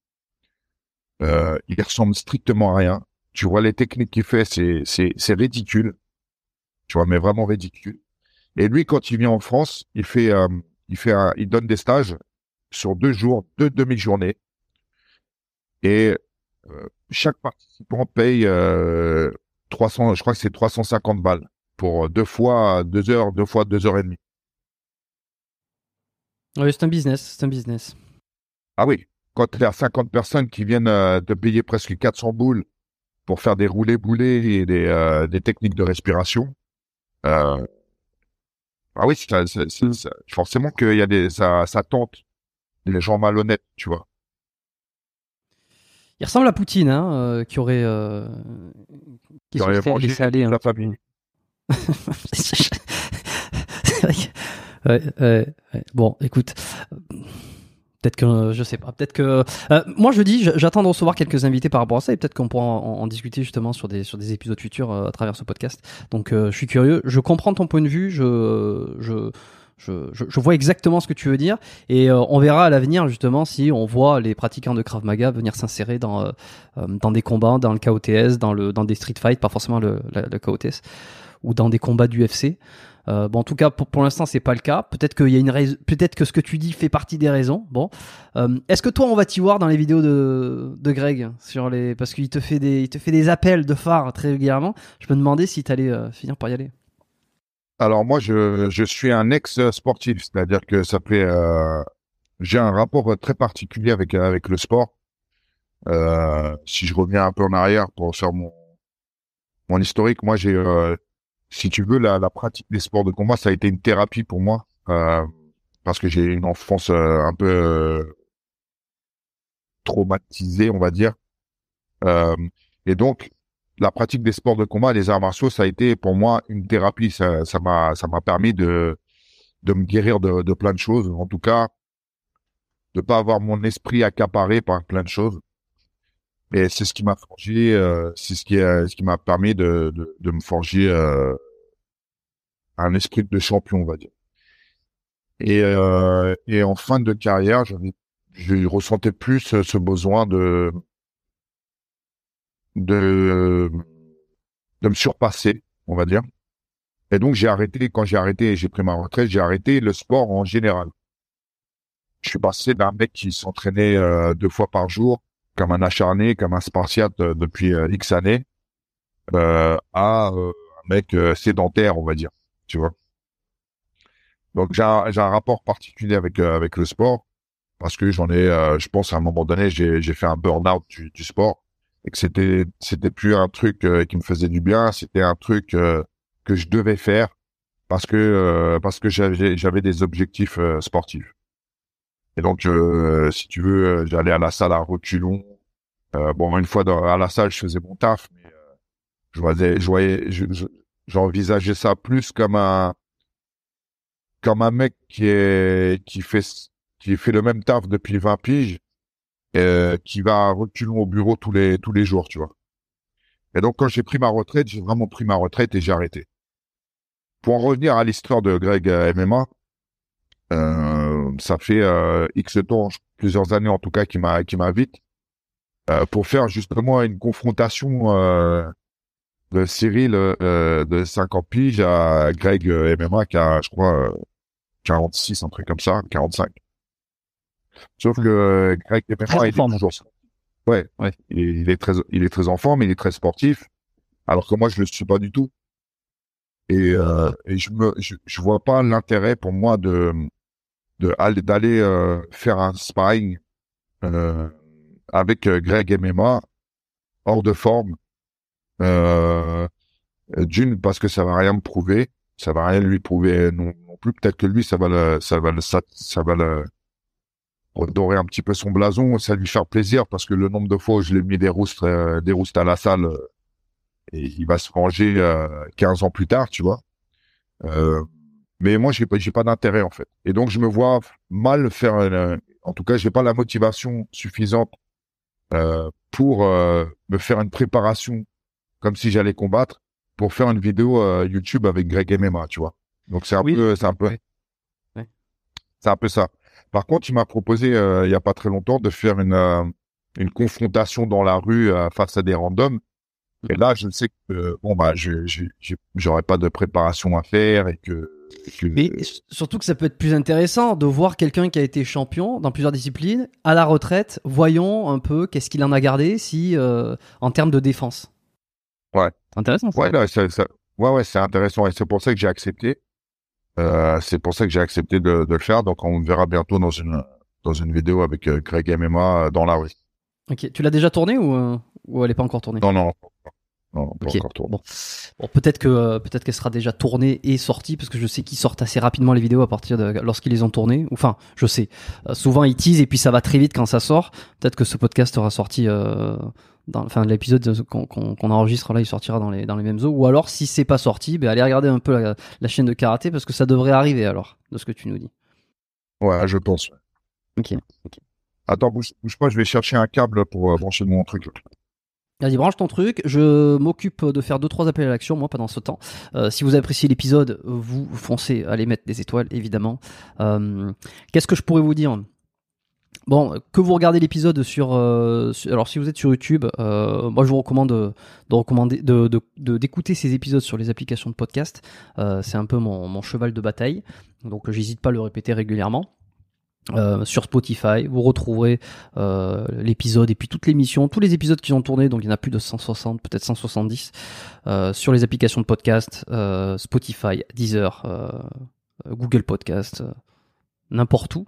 Euh, il ressemble strictement à rien. Tu vois les techniques qu'il fait, c'est ridicule. Tu vois, mais vraiment ridicule. Et lui, quand il vient en France, il fait euh, il fait un- il donne des stages sur deux jours, deux demi-journées. Et euh, chaque participant paye euh, 300, je crois que c'est 350 balles pour deux fois deux heures, deux fois deux heures et demie. Oui, c'est un business, c'est un business. Ah oui, quand il y a 50 personnes qui viennent euh, te payer presque 400 boules pour faire des roulés boulés et des, euh, des techniques de respiration, euh, ah oui, ça- ça- ça- ça- forcément qu'il y a des, ça, ça tente des gens malhonnêtes, tu vois. Il ressemble à Poutine, hein, euh, qui aurait. euh, qui Qui aurait laisser aller un la famille. Ouais, ouais, ouais. Bon, écoute. Peut-être que je sais pas. Peut-être que euh, moi je dis, j'attends de recevoir quelques invités par rapport à ça et peut-être qu'on pourra en, discuter justement sur des sur des épisodes futurs euh, à travers ce podcast. Donc euh, je suis curieux. Je comprends ton point de vue. Je je je, je, vois exactement ce que tu veux dire et euh, on verra à l'avenir justement si on voit les pratiquants de Krav Maga venir s'insérer dans euh, euh, dans des combats, dans le KOTS, dans le dans des street fights, pas forcément le, le KOTS ou dans des combats d'UFC. Euh, bon, en tout cas, pour, pour l'instant, c'est pas le cas. Peut-être qu'il y a une peut-être que ce que tu dis fait partie des raisons. Bon, Euh, est-ce que toi, on va t'y voir dans les vidéos de, de Greg sur les, parce qu'il te fait des, il te fait des appels de phare très régulièrement. Je me demandais si t'allais euh, finir par y aller. Alors moi, je, je suis un ex-sportif, c'est-à-dire que ça fait, j'ai un rapport très particulier avec avec le sport. Si je reviens un peu en arrière pour faire mon mon historique, moi j'ai, si tu veux, la, la pratique des sports de combat, ça a été une thérapie pour moi euh, parce que j'ai une enfance euh, un peu euh, traumatisée, on va dire. Euh, et donc, la pratique des sports de combat, les arts martiaux, ça a été pour moi une thérapie. Ça, ça m'a, ça m'a permis de, de me guérir de, de plein de choses. En tout cas, de pas avoir mon esprit accaparé par plein de choses. Et c'est ce qui m'a forgé, euh, c'est ce qui, ce qui m'a permis de, de, de me forger euh, un esprit de champion, on va dire. Et, euh, et en fin de carrière, je ressentais plus ce besoin de de de me surpasser, on va dire. Et donc j'ai arrêté quand j'ai arrêté et j'ai pris ma retraite, j'ai arrêté le sport en général. Je suis passé d'un mec qui s'entraînait euh, deux fois par jour, comme un acharné, comme un spartiate euh, depuis euh, X années, à un mec sédentaire, on va dire, tu vois. Donc j'ai un, un, rapport particulier avec avec le sport parce que j'en ai, je pense à un moment donné, j'ai fait un burn-out du, du sport et que c'était c'était plus un truc euh, qui me faisait du bien, c'était un truc euh, que je devais faire parce que euh, parce que j'avais des objectifs sportifs. Et donc si tu veux, j'allais à la salle à reculons. bon, une fois dans, à la salle, je faisais mon taf, mais je voyais je voyais j'envisageais ça plus comme un comme un mec qui est qui fait qui fait le même taf depuis 20 piges euh, qui va reculons au bureau tous les tous les jours, tu vois. Et donc quand j'ai pris ma retraite, j'ai vraiment pris ma retraite et j'ai arrêté. Pour en revenir à l'histoire de Greg euh, MMA, euh, ça fait euh, X temps, plusieurs années en tout cas, qui m'a qui m'invite euh, pour faire justement une confrontation de Cyril de 50 piges à Greg MMA qui a, je crois, 46, un truc comme ça, 45. Sauf que euh, Greg Depena, il est toujours ouais, ouais. Il, est très, il est très en forme, il est très sportif. Alors que moi, je le suis pas du tout. Et, euh, et je me, je, je vois pas l'intérêt pour moi de d'aller euh, faire un sparring euh, avec euh, Greg MMA hors de forme. Euh, D'une parce que ça va rien me prouver, ça va rien lui prouver non, plus. Peut-être que lui, ça va le, ça va le, ça, va le, redorer un petit peu son blason, ça lui faire plaisir parce que le nombre de fois où je l'ai mis des roustes, euh, des roustes à la salle, euh, et il va se ranger euh, 15 ans plus tard, tu vois. Mais moi, j'ai pas, j'ai pas d'intérêt en fait. Et donc, je me vois mal faire. en tout cas, j'ai pas la motivation suffisante pour me faire une préparation comme si j'allais combattre pour faire une vidéo YouTube avec Greg MMA, tu vois. Donc c'est un peu, c'est un peu, c'est un peu ça. Par contre, il m'a proposé euh, il y a pas très longtemps de faire une euh, une confrontation dans la rue euh, face à des randoms. Et là, je sais que bon bah, je j'aurais pas de préparation à faire et que, Mais surtout que ça peut être plus intéressant de voir quelqu'un qui a été champion dans plusieurs disciplines à la retraite. Voyons un peu qu'est-ce qu'il en a gardé si en termes de défense. Ouais. Intéressant. Ça. Ouais, là, ça, ouais, ouais, c'est intéressant et c'est pour ça que j'ai accepté. Euh, c'est pour ça que j'ai accepté de, de, le faire. Donc, on verra bientôt dans une dans une vidéo avec euh, Greg MMA euh, dans la rue. Ok. Tu l'as déjà tourné ou, ou elle est pas encore tournée? Non, non. Non, pas encore. Bon, bon peut-être que peut-être qu'elle sera déjà tournée et sortie parce que je sais qu'ils sortent assez rapidement les vidéos à partir de lorsqu'ils les ont tournées. Enfin, je sais. souvent ils teasent et puis ça va très vite quand ça sort. Peut-être que ce podcast sera sorti euh, dans, enfin l'épisode qu'on enregistre là, il sortira dans les dans les mêmes eaux. Ou alors, si c'est pas sorti, ben allez regarder un peu la, chaîne de karaté parce que ça devrait arriver alors, de ce que tu nous dis. Ouais, je pense. Ok. Attends, bouge, bouge, pas, je vais chercher un câble pour euh, brancher mon truc. Vas-y, branche ton truc. Je m'occupe de faire deux trois appels à l'action moi pendant ce temps. Euh, si vous appréciez l'épisode, vous foncez, allez mettre des étoiles évidemment. Euh, Qu'est-ce que je pourrais vous dire? Bon, que vous regardez l'épisode sur, euh, alors si vous êtes sur YouTube, moi je vous recommande de, recommander, de, d'écouter ces épisodes sur les applications de podcast. C'est un peu mon, mon, cheval de bataille, donc j'hésite pas à le répéter régulièrement. Sur Spotify, vous retrouverez l'épisode et puis toute l'émission, tous les épisodes qui ont tourné, donc il y en a plus de 160, peut-être 170, sur les applications de podcast, Spotify, Deezer, Google Podcast, n'importe où.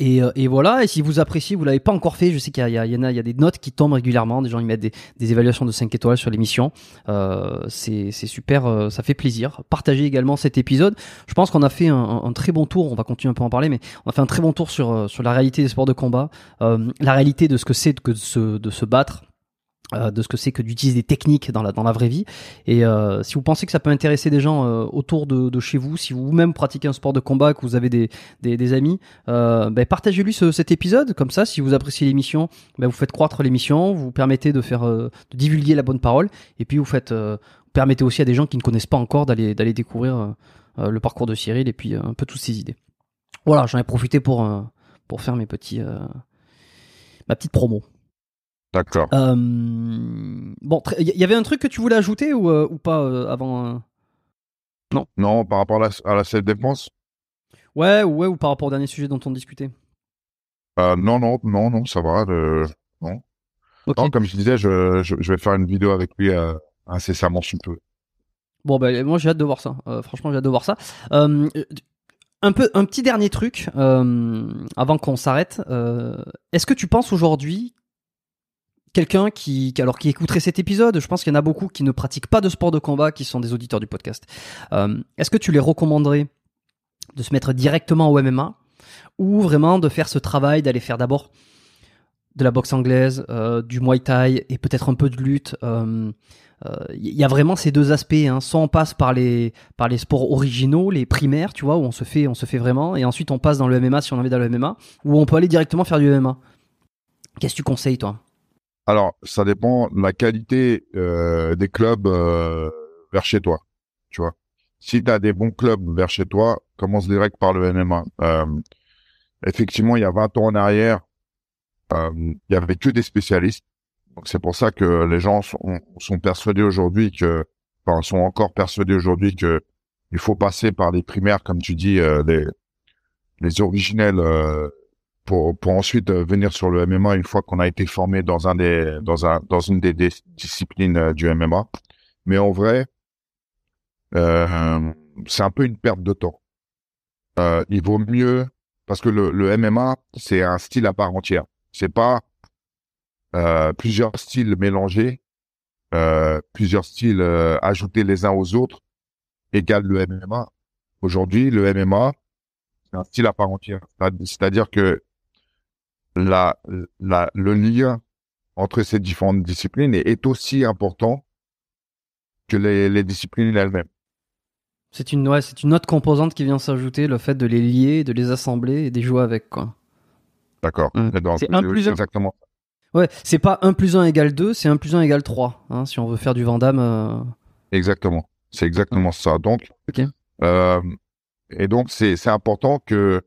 Euh, et, euh, et, voilà, et si vous appréciez, vous l'avez pas encore fait, je sais qu'il y, y, a, y a des notes qui tombent régulièrement, des gens ils mettent des, des évaluations de 5 étoiles sur l'émission. Euh, c'est super, euh, ça fait plaisir. Partagez également cet épisode. Je pense qu'on a fait un, un, très bon tour, on va continuer un peu à en parler, mais on a fait un très bon tour sur, sur la réalité des sports de combat, euh, la réalité de ce que c'est que de se, de se battre euh, de ce que c'est que d'utiliser des techniques dans la dans la vraie vie. Et euh, si vous pensez que ça peut intéresser des gens euh, autour de, de, chez vous, si vous-même pratiquez un sport de combat, que vous avez des des, des amis, ben partagez-lui ce, cet épisode. Comme ça, si vous appréciez l'émission, ben vous faites croître l'émission, vous permettez de faire de divulguer la bonne parole, et puis vous faites vous permettez aussi à des gens qui ne connaissent pas encore d'aller d'aller découvrir le parcours de Cyril et puis un peu toutes ses idées. Voilà, j'en ai profité pour pour faire mes petits ma petite promo. D'accord. Euh, bon, il y avait un truc que tu voulais ajouter ou, euh, ou pas euh, avant Non. Non, par rapport à la, à la self-défense? Ouais, ouais, ou par rapport au dernier sujet dont on discutait Non, non, non, non, ça va. Non. non. comme je disais, je, je, vais faire une vidéo avec lui incessamment sous peu. Bon, ben, moi j'ai hâte de voir ça. franchement, j'ai hâte de voir ça. un peu, un petit dernier truc avant qu'on s'arrête. Est-ce que tu penses aujourd'hui quelqu'un qui, alors qui écouterait cet épisode, je pense qu'il y en a beaucoup qui ne pratiquent pas de sport de combat, qui sont des auditeurs du podcast. Euh, est-ce que tu les recommanderais de se mettre directement au MMA ou vraiment de faire ce travail d'aller faire d'abord de la boxe anglaise, euh, du muay thai et peut-être un peu de lutte. Il euh, y a vraiment ces deux aspects. Hein. Soit on passe par les par les sports originaux, les primaires, tu vois, où on se fait on se fait vraiment, et ensuite on passe dans le MMA si on a envie dans le MMA, ou on peut aller directement faire du MMA. Qu'est-ce que tu conseilles toi? Alors, ça dépend de la qualité euh, des clubs euh, vers chez toi. Tu vois, si tu des bons clubs vers chez toi, commence direct par le MMA. Euh, effectivement, il y a 20 ans en arrière, il y avait que des spécialistes. Donc c'est pour ça que les gens sont, sont persuadés aujourd'hui que, enfin, sont encore persuadés aujourd'hui que il faut passer par les primaires, comme tu dis, les, les originels pour, pour ensuite euh, venir sur le MMA une fois qu'on a été formé dans un des dans un dans une des, disciplines euh, du MMA. Mais en vrai, euh, c'est un peu une perte de temps. Il vaut mieux parce que le, le MMA c'est un style à part entière. C'est pas plusieurs styles mélangés, plusieurs styles ajoutés les uns aux autres égale le MMA. Aujourd'hui, le MMA c'est un style à part entière. C'est-à-dire que la, la, le lien entre ces différentes disciplines est, aussi important que les, les disciplines elles-mêmes. C'est une, ouais, c'est une autre composante qui vient s'ajouter, le fait de les lier, de les assembler et de jouer avec, quoi. D'accord. Mmh. C'est un plus Exactement. Ouais, c'est pas 1 plus 1 égale 2, c'est 1 plus 1 égale 3, hein, si on veut faire du Vandame. Euh... Exactement. C'est exactement ça. Donc, euh, et donc, c'est important que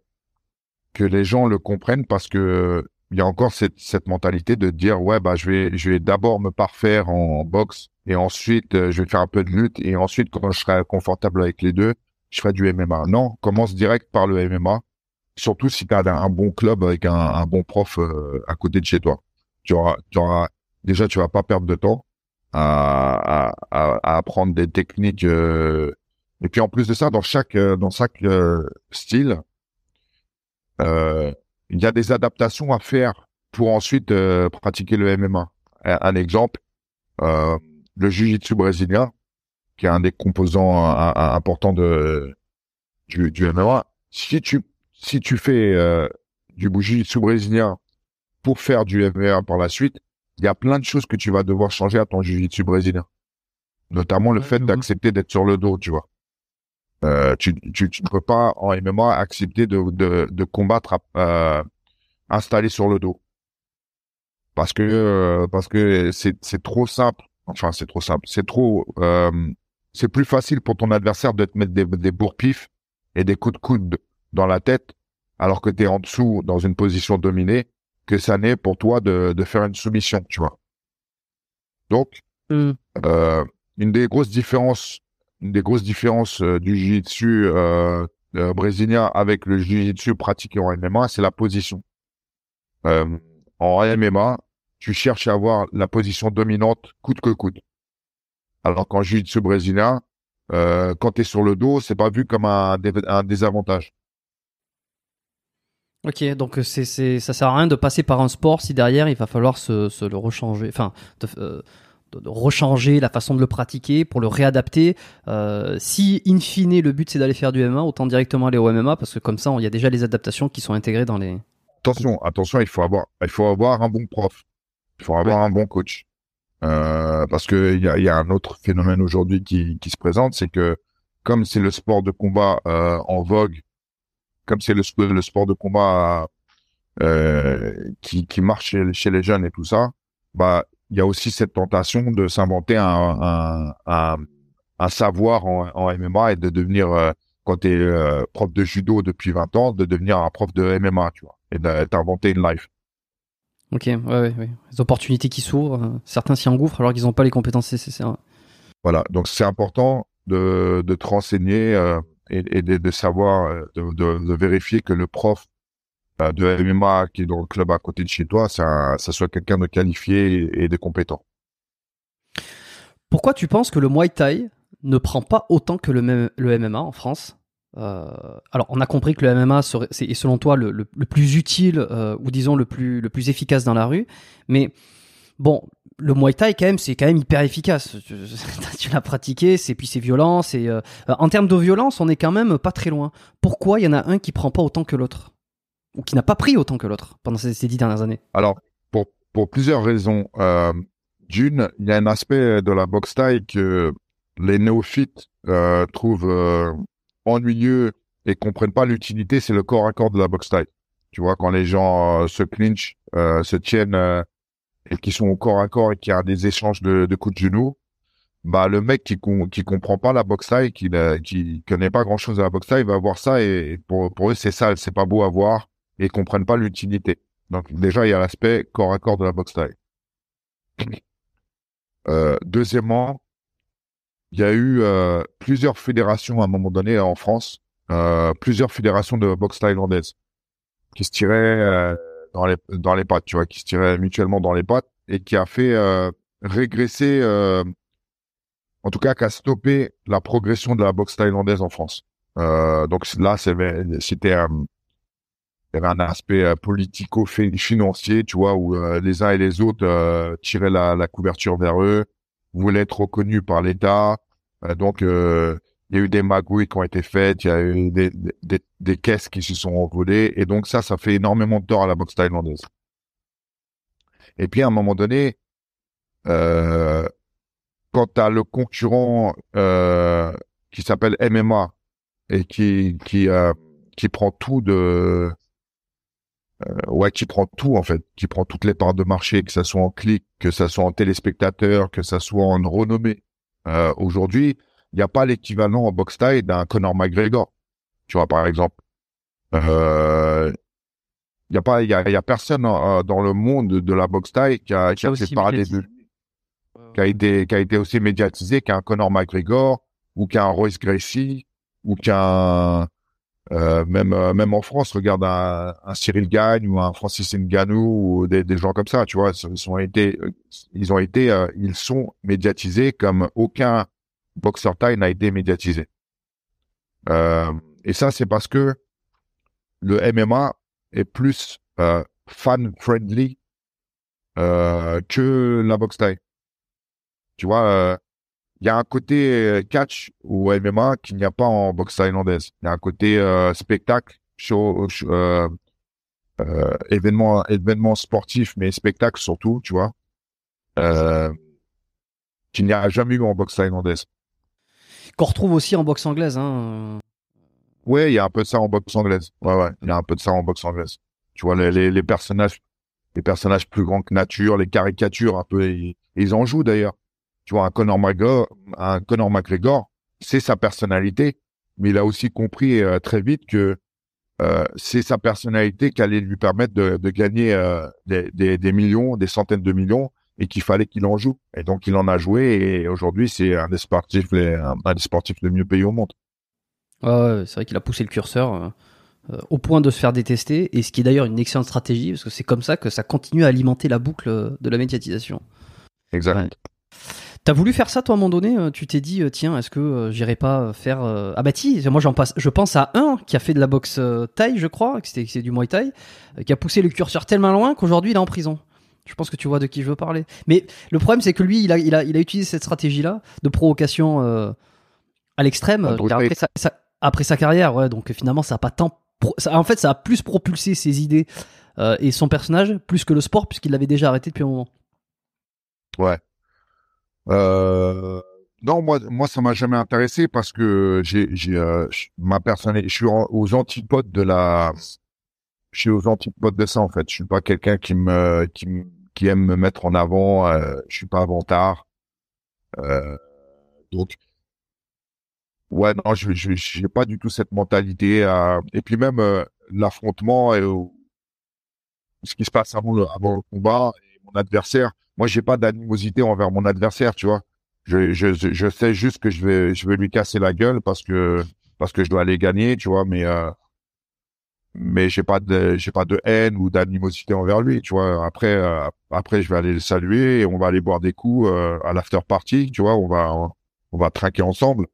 que les gens le comprennent parce que il y a encore cette, cette mentalité de dire ouais bah je vais je vais d'abord me parfaire en, boxe et ensuite euh, je vais faire un peu de lutte et ensuite quand je serai confortable avec les deux je ferai du MMA non commence direct par le MMA surtout si tu as un, bon club avec un, un bon prof euh, à côté de chez toi. Tu auras tu auras déjà tu vas pas perdre de temps à, à, à apprendre des techniques euh, et puis en plus de ça dans chaque dans chaque style euh, il y a des adaptations à faire pour ensuite euh, pratiquer le MMA. Un, exemple, euh, le jiu-jitsu brésilien, qui est un des composants importants de du, du MMA. Si tu si tu fais euh, du jiu-jitsu brésilien pour faire du MMA par la suite, il y a plein de choses que tu vas devoir changer à ton jiu-jitsu brésilien. Notamment le fait d'accepter d'être sur le dos, tu vois. Euh, tu, tu, tu, ne peux pas en MMA accepter de, de, de combattre euh, installé sur le dos. Parce que euh, parce que c'est c'est trop simple. Enfin c'est trop simple. C'est trop euh, c'est plus facile pour ton adversaire de te mettre des, des bourre-pifs et des coups de coude dans la tête alors que tu es en dessous dans une position dominée que ça n'est pour toi de, de faire une soumission tu vois. Donc mmh. euh, une des grosses différences des grosses différences euh, du jiu-jitsu euh, euh, brésilien avec le jiu-jitsu pratiqué en MMA, c'est la position. en MMA, tu cherches à avoir la position dominante coûte que coûte. Alors qu'en jiu-jitsu brésilien, quand tu es sur le dos, c'est pas vu comme un, désavantage. Ok, donc c'est, ça sert à rien de passer par un sport si derrière il va falloir se, le rechanger, enfin, rechanger la façon de le pratiquer pour le réadapter. Euh, si in fine le but c'est d'aller faire du MMA, autant directement aller au MMA parce que comme ça il y a déjà les adaptations qui sont intégrées dans les. Attention, attention, il faut avoir, il faut avoir un bon prof, il faut avoir un bon coach. Euh, parce que il y a, y a, un autre phénomène aujourd'hui qui, qui se présente, c'est que comme c'est le sport de combat euh, en vogue, comme c'est le, le, sport de combat qui, qui marche chez, chez, les jeunes et tout ça, bah il y a aussi cette tentation de s'inventer un, un, un, un, savoir en, en, MMA et de devenir euh, quand tu es euh, prof de judo depuis 20 ans, de devenir un prof de MMA, tu vois, et d'inventer une life. Ok, ouais, ouais, ouais. Les opportunités qui s'ouvrent, euh, certains s'y engouffrent alors qu'ils n'ont pas les compétences nécessaires. Voilà, donc c'est important de, de te renseigner et, et de, de, savoir, de, de, vérifier que le prof de MMA qui est dans le club à côté de chez toi, ça, soit quelqu'un de qualifié et de compétent. Pourquoi tu penses que le Muay Thai ne prend pas autant que le, MMA en France? Euh, alors, on a compris que le MMA c'est selon toi le, plus utile euh, ou disons le plus le plus efficace dans la rue, mais bon, le Muay Thai quand même c'est quand même hyper efficace. Tu, l'as pratiqué, c'est puis c'est violent, euh, en termes de violence, on est quand même pas très loin. Pourquoi il y en a un qui prend pas autant que l'autre? Ou qui n'a pas pris autant que l'autre pendant ces, dix dernières années Alors, pour pour plusieurs raisons. Euh, D'une, il y a un aspect de la boxe Thai que les néophytes euh, trouvent euh, ennuyeux et comprennent pas l'utilité, c'est le corps à corps de la boxe Thai. Tu vois, quand les gens se clinchent, se tiennent et qui sont au corps à corps et qui a des échanges de, coups de genoux, bah le mec qui qui comprend pas la boxe Thai, qui qui connaît pas grand chose à la boxe Thai, va voir ça et pour pour eux c'est sale, c'est pas beau à voir et comprennent pas l'utilité. Donc déjà il y a l'aspect corps à corps de la boxe Thai. deuxièmement, il y a eu euh, plusieurs fédérations à un moment donné en France, euh, plusieurs fédérations de boxe thaïlandaise qui se tiraient euh, dans les dans les pattes, tu vois, qui se tiraient mutuellement dans les pattes et qui a fait euh, régresser, euh, en tout cas, qui a stoppé la progression de la boxe thaïlandaise en France. donc là, c'était il y avait un aspect politico-financier, tu vois, où les uns et les autres tiraient la, couverture vers eux, voulaient être reconnus par l'État, euh, donc, euh, il y a eu des magouilles qui ont été faites, il y a eu des, caisses qui se sont envolées, et donc ça, ça fait énormément de tort à la boxe thaïlandaise. Et puis à un moment donné, euh, quand tu le concurrent euh, qui s'appelle MMA et qui qui euh, qui prend tout de euh, ouais qui prend tout en fait, qui prend toutes les parts de marché, que ça soit en clic, que ça soit en téléspectateur, que ça soit en renommée, euh, Aujourd'hui, il n'y a pas l'équivalent en boxe taille d'un Conor McGregor. Tu vois, par exemple. Euh, il n'y a pas, il y a, y a, personne euh, dans le monde de la boxe taille qui a, qui a fait parler de, qui a été, qui a été aussi médiatisé qu'un Conor McGregor ou qu'un Royce Gracie ou qu'un euh, même euh, même en France, regarde un, un, Cyril Gagne ou un Francis Ngannou ou des, des, gens comme ça, tu vois, ils ont été, ils ont été, euh, ils sont médiatisés comme aucun boxeur taille n'a été médiatisé. Euh, et ça, c'est parce que le MMA est plus fan friendly que la boxe taille. Tu vois, il y a un côté euh, catch ou MMA qu'il n'y a pas en boxe thaïlandaise. Il y a un côté euh, spectacle, show, euh, euh, événement, événement sportif, mais spectacle surtout, tu vois, qu'il n'y a jamais eu en boxe thaïlandaise. Qu'on retrouve aussi en boxe anglaise. Hein. Ouais, il y a un peu de ça en boxe anglaise. Ouais, ouais, il y a un peu de ça en boxe anglaise. Tu vois, les, les, les personnages, les personnages plus grands que nature, les caricatures un peu, ils, ils en jouent d'ailleurs tu vois, un Conor McGregor, un Conor McGregor, c'est sa personnalité, mais il a aussi compris euh, très vite que euh, c'est sa personnalité qui allait lui permettre de, de gagner euh, des, des, des, millions, des centaines de millions, et qu'il fallait qu'il en joue. Et donc il en a joué, et aujourd'hui c'est un des sportifs les, un, des sportifs les mieux payés au monde. Ouais, c'est vrai qu'il a poussé le curseur euh, au point de se faire détester, et ce qui est d'ailleurs une excellente stratégie, parce que c'est comme ça que ça continue à alimenter la boucle de la médiatisation. Exact. Ouais. T'as voulu faire ça toi à un moment donné euh, Tu t'es dit euh, tiens est-ce que euh, j'irai pas faire ah bah si moi j'en passe je pense à un qui a fait de la boxe taille je crois que c'est du muay thai qui a poussé le curseur tellement loin qu'aujourd'hui il est en prison. Je pense que tu vois de qui je veux parler. Mais le problème c'est que lui il a il a il a utilisé cette stratégie là de provocation à l'extrême après sa, sa, après sa carrière ouais donc finalement ça a pas tant ça, en fait ça a plus propulsé ses idées et son personnage plus que le sport puisqu'il l'avait déjà arrêté depuis un moment. Ouais. Euh, non, moi, moi, ça m'a jamais intéressé parce que j'ai, j'ai, euh, ma personnalité, je suis aux antipodes de la, je suis aux antipodes de ça en fait. Je suis pas quelqu'un qui me, qui qui aime me mettre en avant. Euh, je suis pas avantard. Euh, donc, ouais, non, je, je, j'ai pas du tout cette mentalité. euh, et puis même euh, l'affrontement et ce qui se passe avant le, avant le combat et mon adversaire. Moi, j'ai pas d'animosité envers mon adversaire, tu vois. Je, je, je sais juste que je vais, je vais lui casser la gueule parce que, parce que je dois aller gagner, tu vois, mais, euh, mais j'ai pas de, j'ai pas de haine ou d'animosité envers lui, tu vois. Après, euh, après, je vais aller le saluer et on va aller boire des coups euh, à l'after party, tu vois. On va, on va traquer ensemble.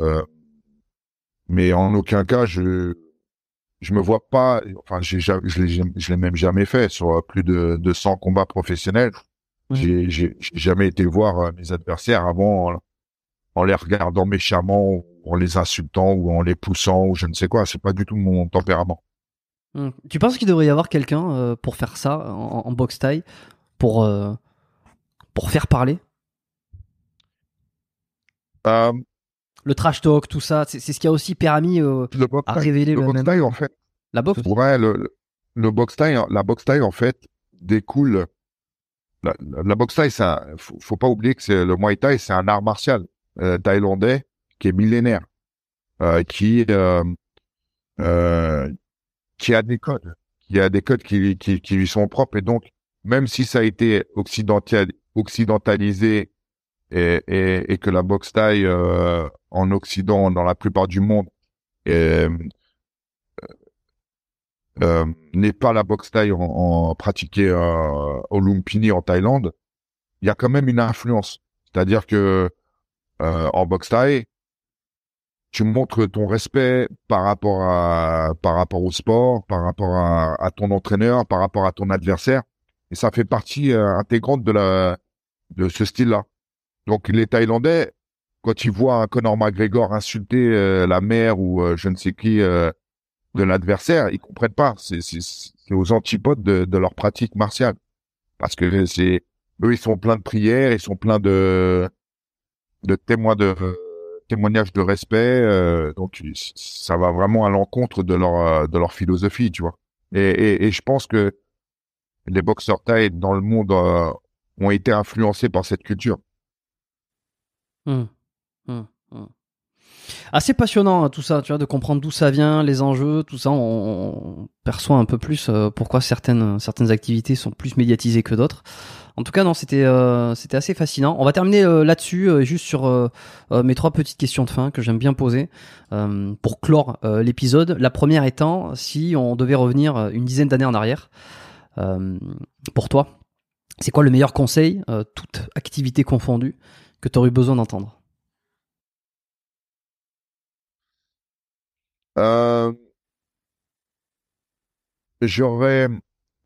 Euh, mais en aucun cas, je, je me vois pas, enfin, j'ai, ja- je l'ai, je l'ai même jamais fait sur euh, plus de, de 100 combats professionnels. J'ai, j'ai, j'ai jamais été voir euh, mes adversaires avant en, en les regardant méchamment, en les insultant ou en les poussant ou je ne sais quoi. C'est pas du tout mon tempérament. Hmm. Tu penses qu'il devrait y avoir quelqu'un euh, pour faire ça en, en boxe taille pour, euh, pour faire parler? Euh, Le trash talk, tout ça, c'est c'est ce qui a aussi permis le box à révéler le le box même- taille, en fait, la boxe? ouais, le, le, le box taille, la box taille, en fait, découle. La, la, boxe c'est un- faut, faut pas oublier que c'est le Muay Thai, c'est un art martial euh, thaïlandais qui est millénaire, euh, qui euh, euh, qui a des codes, qui a des codes qui, qui, qui lui sont propres. Et donc même si ça a été occidental, occidentalisé et, et, et que la boxe taille euh, en Occident, dans la plupart du monde, euh, n'est pas la boxe taille en, en pratiquée euh, au Lumpini en Thaïlande, il y a quand même une influence. C'est-à-dire que euh, en boxe taille, tu montres ton respect par rapport à par rapport au sport, par rapport à, à ton entraîneur, par rapport à ton adversaire, et ça fait partie euh, intégrante de la de ce style-là. Donc les Thaïlandais, quand ils voient un Conor McGregor insulter euh, la mère ou je ne sais qui de l'adversaire, ils comprennent pas. C'est aux antipodes de, de leur pratique martiale, parce que c'est eux ils sont pleins de prières, ils sont pleins de de témoins de témoignages de respect, euh, donc ça va vraiment à l'encontre de leur de leur philosophie, tu vois. Et, et, et je pense que les boxeurs thaï dans le monde euh, ont été influencés par cette culture. Hmm. Hmm. Hmm. Assez passionnant hein, tout ça, tu vois, de comprendre d'où ça vient, les enjeux, tout ça. On, perçoit un peu plus euh, pourquoi certaines certaines activités sont plus médiatisées que d'autres. En tout cas, non, c'était euh, c'était assez fascinant. On va terminer euh, là-dessus, juste sur mes trois petites questions de fin que j'aime bien poser pour clore l'épisode. La première étant, si on devait revenir une dizaine d'années en arrière, pour toi, c'est quoi le meilleur conseil, toute activité confondue, que tu aurais eu besoin d'entendre? Euh, j'aurais,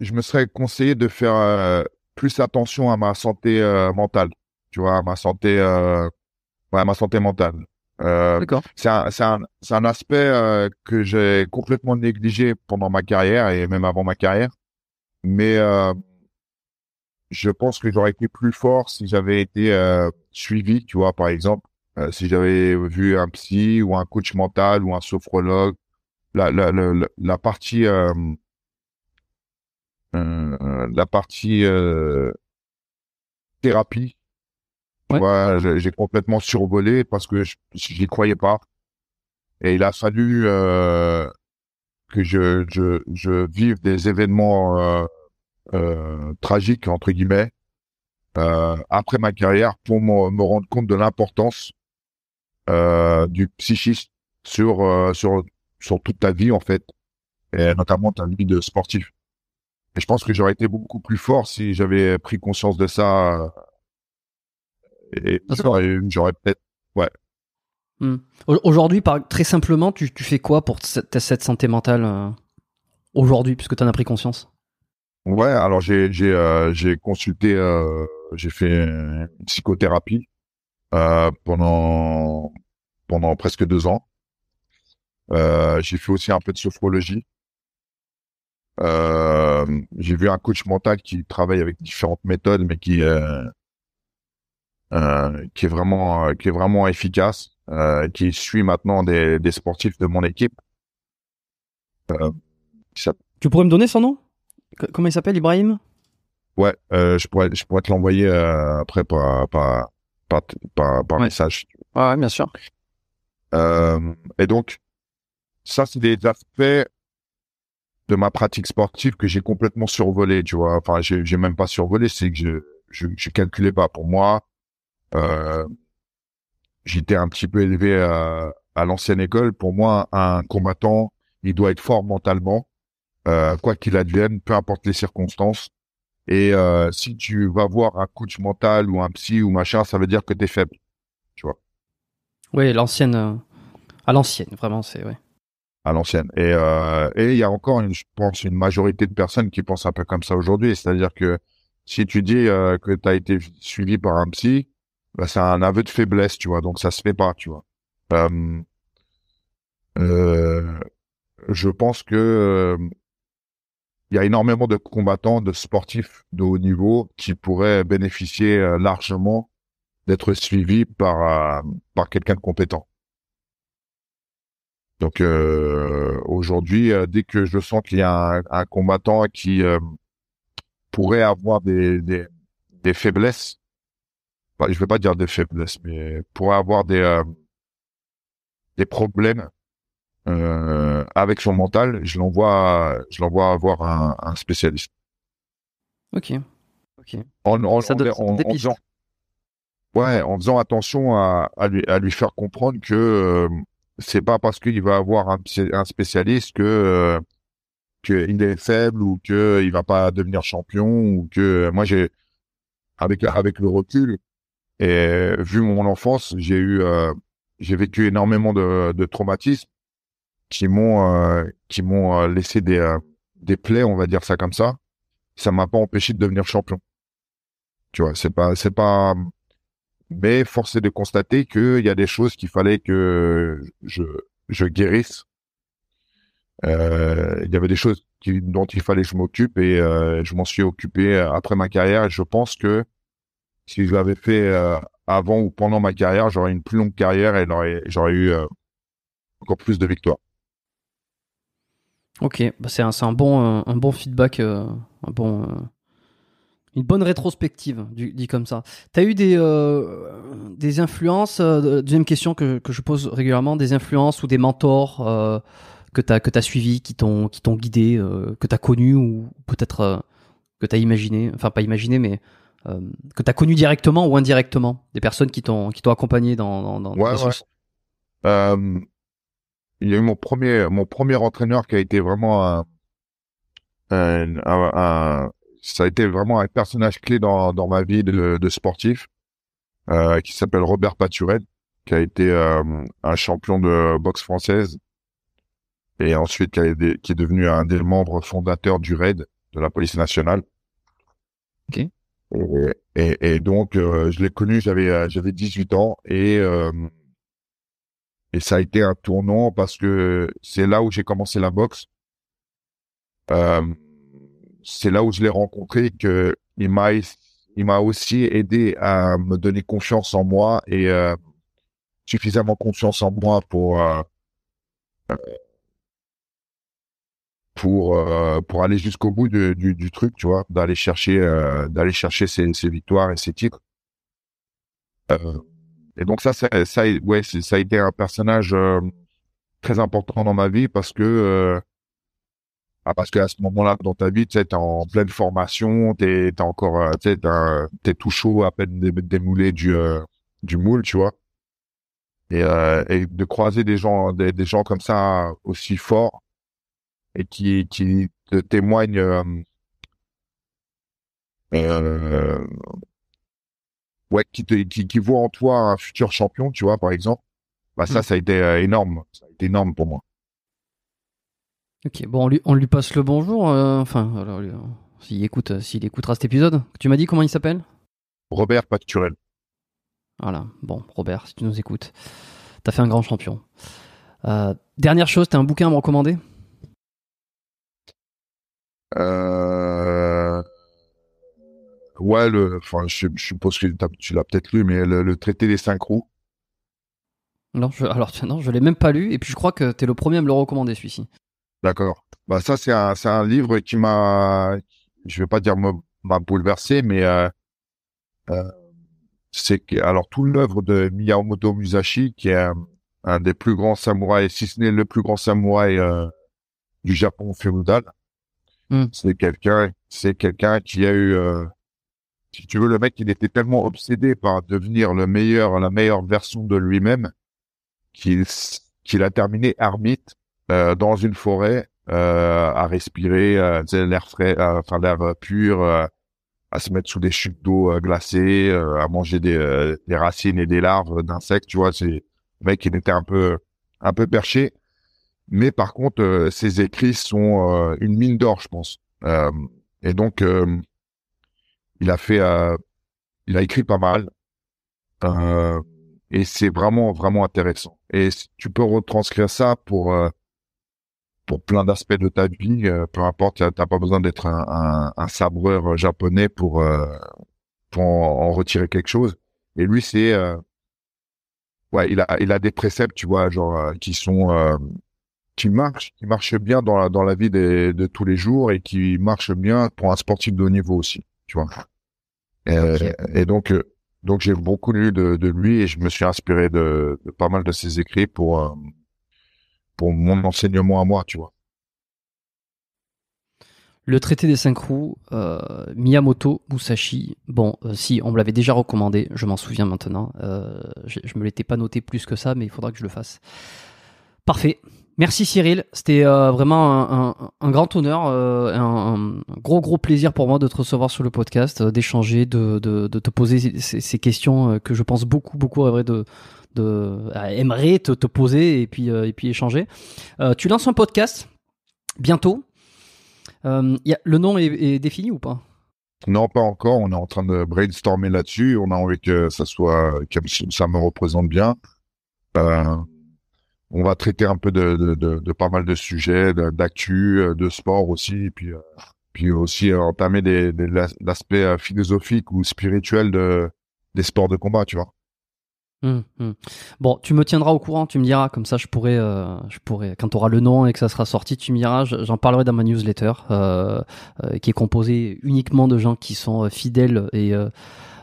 je me serais conseillé de faire euh, plus attention à ma santé euh, mentale, tu vois, à ma santé, ouais, à ma santé mentale. D'accord. c'est un, c'est un, c'est un aspect que j'ai complètement négligé pendant ma carrière et même avant ma carrière. Mais je pense que j'aurais été plus fort si j'avais été suivi, tu vois, par exemple, euh, si j'avais vu un psy ou un coach mental ou un sophrologue. La, la, la, la- partie, euh, euh, la partie euh, thérapie, tu Ouais. vois, j'ai complètement survolé parce que je j'y croyais pas. Et il a fallu euh, que je, je, je vive des événements euh, euh, tragiques, entre guillemets, euh, après ma carrière pour me rendre compte de l'importance euh, du psychisme sur, euh, sur, sur toute ta vie, en fait, et notamment ta vie de sportif. Et je pense que j'aurais été beaucoup plus fort si j'avais pris conscience de ça. euh, Et j'aurais peut-être Hmm. Au- Aujourd'hui, très simplement, tu, tu fais quoi pour cette, cette santé mentale euh, aujourd'hui, puisque tu en as pris conscience? Ouais, alors j'ai j'ai euh, j'ai consulté, euh, j'ai fait une psychothérapie pendant pendant presque deux ans. Euh, j'ai fait aussi un peu de sophrologie. Euh, j'ai vu un coach mental qui travaille avec différentes méthodes, mais qui euh, euh, qui est vraiment euh, qui est vraiment efficace, euh, qui suit maintenant des, des sportifs de mon équipe. Euh, ça- Tu pourrais me donner son nom? Comment il s'appelle, Ibrahim? Ouais, euh, je pourrais je pourrais te l'envoyer euh, après par par par, par, par Ouais. message. Ouais, bien sûr. Euh, et donc, ça, c'est des aspects de ma pratique sportive que j'ai complètement survolé, tu vois. Enfin, j'ai j'ai même pas survolé, c'est que je, je, je calculais pas. Pour moi, euh, j'étais un petit peu élevé à, à l'ancienne école. Pour moi, un combattant, il doit être fort mentalement, euh, quoi qu'il advienne, peu importe les circonstances. Et euh, si tu vas voir un coach mental ou un psy ou machin, ça veut dire que tu es faible. Oui, l'ancienne. euh, À l'ancienne, vraiment, c'est. Ouais. à l'ancienne. Et euh, et il y a encore, une, je pense, une majorité de personnes qui pensent un peu comme ça aujourd'hui. C'est-à-dire que si tu dis que tu as été suivi par un psy, bah, c'est un aveu de faiblesse, tu vois. Donc ça se fait pas, tu vois. Je pense que il y a énormément de combattants, de sportifs de haut niveau qui pourraient bénéficier euh, largement d'être suivis par euh, par quelqu'un de compétent. Donc euh, aujourd'hui, dès que je sens qu'il y a un, combattant qui pourrait avoir des, des, faiblesses, enfin, je vais pas dire des faiblesses, mais pourrait avoir des des problèmes euh, avec son mental, je l'envoie je l'envoie avoir un, un spécialiste. Ok. Ok. En, en, Ça en- en faisant, ouais, en faisant attention à, à lui à lui faire comprendre que euh, c'est pas parce qu'il va avoir un, spécialiste que euh, qu'il est faible ou que il va pas devenir champion ou que moi j'ai avec avec le recul et vu mon enfance j'ai eu euh, j'ai vécu énormément de, de traumatismes qui m'ont euh, qui m'ont euh, laissé des euh, des plaies on va dire ça comme ça ça m'a pas empêché de devenir champion tu vois c'est pas c'est pas mais force est de constater qu'il y a des choses qu'il fallait que je je guérisse il y avait des choses dont il fallait que je m'occupe et je m'en suis occupé après ma carrière. Et je pense que si je l'avais fait avant ou pendant ma carrière, j'aurais une plus longue carrière et j'aurais, eu encore plus de victoires. Ok. Bah, c'est un, un bon, euh, un bon feedback, euh, un bon, euh, une bonne rétrospective, du- dit comme ça. T'as eu des, euh, des influences. deuxième question que, que je pose régulièrement, des influences ou des mentors que t'as que t'as suivis, qui t'ont guidé, que t'as connu ou peut-être que t'as imaginé, enfin pas imaginé, mais que t'as connu directement ou indirectement, des personnes qui t'ont accompagné dans dans, dans, Ouais, ouais. Il y a eu mon premier, mon premier entraîneur qui a été vraiment un, un, un- un- ça a été vraiment un personnage clé dans, dans ma vie de, de sportif, euh, qui s'appelle Robert Paturel, qui a été euh, un champion de boxe française et ensuite qui, a été- qui est devenu un des membres fondateurs du RAID, de la police nationale. Ok. Et, et, et donc, euh, je l'ai connu, j'avais j'avais 18 ans et et ça a été un tournant parce que c'est là où j'ai commencé la boxe. Euh, c'est là où je l'ai rencontré que il m'a il m'a aussi aidé à me donner confiance en moi et euh, suffisamment confiance en moi pour euh, pour pour aller jusqu'au bout du, du truc, tu vois, d'aller chercher d'aller chercher ses victoires et ses titres. Et donc ça, ça, ouais, ça a été un personnage euh, très important dans ma vie parce que euh, ah, parce qu'à ce moment-là dans ta vie, tu sais, t'es en pleine formation, t'es t'es encore, euh, tu t'es tout chaud à peine dé- démoulé du euh, du moule, tu vois. Et, et de croiser des gens, des, gens comme ça aussi forts et qui qui te témoignent ouais, qui, te, qui, qui voit en toi un futur champion, tu vois, par exemple, bah ça, Mm. ça a été euh, énorme. Ça a été énorme pour moi. Ok, bon, on lui, on lui passe le bonjour. euh, enfin, alors, euh, s'il écoute, s'il écoutera cet épisode. Tu m'as dit comment il s'appelle? Robert Pacturel. Voilà. Bon, Robert, si tu nous écoutes, t'as fait un grand champion. Euh, dernière chose, t'as un bouquin à me recommander? Euh... ouais, le, enfin, je, je suppose que tu l'as peut-être lu, mais le, le traité des cinq roues. Non, je, alors non, je l'ai même pas lu et puis je crois que t'es le premier à me le recommander celui-ci. D'accord. Bah ça c'est un c'est un livre qui m'a je vais pas dire m'a bouleversé mais euh, euh, c'est que alors toute l'œuvre de Miyamoto Musashi qui est un, un des plus grands samouraïs si ce n'est le plus grand samouraï euh, du Japon féodal. Hmm. C'est quelqu'un c'est quelqu'un qui a eu euh, si tu veux le mec il était tellement obsédé par devenir la meilleure version de lui-même qu'il a terminé ermite euh, dans une forêt euh, à respirer euh, l'air frais, euh, enfin l'air pur, à se mettre sous des chutes d'eau glacées, à manger des, racines et des larves d'insectes. Tu vois, c'est le mec il était un peu un peu perché, mais par contre ses écrits sont une mine d'or, je pense. Et donc il a fait, euh, il a écrit pas mal. Euh, et c'est vraiment vraiment intéressant. Et tu peux retranscrire ça pour euh, pour plein d'aspects de ta vie, peu importe, t'as pas besoin d'être un, un, sabreur japonais pour pour en, retirer quelque chose. Et lui, c'est ouais, il a il a des préceptes, tu vois, genre qui sont qui marchent, qui marchent bien dans la dans la vie des, de tous les jours et qui marchent bien pour un sportif de haut niveau aussi, tu vois. Et, Ok. et donc euh, donc j'ai beaucoup lu de, de lui et je me suis inspiré de, de pas mal de ses écrits pour euh, pour mon enseignement à moi, tu vois. Le traité des cinq roues, euh, Miyamoto Musashi. Bon, euh, si on me l'avait déjà recommandé, je m'en souviens maintenant. Euh, je, je me l'étais pas noté plus que ça, mais il faudra que je le fasse. Parfait. Merci Cyril, c'était euh, vraiment un, grand honneur, euh, un, gros gros plaisir pour moi de te recevoir sur le podcast, euh, d'échanger, de, te poser ces, questions que je pense beaucoup beaucoup aimeraient de, te, poser et puis et puis échanger. Tu lances un podcast bientôt. Le nom est, défini ou pas? Non, pas encore. On est en train de brainstormer là-dessus. On a envie que ça soit, que ça me représente bien. On va traiter un peu de, pas mal de sujets, d'actu, euh, de sport aussi, et puis, euh, aussi euh, entamer des, des, l'as- l'aspect philosophique ou spirituel de, des sports de combat, tu vois. Hum, hum. Bon, tu me tiendras au courant, tu me diras, comme ça je pourrais, je pourrais quand tu auras le nom et que ça sera sorti, tu me j'en parlerai dans ma newsletter, qui est composée uniquement de gens qui sont fidèles et,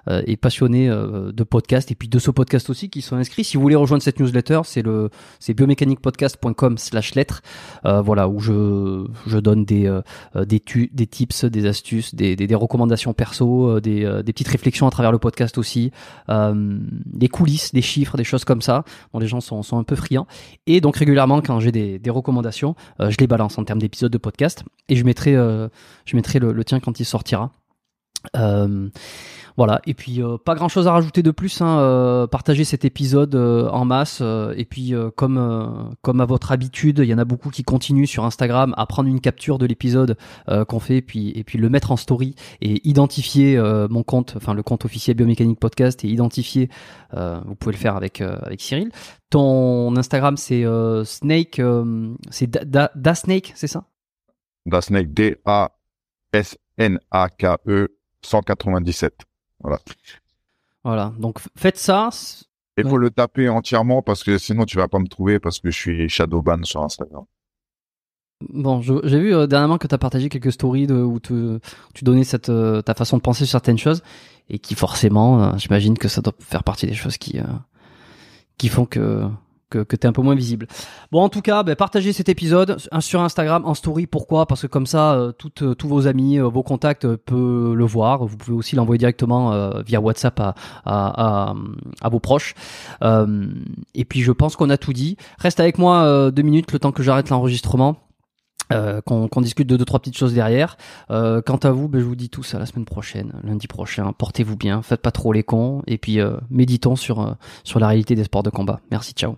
euh, et passionnés euh, de podcast et puis de ce podcast aussi qui sont inscrits. Si vous voulez rejoindre cette newsletter, c'est le c'est biomécaniquepodcast.com slash lettres, euh, voilà où je je donne des euh, des, tu- des tips, des astuces, des, des, des recommandations perso, euh, des, euh, des petites réflexions à travers le podcast aussi, des coulisses, des chiffres, des choses comme ça. Bon, les gens sont, sont un peu friands. Et donc régulièrement, quand j'ai des, des recommandations, je les balance en termes d'épisodes de podcast et je mettrai, je mettrai le, le tien quand il sortira. Euh, voilà, et puis euh, pas grand chose à rajouter de plus. Hein, euh, partagez cet épisode euh, en masse. euh, et puis, comme, comme à votre habitude, il y en a beaucoup qui continuent sur Instagram à prendre une capture de l'épisode qu'on fait, et puis, et puis le mettre en story et identifier mon compte, enfin le compte officiel Biomécanique Podcast et identifier. vous pouvez le faire avec, avec Cyril. Ton Instagram, c'est Snake, c'est da, Da Snake, c'est ça? Da Snake, D-A-S-N-A-K-E 197. Voilà, donc f- faites ça. Il Ouais. faut le taper entièrement parce que sinon tu vas pas me trouver parce que je suis shadowban sur Instagram. Bon, j'ai vu euh, dernièrement que tu as partagé quelques stories de, où te- tu donnais cette, euh, ta façon de penser sur certaines choses et qui forcément, euh, j'imagine que ça doit faire partie des choses qui, qui font que, que, que tu es un peu moins visible. Bon, en tout cas, ben, partagez cet épisode sur Instagram en story. Pourquoi? Parce que comme ça, euh, toutes, euh, tous vos amis, euh, vos contacts euh, peuvent le voir. Vous pouvez aussi l'envoyer directement via WhatsApp à, à, à, à vos proches. Et puis, je pense qu'on a tout dit. Reste avec moi deux minutes, le temps que j'arrête l'enregistrement. Euh, qu'on discute de deux trois petites choses derrière. Euh, quant à vous, ben, je vous dis tous à la semaine prochaine, lundi prochain. Portez-vous bien, faites pas trop les cons, et puis euh, méditons sur sur la réalité des sports de combat. Merci, ciao.